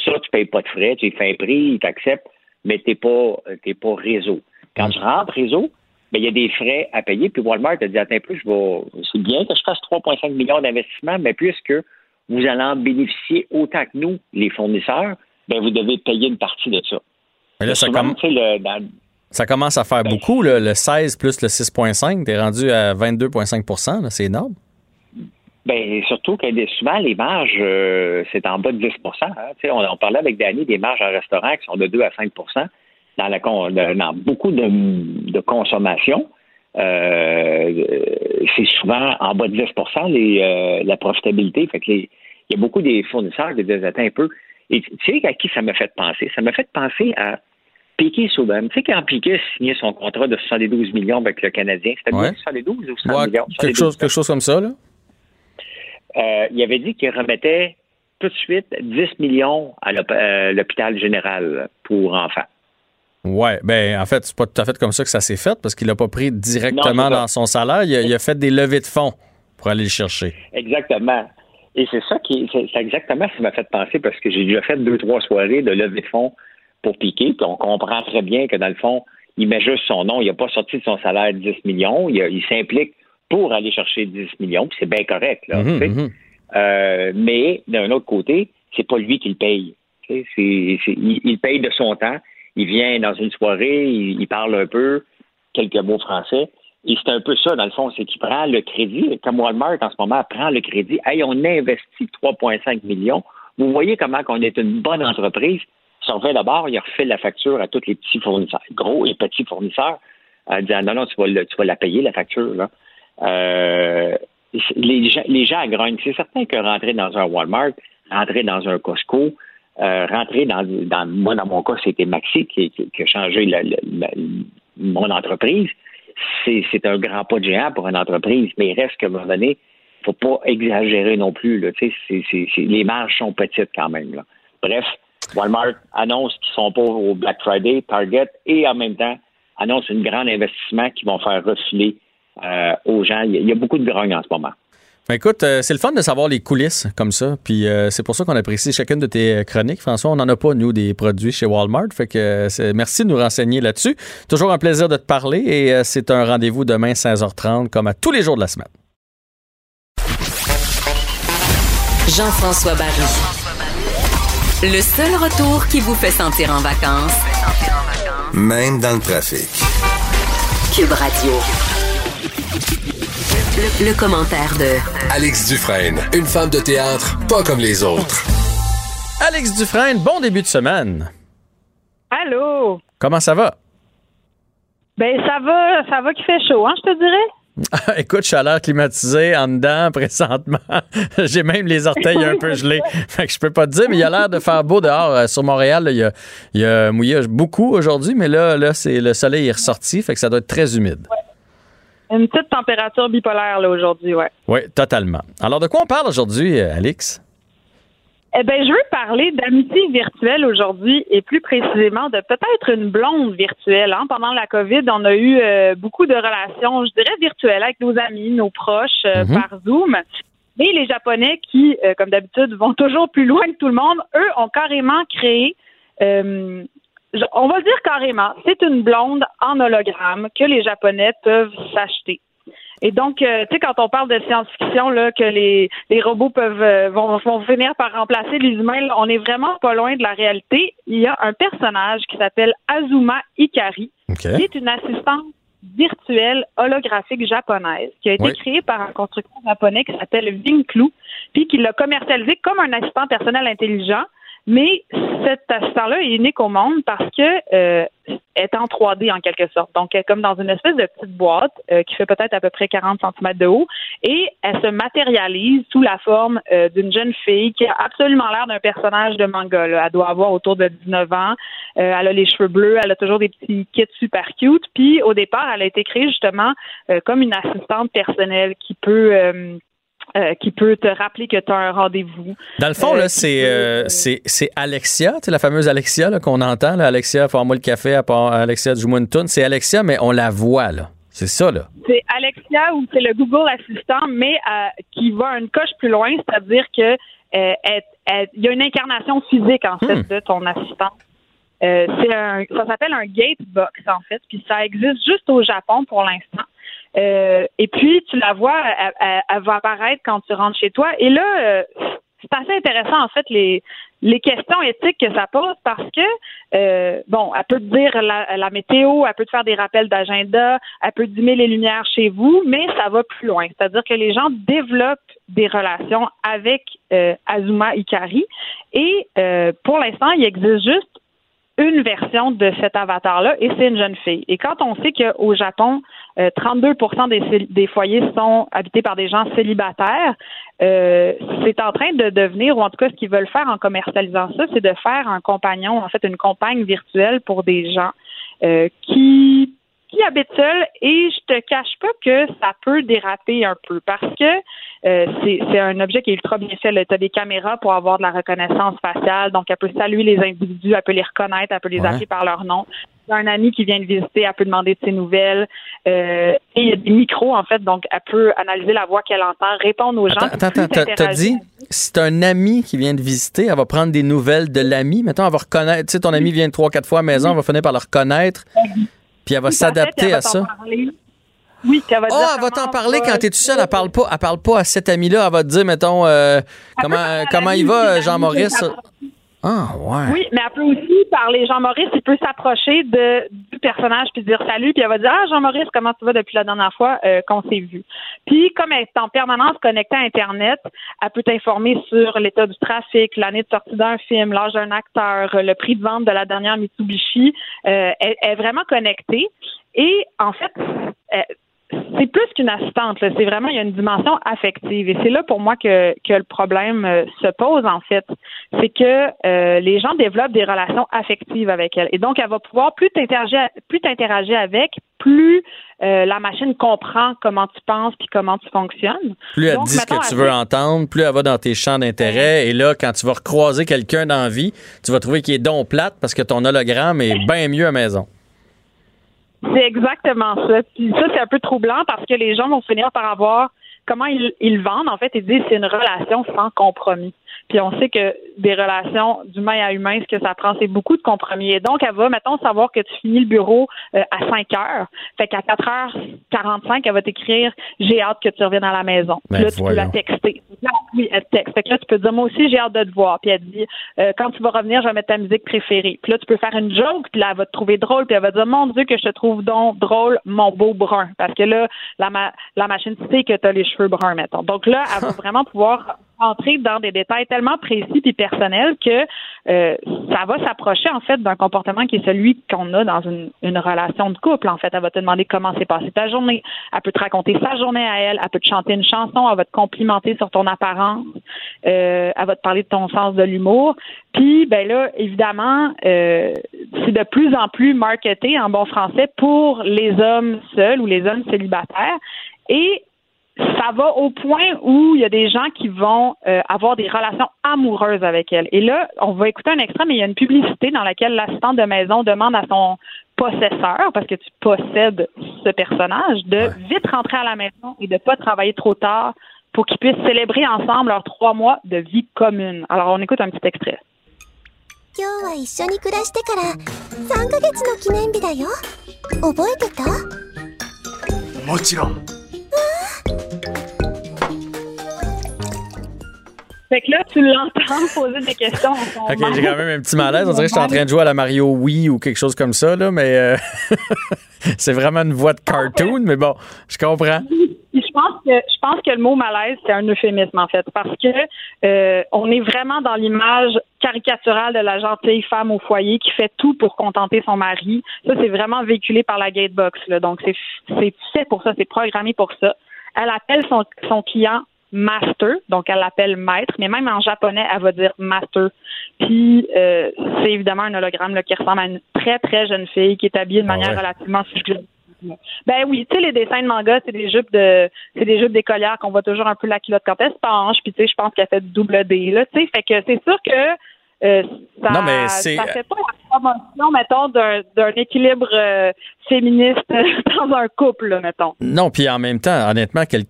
Ça, tu payes pas de frais, tu lui fais un prix, il t'accepte, mais tu n'es pas, t'es pas réseau. Quand tu rentres réseau, ben, il y a des frais à payer. Puis Walmart a dit, attends un peu, je vais, c'est bien que je fasse 3,5 millions d'investissements, mais puisque vous allez en bénéficier autant que nous, les fournisseurs, ben, vous devez payer une partie de ça. Mais là, ça, Souvent, comm- tu sais, le- dans- ça commence à faire beaucoup, là, le 16 plus le 6,5. T'es rendu à 22,5 là, C'est énorme. Ben, surtout que souvent, les marges, euh, c'est en bas de 10 hein. On parlait avec Danny des marges en restaurant qui sont de 2 à 5 dans, la, beaucoup de, de consommation. euh, c'est souvent en bas de 10 les, euh, la profitabilité. Fait que les- il y a beaucoup des fournisseurs qui disent Attends un peu. Et tu sais à qui ça m'a fait penser? Ça m'a fait penser à Piquet Souban. Tu sais, quand Piquet signait son contrat de 72 millions avec le Canadien, c'était Ouais. bien 72 ou 100 Ouais, millions? quelque, 72. chose, quelque chose comme ça, là. Euh, il avait dit qu'il remettait tout de suite 10 millions à l'hôp- l'hôpital général pour enfants. Ouais, ben en fait, c'est pas tout à fait comme ça que ça s'est fait parce qu'il l'a pas pris directement Non, dans son salaire. Il a, il a fait des levées de fonds pour aller le chercher. Exactement. Et c'est ça qui c'est exactement ce qui m'a fait penser parce que j'ai déjà fait deux, trois soirées de levée de fonds pour Piquet, puis on comprend très bien que dans le fond, il met juste son nom, il n'a pas sorti de son salaire 10 millions, il, s'implique pour aller chercher 10 millions, puis c'est bien correct. Là, Mhm, sais. mhm. Euh, mais d'un autre côté, c'est pas lui qui le paye. Il paye de son temps. Il vient dans une soirée, il, parle un peu, quelques mots français. Et c'est un peu ça, dans le fond, c'est qu'il prend le crédit, comme Walmart en ce moment prend le crédit. Hey, on investit 3,5 millions. Vous voyez comment on est une bonne entreprise. Ça refait d'abord, il refait la facture à tous les petits fournisseurs, gros et petits fournisseurs, en disant non, non, tu vas, tu vas la payer, la facture. Euh, les, gens, les gens grognent. C'est certain que rentrer dans un Walmart, rentrer dans un Costco, euh, rentrer dans, dans. Moi, dans mon cas, c'était Maxi qui, qui- qui a changé la- la- la- mon entreprise. C'est un grand pas de géant pour une entreprise, mais il reste qu'à un moment donné, faut pas exagérer non plus. Là. Sais, c'est- c'est- c'est- les marges sont petites quand même. Là. Bref, Walmart annonce qu'ils sont pas au Black Friday, Target, et en même temps annonce un grand investissement qui vont faire refiler euh, aux gens. Il y, a, il y a beaucoup de grogne en ce moment. Ben, écoute, euh, c'est le fun de savoir les coulisses comme ça. Puis euh, c'est pour ça qu'on apprécie chacune de tes chroniques. François, on n'en a pas, nous, des produits chez Walmart. Fait que euh, c'est- merci de nous renseigner là-dessus. Toujours un plaisir de te parler et euh, c'est un rendez-vous demain 16h30 comme à tous les jours de la semaine. Jean-François Barry. Le seul retour qui vous fait sentir en vacances, Même dans le trafic. Cube Radio. Le, le commentaire de Alex Dufresne, une femme de théâtre pas comme les autres. Alex Dufresne, bon début de semaine. Allô? Comment ça va? Ben, ça va, ça va qui fait chaud, hein, je te dirais? Écoute, chaleur climatisée en dedans présentement. J'ai même les orteils un peu gelés. Fait que je peux pas te dire, mais il a l'air de faire beau dehors. Euh, Sur Montréal, là, il, y a, il y a mouillé beaucoup aujourd'hui, mais là, là c'est le soleil est ressorti, fait que ça doit être très humide. Une petite température bipolaire, là, aujourd'hui, ouais. Oui, totalement. Alors, de quoi on parle aujourd'hui, euh, Alix? Eh ben, je veux parler d'amitié virtuelle aujourd'hui et plus précisément de peut-être une blonde virtuelle. Hein. Pendant la COVID, on a eu euh, beaucoup de relations, je dirais, virtuelles avec nos amis, nos proches euh, Mhm. par Zoom. Et les Japonais qui, euh, comme d'habitude, vont toujours plus loin que tout le monde, eux ont carrément créé, on va le dire carrément, c'est une blonde en hologramme que les Japonais peuvent s'acheter. Et donc, euh, tu sais, quand on parle de science-fiction, là, que les, les robots peuvent euh, vont, vont finir par remplacer les humains, là, on est vraiment pas loin de la réalité. Il y a un personnage qui s'appelle Azuma Ikari, qui est une assistante virtuelle holographique japonaise qui a été Oui. créée par un constructeur japonais qui s'appelle Vinclu, puis qui l'a commercialisé comme un assistant personnel intelligent. Mais cet assistant-là est unique au monde parce que euh, est en 3D en quelque sorte. Donc, elle est comme dans une espèce de petite boîte euh, qui fait peut-être à peu près 40 cm de haut et elle se matérialise sous la forme euh, d'une jeune fille qui a absolument l'air d'un personnage de manga. là. Elle doit avoir autour de 19 ans. Euh, elle a les cheveux bleus, elle a toujours des petits kits super cute. Puis, au départ, elle a été créée justement euh, comme une assistante personnelle qui peut... euh, qui peut te rappeler que tu as un rendez-vous. Dans le fond, Euh, là, c'est, euh, c'est, c'est Alexia, la fameuse Alexia là, qu'on entend. Là, Alexia, fais-moi le café, à part Alexia, joue-moi une toune. C'est Alexia, mais on la voit, là. C'est ça, là. C'est Alexia ou c'est le Google Assistant, mais euh, qui va une coche plus loin, c'est-à-dire que il y a une incarnation physique en fait Hmm. de ton assistant. C'est un, ça s'appelle un gate box en fait, puis ça existe juste au Japon pour l'instant. Euh, et puis tu la vois, elle, va apparaître quand tu rentres chez toi. Et là, euh, c'est assez intéressant en fait les questions éthiques que ça pose parce que euh, bon, elle peut te dire la, météo, elle peut te faire des rappels d'agenda, elle peut dimmer les lumières chez vous, mais ça va plus loin. C'est-à-dire que les gens développent des relations avec Azuma Ikari et pour l'instant, il existe juste une version de cet avatar-là et c'est une jeune fille. Et quand on sait qu'au Japon, euh, 32 des, cél- des foyers sont habités par des gens célibataires, euh, c'est en train de devenir, ou en tout cas ce qu'ils veulent faire en commercialisant ça, c'est de faire un compagnon, en fait une compagne virtuelle pour des gens euh, qui qui habitent seuls et je te cache pas que ça peut déraper un peu parce que euh, c'est c'est un objet qui est ultra bien fait. Tu as des caméras pour avoir de la reconnaissance faciale, donc elle peut saluer les individus, elle peut les reconnaître, elle peut les Ouais. appeler par leur nom. Si un ami qui vient de visiter, elle peut demander de ses nouvelles. Euh, et il y a des micros, en fait, donc elle peut analyser la voix qu'elle entend, répondre aux gens. Attends, attends, t'as- dit, si t'as un ami qui vient de visiter, elle va prendre des nouvelles de l'ami. Mettons, elle va reconnaître, tu sais, ton ami vient trois, quatre fois à la maison, elle va finir par le reconnaître, puis elle va s'adapter à ça. Oui, puis elle va Oh, elle va t'en parler quand t'es tout seul. Elle parle pas, elle parle pas à cet ami-là. Elle va te dire, mettons, euh, comment, euh, comment il va, Jean-Maurice? Ah, ouais. Oui, mais elle peut aussi parler. Jean-Maurice, il peut s'approcher de, du personnage puis dire salut, puis elle va dire Ah, Jean-Maurice, comment tu vas depuis la dernière fois euh, qu'on s'est vu? Puis, comme elle est en permanence connectée à Internet, elle peut t'informer sur l'état du trafic, l'année de sortie d'un film, l'âge d'un acteur, le prix de vente de la dernière Mitsubishi. Euh, elle, elle est vraiment connectée. Et en fait, euh, c'est plus qu'une assistante. C'est vraiment, il y a une dimension affective. Et c'est là pour moi que, que le problème euh, se pose, en fait. C'est que euh, les gens développent des relations affectives avec elle. Et donc, elle va pouvoir plus t'interagir, plus t'interagir avec, plus euh, la machine comprend comment tu penses puis comment tu fonctionnes. Plus elle Donc, dit ce que tu veux fait- entendre, plus elle va dans tes champs d'intérêt. Et là, quand tu vas recroiser quelqu'un dans la vie, tu vas trouver qu'il est donc plate parce que ton hologramme est bien mieux à maison. C'est exactement ça. Puis ça, c'est un peu troublant parce que les gens vont finir par avoir comment ils, ils vendent. En fait, ils disent c'est une relation sans compromis. Puis on sait que des relations d'humain à humain, ce que ça prend, c'est beaucoup de compromis. Et donc, elle va, mettons, savoir que tu finis le bureau euh, à 5 heures. Fait qu'à 4h45, elle va t'écrire J'ai hâte que tu reviennes à la maison. Ben, là, tu peux la voyons. texter. Là, oui, elle te texte. Fait que là, tu peux dire Moi aussi, j'ai hâte de te voir. Puis elle dit euh, Quand tu vas revenir, je vais mettre ta musique préférée. Puis là, tu peux faire une joke, puis là, elle va te trouver drôle, puis elle va dire Mon Dieu, que je te trouve donc drôle, mon beau brun. Parce que là, la, ma- la machine sait que tu as les cheveux bruns, mettons. Donc là, elle va vraiment pouvoir entrer dans des détails tellement précis puis personnels que euh, ça va s'approcher en fait d'un comportement qui est celui qu'on a dans une, une relation de couple. En fait, elle va te demander comment s'est passée ta journée. Elle peut te raconter sa journée à elle. Elle peut te chanter une chanson. Elle va te complimenter sur ton apparence. Euh, elle va te parler de ton sens de l'humour. Puis, ben là, évidemment, euh, c'est de plus en plus marketé en bon français pour les hommes seuls ou les hommes célibataires. Et ça va au point où il y a des gens qui vont euh, avoir des relations amoureuses avec elle. Et là, on va écouter un extrait, mais il y a une publicité dans laquelle l'assistante de maison demande à son possesseur, parce que tu possèdes ce personnage, de vite rentrer à la maison et de pas travailler trop tard pour qu'ils puissent célébrer ensemble leurs trois mois de vie commune. Alors, on écoute un petit extrait. 今日は一緒に暮らしてから3ヶ月の記念日だよ覚えてたもちろん Fait que là, tu l'entends poser des questions OK, j'ai quand même un petit malaise. On dirait que je suis en train de jouer à la Mario Wii ou quelque chose comme ça, là, mais euh, c'est vraiment une voix de cartoon, mais bon, je comprends. Je pense que je pense que le mot malaise c'est un euphémisme en fait parce que euh, on est vraiment dans l'image caricaturale de la gentille femme au foyer qui fait tout pour contenter son mari. Ça c'est vraiment véhiculé par la Gatebox là. Donc c'est c'est fait pour ça, c'est programmé pour ça. Elle appelle son son client master, donc elle l'appelle maître, mais même en japonais, elle va dire master. Puis euh, c'est évidemment un hologramme là, qui ressemble à une très très jeune fille qui est habillée de manière ouais. relativement suggestive. Ben oui, tu sais, les dessins de manga, c'est des jupes de c'est des jupes d'écolière qu'on voit toujours un peu la culotte quand elle se penche, puis tu sais, je pense qu'elle fait double D, là, tu sais, fait que c'est sûr que euh, ça, Non, mais c'est- ça fait pas la promotion, mettons, d'un, d'un équilibre euh, féministe dans un couple, là, mettons. Non, puis en même temps, honnêtement, quel-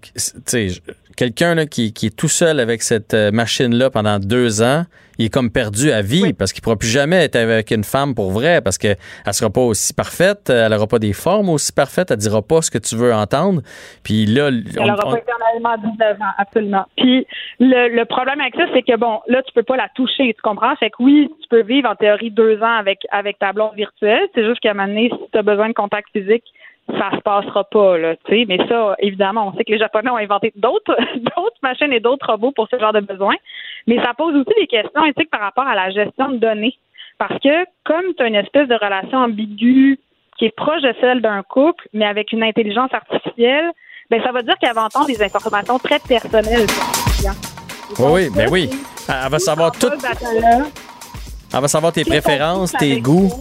quelqu'un là, qui, qui est tout seul avec cette euh, machine-là pendant deux ans, il est comme perdu à vie parce qu'il ne pourra plus jamais être avec une femme pour vrai parce qu'elle ne sera pas aussi parfaite, elle n'aura pas des formes aussi parfaites, elle ne dira pas ce que tu veux entendre. Puis là, Elle on- n'aura on- pas éternellement 19 ans, absolument. Puis le, le problème avec ça, c'est que bon, là, tu peux pas la toucher, tu comprends? Fait que oui, tu peux vivre en théorie deux ans avec, avec ta blonde virtuelle. C'est juste qu'à un moment donné, si tu as besoin de contact physique, ça se passera pas, là, tu sais. Mais ça, évidemment, on sait que les Japonais ont inventé d'autres, d'autres machines et d'autres robots pour ce genre de besoins. Mais ça pose aussi des questions éthiques par rapport à la gestion de données. Parce que, comme tu as une espèce de relation ambiguë qui est proche de celle d'un couple, mais avec une intelligence artificielle, ben ça veut dire qu'elle va entendre des informations très personnelles son client. Oui, ben oui. Elle va savoir tout. Elle va savoir tes préférences, tes goûts.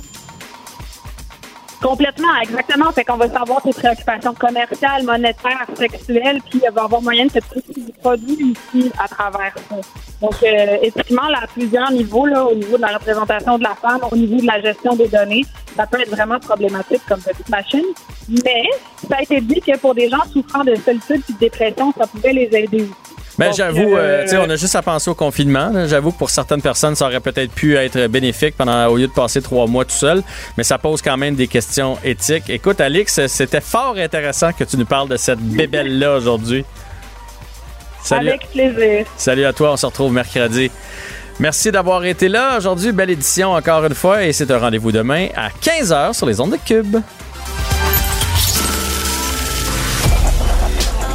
Complètement, exactement. Fait qu'on va savoir tes préoccupations commerciales, monétaires, sexuelles, puis il va avoir moyen de des produits ici à travers ça. Donc, euh, éthiquement, là, à plusieurs niveaux, là, au niveau de la représentation de la femme, au niveau de la gestion des données, ça peut être vraiment problématique comme petite machine. Mais ça a été dit que pour des gens souffrant de solitude et de dépression, ça pouvait les aider aussi. Ben, Donc, j'avoue, euh, euh, tu sais, on a juste à penser au confinement. J'avoue que pour certaines personnes, ça aurait peut-être pu être bénéfique pendant, au lieu de passer trois mois tout seul, mais ça pose quand même des questions éthiques. Écoute, Alix, c'était fort intéressant que tu nous parles de cette bébelle-là aujourd'hui. Salut. Avec plaisir. Salut à toi, on se retrouve mercredi. Merci d'avoir été là aujourd'hui. Belle édition encore une fois et c'est un rendez-vous demain à 15h sur les ondes de Cube.